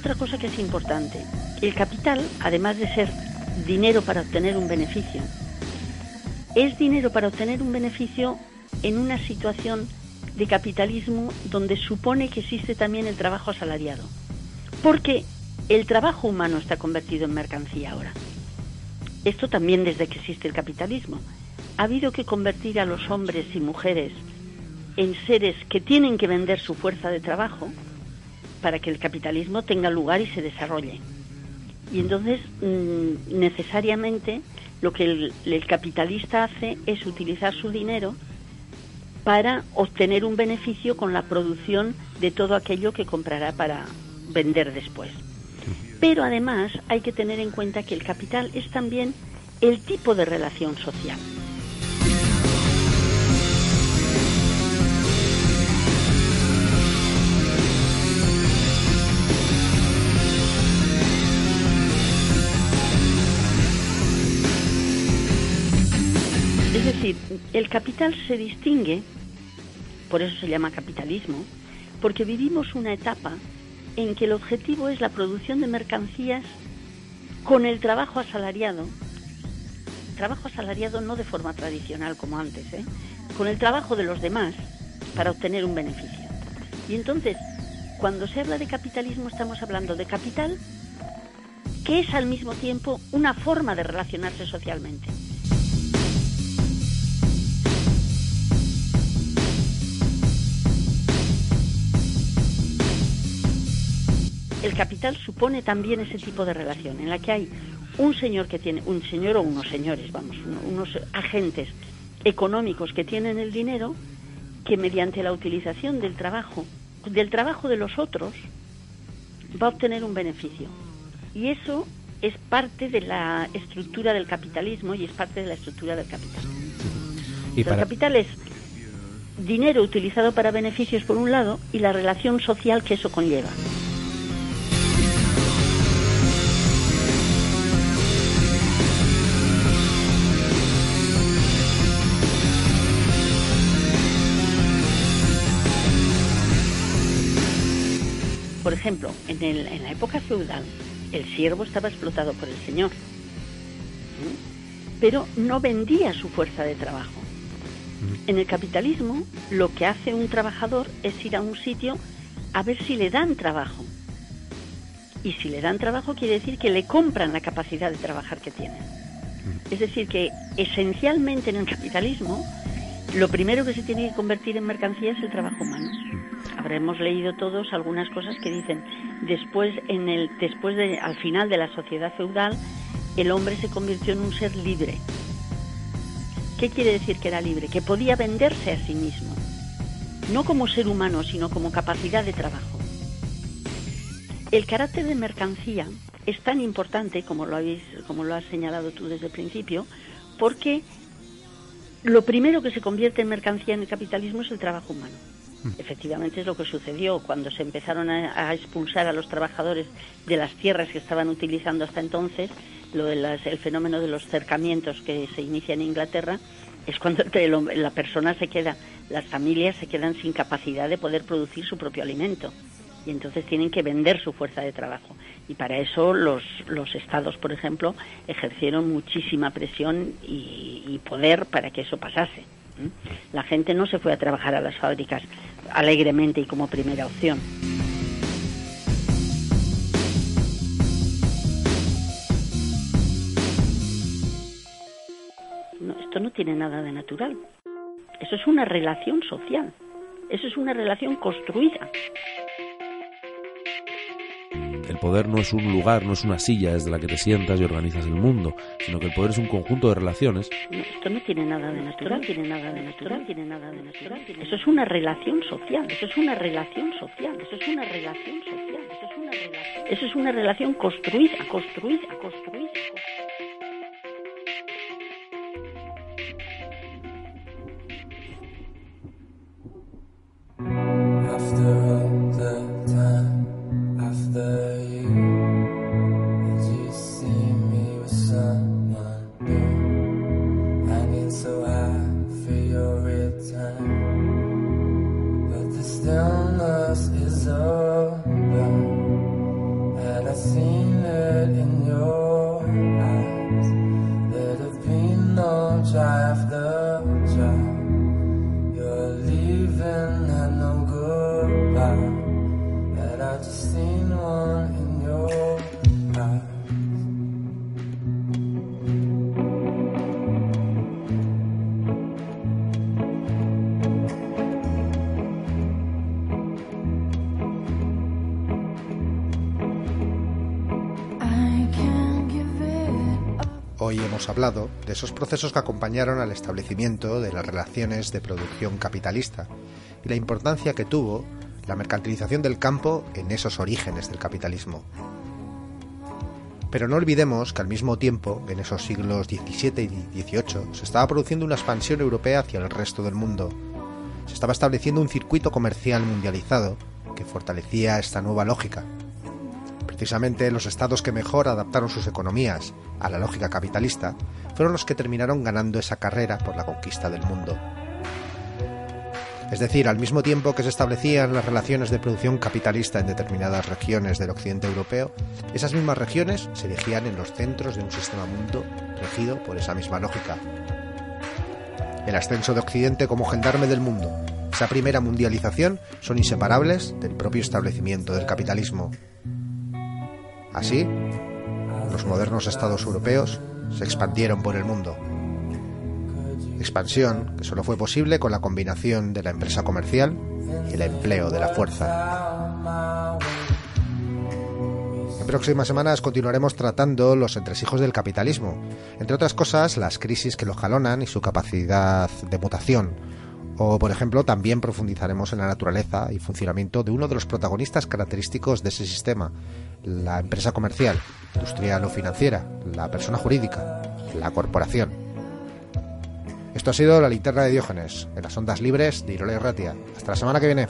Otra cosa que es importante. El capital, además de ser dinero para obtener un beneficio, es dinero para obtener un beneficio en una situación de capitalismo donde supone que existe también el trabajo asalariado. Porque el trabajo humano está convertido en mercancía ahora. Esto también desde que existe el capitalismo. Ha habido que convertir a los hombres y mujeres en seres que tienen que vender su fuerza de trabajo para que el capitalismo tenga lugar y se desarrolle. Y entonces, mm, necesariamente, lo que el, el capitalista hace es utilizar su dinero para obtener un beneficio con la producción de todo aquello que comprará para vender después. Pero además hay que tener en cuenta que el capital es también el tipo de relación social. El capital se distingue, por eso se llama capitalismo, porque vivimos una etapa en que el objetivo es la producción de mercancías con el trabajo asalariado. Trabajo asalariado no de forma tradicional como antes, ¿eh? con el trabajo de los demás para obtener un beneficio. Y entonces, cuando se habla de capitalismo estamos hablando de capital que es al mismo tiempo una forma de relacionarse socialmente. El capital supone también ese tipo de relación en la que hay un señor que tiene, un señor o unos señores, vamos, unos agentes económicos que tienen el dinero que mediante la utilización del trabajo, del trabajo de los otros, va a obtener un beneficio. Y eso es parte de la estructura del capitalismo y es parte de la estructura del capital. Y El capital es dinero utilizado para beneficios por un lado y la relación social que eso conlleva. Por ejemplo, en, el- en la época feudal, el siervo estaba explotado por el señor, pero no vendía su fuerza de trabajo. En el capitalismo, lo que hace un trabajador es ir a un sitio a ver si le dan trabajo. Y si le dan trabajo quiere decir que le compran la capacidad de trabajar que tiene. Es decir, que esencialmente en el capitalismo, lo primero que se tiene que convertir en mercancía es el trabajo humano. Habremos leído todos algunas cosas que dicen después en el después de al final de la sociedad feudal el hombre se convirtió en un ser libre. ¿Qué quiere decir que era libre? Que podía venderse a sí mismo, no como ser humano, sino como capacidad de trabajo. El carácter de mercancía es tan importante como lo habéis, como lo has señalado tú desde el principio, porque lo primero que se convierte en mercancía en el capitalismo es el trabajo humano. Efectivamente es lo que sucedió cuando se empezaron a, a expulsar a los trabajadores de las tierras que estaban utilizando hasta entonces, lo de las- el fenómeno de los cercamientos que se inicia en Inglaterra, es cuando la persona se queda, las familias se quedan sin capacidad de poder producir su propio alimento y entonces tienen que vender su fuerza de trabajo. Y para eso los, los estados, por ejemplo, ejercieron muchísima presión y, poder para que eso pasase. La gente no se fue a trabajar a las fábricas alegremente y como primera opción. Esto no tiene nada de natural. Eso es una relación social. Eso es una relación construida. El poder no es un lugar, no es una silla desde la que te sientas y organizas el mundo, sino que el poder es un conjunto de relaciones. esto no tiene nada de natural, tiene nada de natural, tiene nada de natural. Eso es una relación social, eso es una relación social, eso es una relación social, eso es una relación. Eso es una relación construida, construida, construida. Hoy hemos hablado de esos procesos que acompañaron al establecimiento de las relaciones de producción capitalista y la importancia que tuvo la mercantilización del campo en esos orígenes del capitalismo. Pero no olvidemos que al mismo tiempo, en esos siglos XVII y XVIII, se estaba produciendo una expansión europea hacia el resto del mundo. Se estaba estableciendo un circuito comercial mundializado que fortalecía esta nueva lógica. Precisamente los estados que mejor adaptaron sus economías a la lógica capitalista fueron los que terminaron ganando esa carrera por la conquista del mundo. Es decir, al mismo tiempo que se establecían las relaciones de producción capitalista en determinadas regiones del occidente europeo, esas mismas regiones se erigían en los centros de un sistema mundo regido por esa misma lógica. El ascenso de Occidente como gendarme del mundo, esa primera mundialización, son inseparables del propio establecimiento del capitalismo. Así, los modernos estados europeos se expandieron por el mundo. Expansión que solo fue posible con la combinación de la empresa comercial y el empleo de la fuerza. En próximas semanas continuaremos tratando los entresijos del capitalismo, entre otras cosas las crisis que lo jalonan y su capacidad de mutación, o, por ejemplo, también profundizaremos en la naturaleza y funcionamiento de uno de los protagonistas característicos de ese sistema, la empresa comercial, industrial o financiera, la persona jurídica, la corporación. Esto ha sido la linterna de Diógenes, en las ondas libres de Irola y Ratia. Hasta la semana que viene.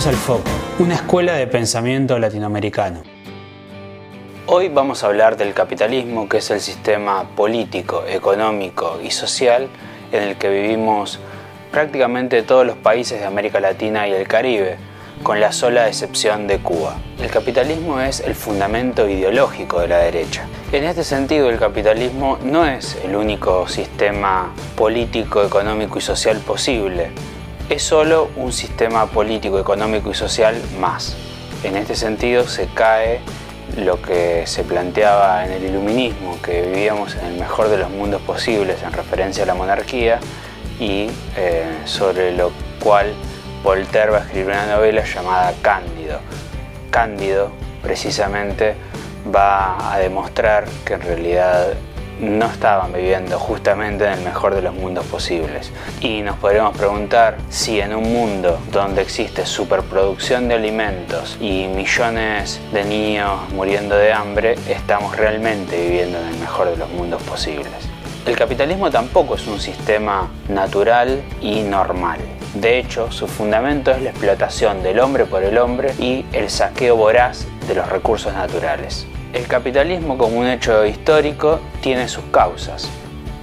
Bienvenidos al Foco, una escuela de pensamiento latinoamericano. Hoy vamos a hablar del capitalismo, que es el sistema político, económico y social en el que vivimos prácticamente todos los países de América Latina y el Caribe, con la sola excepción de Cuba. El capitalismo es el fundamento ideológico de la derecha. En este sentido, el capitalismo no es el único sistema político, económico y social posible. Es solo un sistema político, económico y social más. En este sentido, se cae lo que se planteaba en el iluminismo, que vivíamos en el mejor de los mundos posibles en referencia a la monarquía y eh, sobre lo cual Voltaire va a escribir una novela llamada Cándido. Cándido precisamente va a demostrar que en realidad no estaban viviendo justamente en el mejor de los mundos posibles. Y nos podríamos preguntar si en un mundo donde existe superproducción de alimentos y millones de niños muriendo de hambre, estamos realmente viviendo en el mejor de los mundos posibles. El capitalismo tampoco es un sistema natural y normal. De hecho, su fundamento es la explotación del hombre por el hombre y el saqueo voraz de los recursos naturales. El capitalismo como un hecho histórico tiene sus causas.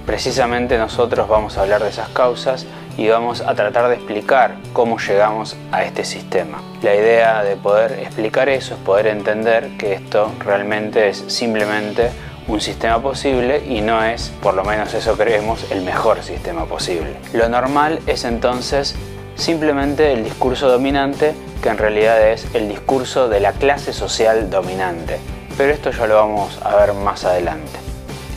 Precisamente nosotros vamos a hablar de esas causas y vamos a tratar de explicar cómo llegamos a este sistema. La idea de poder explicar eso es poder entender que esto realmente es simplemente un sistema posible y no es, por lo menos eso creemos, el mejor sistema posible. Lo normal es entonces simplemente el discurso dominante que en realidad es el discurso de la clase social dominante. Pero esto ya lo vamos a ver más adelante.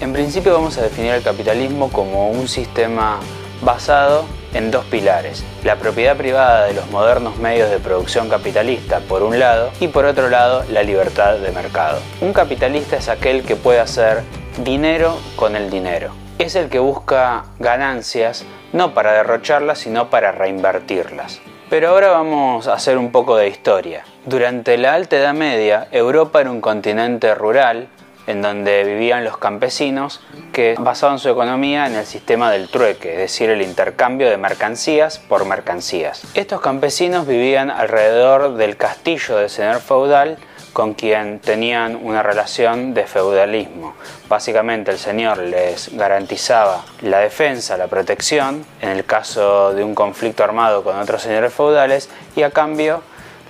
En principio vamos a definir el capitalismo como un sistema basado en dos pilares, la propiedad privada de los modernos medios de producción capitalista por un lado y por otro lado la libertad de mercado. Un capitalista es aquel que puede hacer dinero con el dinero. Es el que busca ganancias no para derrocharlas sino para reinvertirlas. Pero ahora vamos a hacer un poco de historia. Durante la Alta Edad Media, Europa era un continente rural en donde vivían los campesinos que basaban su economía en el sistema del trueque, es decir, el intercambio de mercancías por mercancías. Estos campesinos vivían alrededor del castillo del señor feudal con quien tenían una relación de feudalismo. Básicamente el señor les garantizaba la defensa, la protección en el caso de un conflicto armado con otros señores feudales y a cambio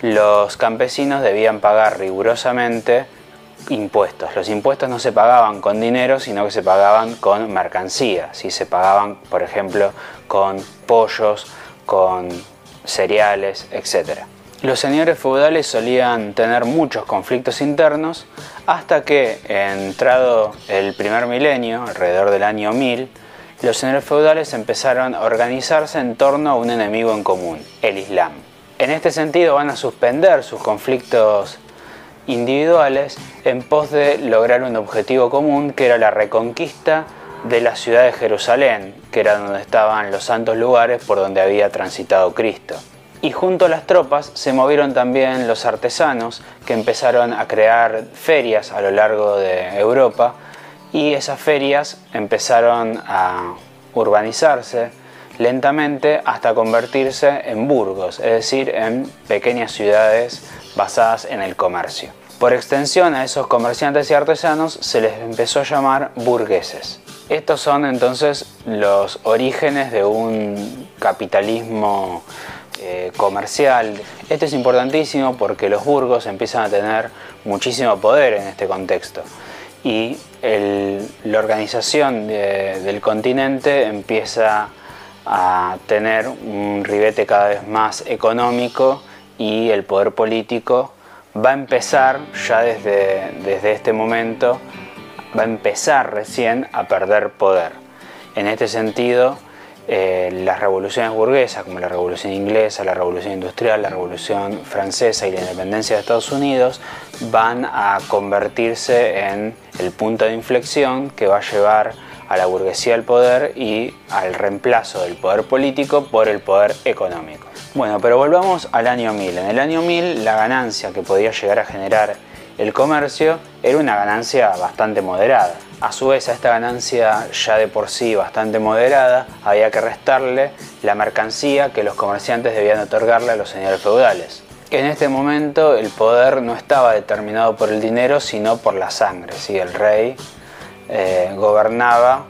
los campesinos debían pagar rigurosamente impuestos. Los impuestos no se pagaban con dinero, sino que se pagaban con mercancía. Si se pagaban, por ejemplo, con pollos, con cereales, etc. Los señores feudales solían tener muchos conflictos internos hasta que, entrado el primer milenio, alrededor del año 1000, los señores feudales empezaron a organizarse en torno a un enemigo en común, el Islam. En este sentido van a suspender sus conflictos individuales en pos de lograr un objetivo común que era la reconquista de la ciudad de Jerusalén, que era donde estaban los santos lugares por donde había transitado Cristo. Y junto a las tropas se movieron también los artesanos que empezaron a crear ferias a lo largo de Europa y esas ferias empezaron a urbanizarse lentamente hasta convertirse en burgos, es decir, en pequeñas ciudades basadas en el comercio. Por extensión a esos comerciantes y artesanos se les empezó a llamar burgueses. Estos son entonces los orígenes de un capitalismo eh, comercial. Esto es importantísimo porque los burgos empiezan a tener muchísimo poder en este contexto y la organización del continente empieza a tener un ribete cada vez más económico y el poder político va a empezar ya desde, desde este momento, va a empezar recién a perder poder. En este sentido, eh, las revoluciones burguesas, como la revolución inglesa, la revolución industrial, la revolución francesa y la independencia de Estados Unidos, van a convertirse en el punto de inflexión que va a llevar a la burguesía al poder y al reemplazo del poder político por el poder económico. Bueno, pero volvamos al año 1000. En el año 1000 la ganancia que podía llegar a generar el comercio era una ganancia bastante moderada. A su vez a esta ganancia ya de por sí bastante moderada, había que restarle la mercancía que los comerciantes debían otorgarle a los señores feudales. En este momento el poder no estaba determinado por el dinero, sino por la sangre. ¿sí? El rey eh, gobernaba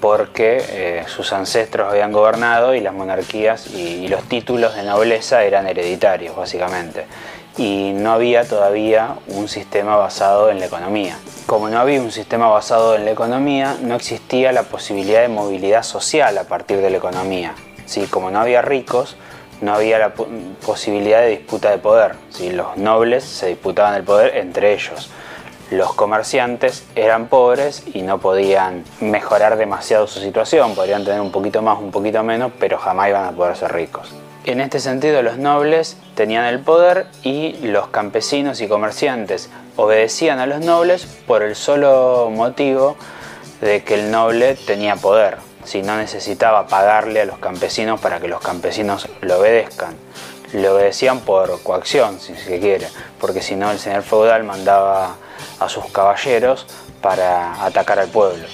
porque eh, sus ancestros habían gobernado y las monarquías y, los títulos de nobleza eran hereditarios, básicamente. Y no había todavía un sistema basado en la economía. Como no había un sistema basado en la economía, no existía la posibilidad de movilidad social a partir de la economía. ¿sí? Como no había ricos, no había la posibilidad de disputa de poder. ¿sí? Los nobles se disputaban el poder entre ellos los comerciantes eran pobres y no podían mejorar demasiado su situación, podrían tener un poquito más, un poquito menos, pero jamás iban a poder ser ricos. En este sentido, los nobles tenían el poder y los campesinos y comerciantes obedecían a los nobles por el solo motivo de que el noble tenía poder, si no necesitaba pagarle a los campesinos para que los campesinos lo obedezcan. Le obedecían por coacción, si se quiere, porque si no el señor feudal mandaba a sus caballeros para atacar al pueblo.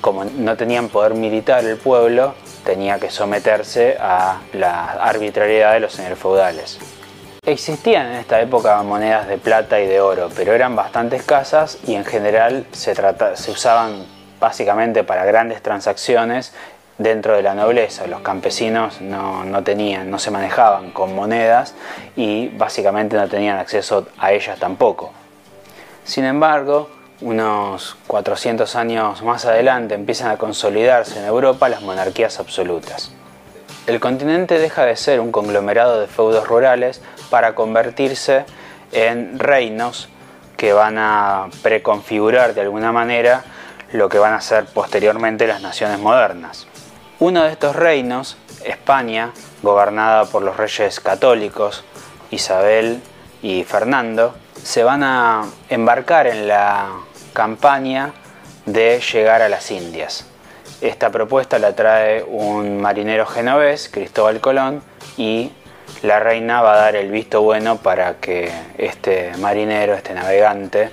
Como no tenían poder militar el pueblo, tenía que someterse a la arbitrariedad de los señores feudales. Existían en esta época monedas de plata y de oro, pero eran bastante escasas y en general se, se usaban básicamente para grandes transacciones dentro de la nobleza. Los campesinos no, no, tenían, no se manejaban con monedas y básicamente no tenían acceso a ellas tampoco. Sin embargo, unos 400 años más adelante empiezan a consolidarse en Europa las monarquías absolutas. El continente deja de ser un conglomerado de feudos rurales para convertirse en reinos que van a preconfigurar de alguna manera lo que van a ser posteriormente las naciones modernas. Uno de estos reinos, España, gobernada por los reyes católicos, Isabel y Fernando, se van a embarcar en la campaña de llegar a las Indias. Esta propuesta la trae un marinero genovés, Cristóbal Colón, y la reina va a dar el visto bueno para que este marinero, este navegante,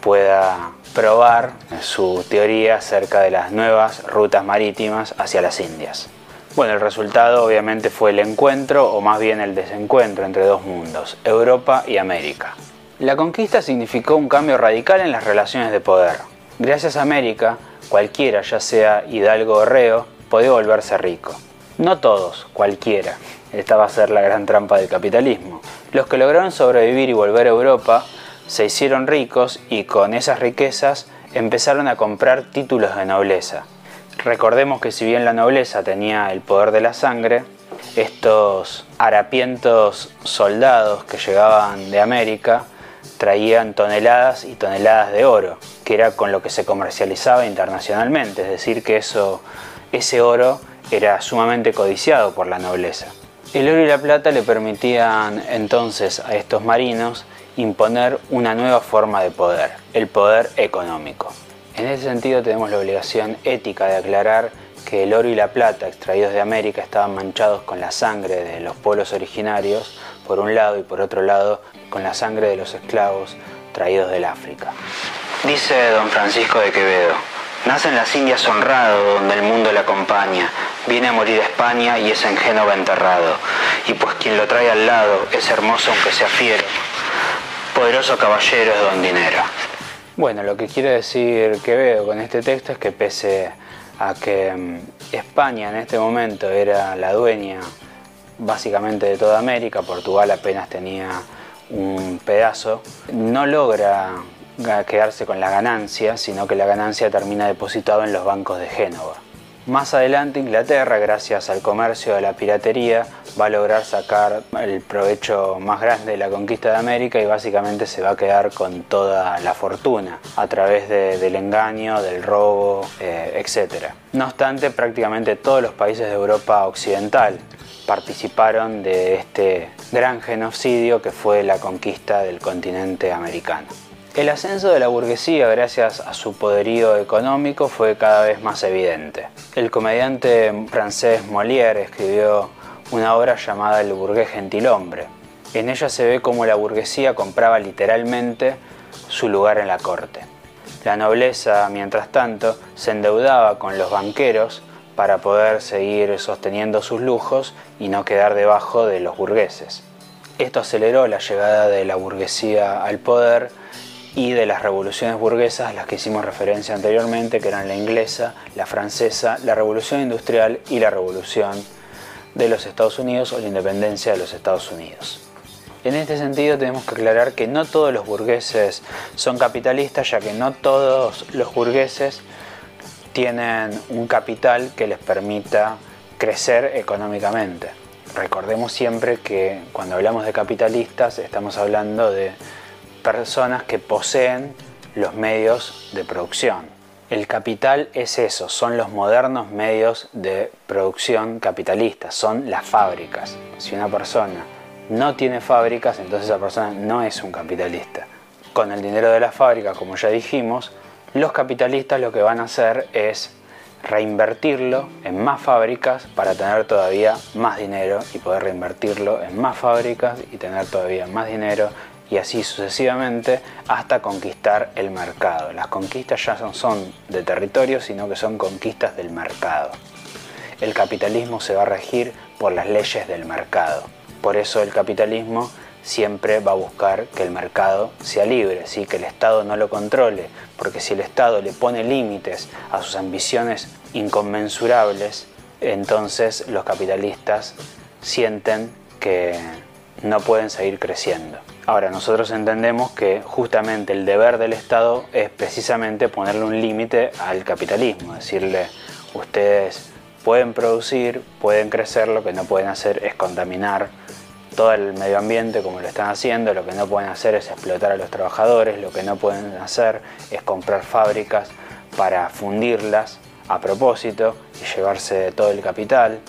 pueda probar su teoría acerca de las nuevas rutas marítimas hacia las Indias. Bueno, el resultado obviamente fue el encuentro, o más bien el desencuentro entre dos mundos, Europa y América. La conquista significó un cambio radical en las relaciones de poder. Gracias a América, cualquiera, ya sea hidalgo o reo, podía volverse rico. No todos, cualquiera. Esta va a ser la gran trampa del capitalismo. Los que lograron sobrevivir y volver a Europa se hicieron ricos y con esas riquezas empezaron a comprar títulos de nobleza. Recordemos que si bien la nobleza tenía el poder de la sangre, estos harapientos soldados que llegaban de América traían toneladas y toneladas de oro, que era con lo que se comercializaba internacionalmente, es decir, que eso, ese oro era sumamente codiciado por la nobleza. El oro y la plata le permitían entonces a estos marinos imponer una nueva forma de poder, el poder económico. En ese sentido tenemos la obligación ética de aclarar que el oro y la plata extraídos de América estaban manchados con la sangre de los pueblos originarios, por un lado, y por otro lado, con la sangre de los esclavos traídos del África. Dice don Francisco de Quevedo, nace en las Indias honrado, donde el mundo le acompaña, viene a morir a España y es en Génova enterrado, y pues quien lo trae al lado es hermoso aunque sea fiero, poderoso caballero es don dinero. Bueno, lo que quiere decir Quevedo con este texto es que pese a que mm, España en este momento era la dueña básicamente de toda América, Portugal apenas tenía un pedazo, no logra quedarse con la ganancia, sino que la ganancia termina depositada en los bancos de Génova. Más adelante Inglaterra, gracias al comercio de la piratería, va a lograr sacar el provecho más grande de la conquista de América y básicamente se va a quedar con toda la fortuna a través del engaño, del robo, eh, etc. No obstante, prácticamente todos los países de Europa occidental participaron de este gran genocidio que fue la conquista del continente americano. El ascenso de la burguesía gracias a su poderío económico fue cada vez más evidente. El comediante francés Molière escribió una obra llamada El burgués gentilhombre. En ella se ve cómo la burguesía compraba literalmente su lugar en la corte. La nobleza, mientras tanto, se endeudaba con los banqueros para poder seguir sosteniendo sus lujos y no quedar debajo de los burgueses. Esto aceleró la llegada de la burguesía al poder y de las revoluciones burguesas, las que hicimos referencia anteriormente, que eran la inglesa, la francesa, la revolución industrial y la revolución de los Estados Unidos o la independencia de los Estados Unidos. En este sentido tenemos que aclarar que no todos los burgueses son capitalistas, ya que no todos los burgueses tienen un capital que les permita crecer económicamente. Recordemos siempre que cuando hablamos de capitalistas estamos hablando de personas que poseen los medios de producción. El capital es eso, son los modernos medios de producción capitalistas, son las fábricas. Si una persona no tiene fábricas, entonces esa persona no es un capitalista. Con el dinero de la fábrica, como ya dijimos, los capitalistas lo que van a hacer es reinvertirlo en más fábricas para tener todavía más dinero y poder reinvertirlo en más fábricas y tener todavía más dinero y así sucesivamente hasta conquistar el mercado. Las conquistas ya no son de territorio, sino que son conquistas del mercado. El capitalismo se va a regir por las leyes del mercado. Por eso el capitalismo siempre va a buscar que el mercado sea libre, ¿sí? que el Estado no lo controle, porque si el Estado le pone límites a sus ambiciones inconmensurables, entonces los capitalistas sienten que no pueden seguir creciendo. Ahora, nosotros entendemos que justamente el deber del Estado es precisamente ponerle un límite al capitalismo, decirle, ustedes pueden producir, pueden crecer, lo que no pueden hacer es contaminar todo el medio ambiente como lo están haciendo, lo que no pueden hacer es explotar a los trabajadores, lo que no pueden hacer es comprar fábricas para fundirlas a propósito y llevarse todo el capital,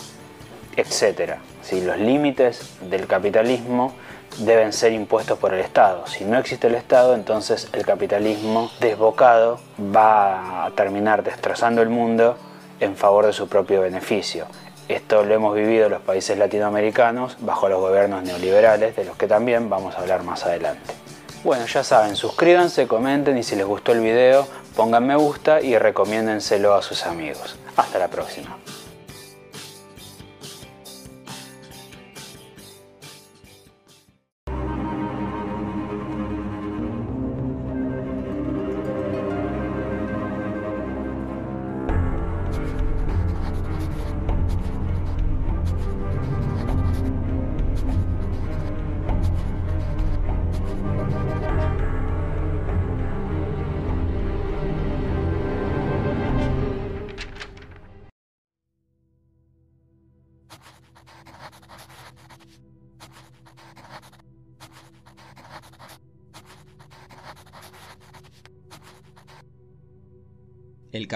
etc. Si los límites del capitalismo deben ser impuestos por el Estado. Si no existe el Estado, entonces el capitalismo desbocado va a terminar destrozando el mundo en favor de su propio beneficio. Esto lo hemos vivido los países latinoamericanos bajo los gobiernos neoliberales, de los que también vamos a hablar más adelante. Bueno, ya saben, suscríbanse, comenten y si les gustó el video, pongan me gusta y recomiéndenselo a sus amigos. Hasta la próxima.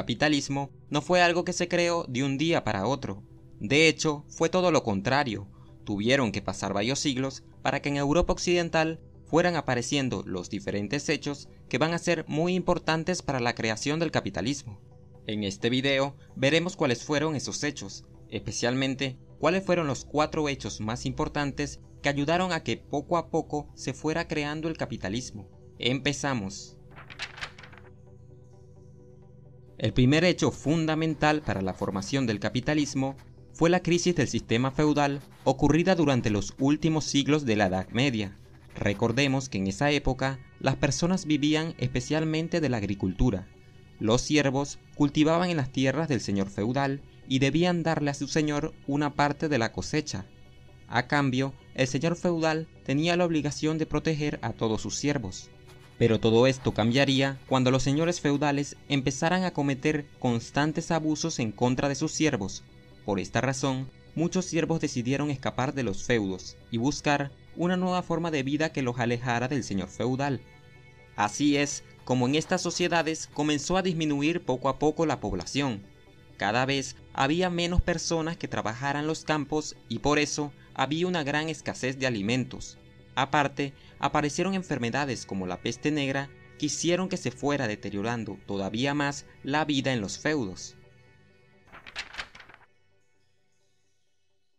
Capitalismo no fue algo que se creó de un día para otro. De hecho, fue todo lo contrario. Tuvieron que pasar varios siglos para que en Europa Occidental fueran apareciendo los diferentes hechos que van a ser muy importantes para la creación del capitalismo. En este video veremos cuáles fueron esos hechos, especialmente cuáles fueron los cuatro hechos más importantes que ayudaron a que poco a poco se fuera creando el capitalismo. Empezamos. El primer hecho fundamental para la formación del capitalismo fue la crisis del sistema feudal ocurrida durante los últimos siglos de la Edad Media. Recordemos que en esa época las personas vivían especialmente de la agricultura. Los siervos cultivaban en las tierras del señor feudal y debían darle a su señor una parte de la cosecha. A cambio, el señor feudal tenía la obligación de proteger a todos sus siervos. Pero todo esto cambiaría cuando los señores feudales empezaran a cometer constantes abusos en contra de sus siervos. Por esta razón, muchos siervos decidieron escapar de los feudos y buscar una nueva forma de vida que los alejara del señor feudal. Así es como en estas sociedades comenzó a disminuir poco a poco la población. Cada vez había menos personas que trabajaran los campos y por eso había una gran escasez de alimentos. Aparte, aparecieron enfermedades como la peste negra que hicieron que se fuera deteriorando todavía más la vida en los feudos.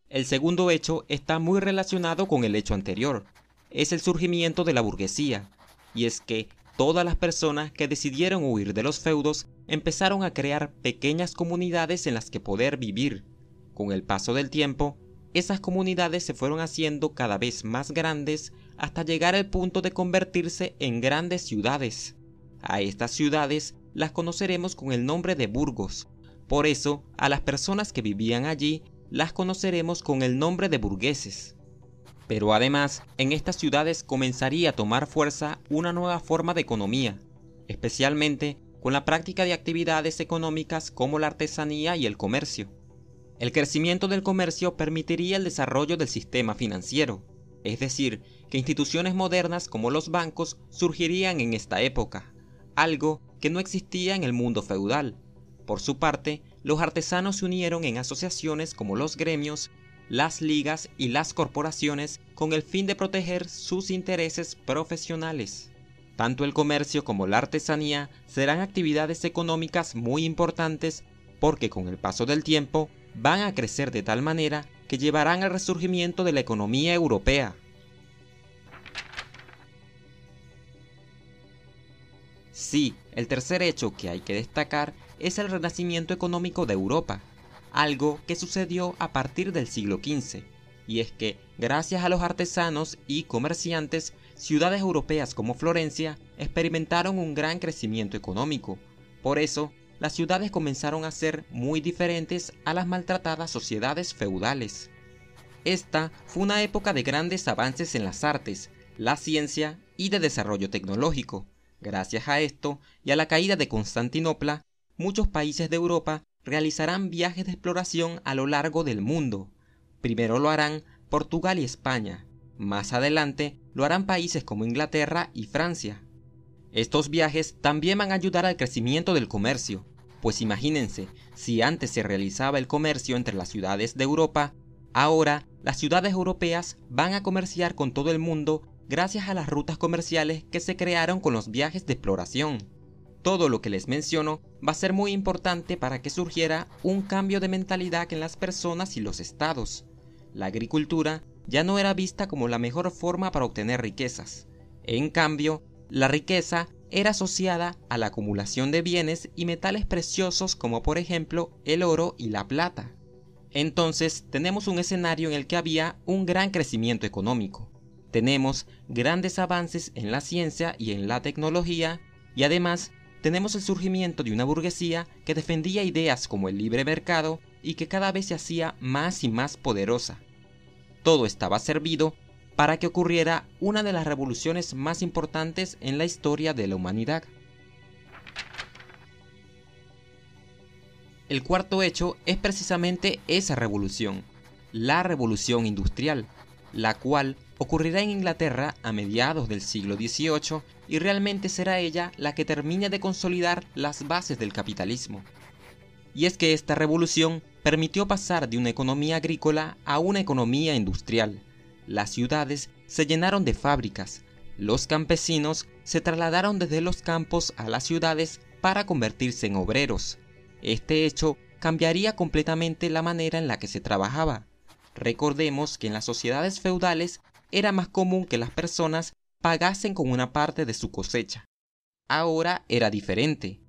El segundo hecho está muy relacionado con el hecho anterior. Es el surgimiento de la burguesía. Y es que todas las personas que decidieron huir de los feudos empezaron a crear pequeñas comunidades en las que poder vivir. Con el paso del tiempo, esas comunidades se fueron haciendo cada vez más grandes hasta llegar al punto de convertirse en grandes ciudades. A estas ciudades las conoceremos con el nombre de burgos. Por eso, a las personas que vivían allí las conoceremos con el nombre de burgueses. Pero además, en estas ciudades comenzaría a tomar fuerza una nueva forma de economía, especialmente con la práctica de actividades económicas como la artesanía y el comercio. El crecimiento del comercio permitiría el desarrollo del sistema financiero, es decir, que instituciones modernas como los bancos surgirían en esta época, algo que no existía en el mundo feudal. Por su parte, los artesanos se unieron en asociaciones como los gremios, las ligas y las corporaciones con el fin de proteger sus intereses profesionales. Tanto el comercio como la artesanía serán actividades económicas muy importantes porque con el paso del tiempo van a crecer de tal manera que llevarán al resurgimiento de la economía europea. Sí, el tercer hecho que hay que destacar es el renacimiento económico de Europa, algo que sucedió a partir del siglo XV, y es que, gracias a los artesanos y comerciantes, ciudades europeas como Florencia experimentaron un gran crecimiento económico. Por eso, las ciudades comenzaron a ser muy diferentes a las maltratadas sociedades feudales. Esta fue una época de grandes avances en las artes, la ciencia y de desarrollo tecnológico. Gracias a esto y a la caída de Constantinopla, muchos países de Europa realizarán viajes de exploración a lo largo del mundo. Primero lo harán Portugal y España, más adelante lo harán países como Inglaterra y Francia. Estos viajes también van a ayudar al crecimiento del comercio, pues imagínense, si antes se realizaba el comercio entre las ciudades de Europa, ahora las ciudades europeas van a comerciar con todo el mundo gracias a las rutas comerciales que se crearon con los viajes de exploración. Todo lo que les menciono va a ser muy importante para que surgiera un cambio de mentalidad en las personas y los estados. La agricultura ya no era vista como la mejor forma para obtener riquezas. En cambio, la riqueza era asociada a la acumulación de bienes y metales preciosos como por ejemplo el oro y la plata. Entonces tenemos un escenario en el que había un gran crecimiento económico. Tenemos grandes avances en la ciencia y en la tecnología y además tenemos el surgimiento de una burguesía que defendía ideas como el libre mercado y que cada vez se hacía más y más poderosa. Todo estaba servido para que ocurriera una de las revoluciones más importantes en la historia de la humanidad. El cuarto hecho es precisamente esa revolución, la revolución industrial, la cual ocurrirá en Inglaterra a mediados del siglo XVIII y realmente será ella la que termine de consolidar las bases del capitalismo. Y es que esta revolución permitió pasar de una economía agrícola a una economía industrial. Las ciudades se llenaron de fábricas, los campesinos se trasladaron desde los campos a las ciudades para convertirse en obreros. Este hecho cambiaría completamente la manera en la que se trabajaba. Recordemos que en las sociedades feudales era más común que las personas pagasen con una parte de su cosecha. Ahora era diferente.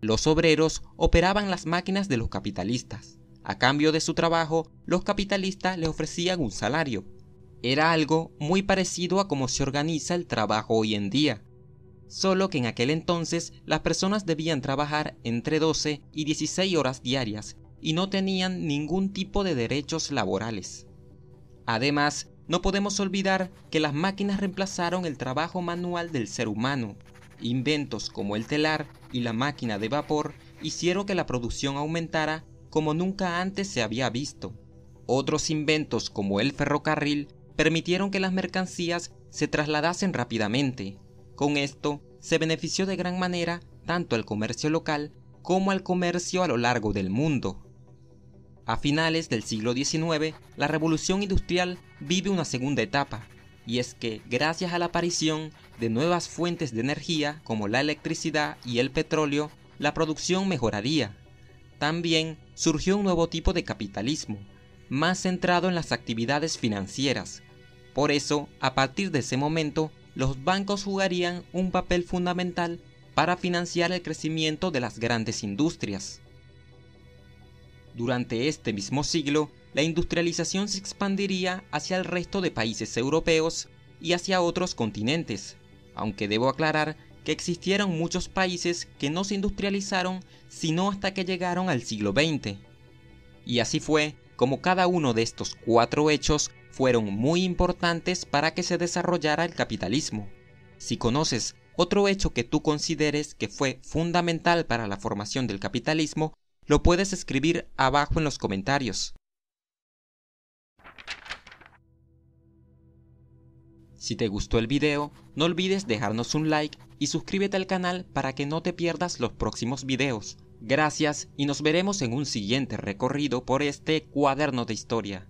Los obreros operaban las máquinas de los capitalistas. A cambio de su trabajo, los capitalistas le ofrecían un salario. Era algo muy parecido a cómo se organiza el trabajo hoy en día. Solo que en aquel entonces las personas debían trabajar entre 12 y 16 horas diarias y no tenían ningún tipo de derechos laborales. Además, no podemos olvidar que las máquinas reemplazaron el trabajo manual del ser humano. Inventos como el telar y la máquina de vapor hicieron que la producción aumentara como nunca antes se había visto. Otros inventos como el ferrocarril permitieron que las mercancías se trasladasen rápidamente. Con esto se benefició de gran manera tanto al comercio local como al comercio a lo largo del mundo. A finales del siglo XIX, la revolución industrial vive una segunda etapa, y es que gracias a la aparición de nuevas fuentes de energía como la electricidad y el petróleo, la producción mejoraría. También surgió un nuevo tipo de capitalismo, más centrado en las actividades financieras. Por eso, a partir de ese momento, los bancos jugarían un papel fundamental para financiar el crecimiento de las grandes industrias. Durante este mismo siglo, la industrialización se expandiría hacia el resto de países europeos y hacia otros continentes, aunque debo aclarar que existieron muchos países que no se industrializaron sino hasta que llegaron al siglo XX. Y así fue como cada uno de estos cuatro hechos fueron muy importantes para que se desarrollara el capitalismo. Si conoces otro hecho que tú consideres que fue fundamental para la formación del capitalismo, lo puedes escribir abajo en los comentarios. Si te gustó el video, no olvides dejarnos un like y suscríbete al canal para que no te pierdas los próximos videos. Gracias y nos veremos en un siguiente recorrido por este cuaderno de historia.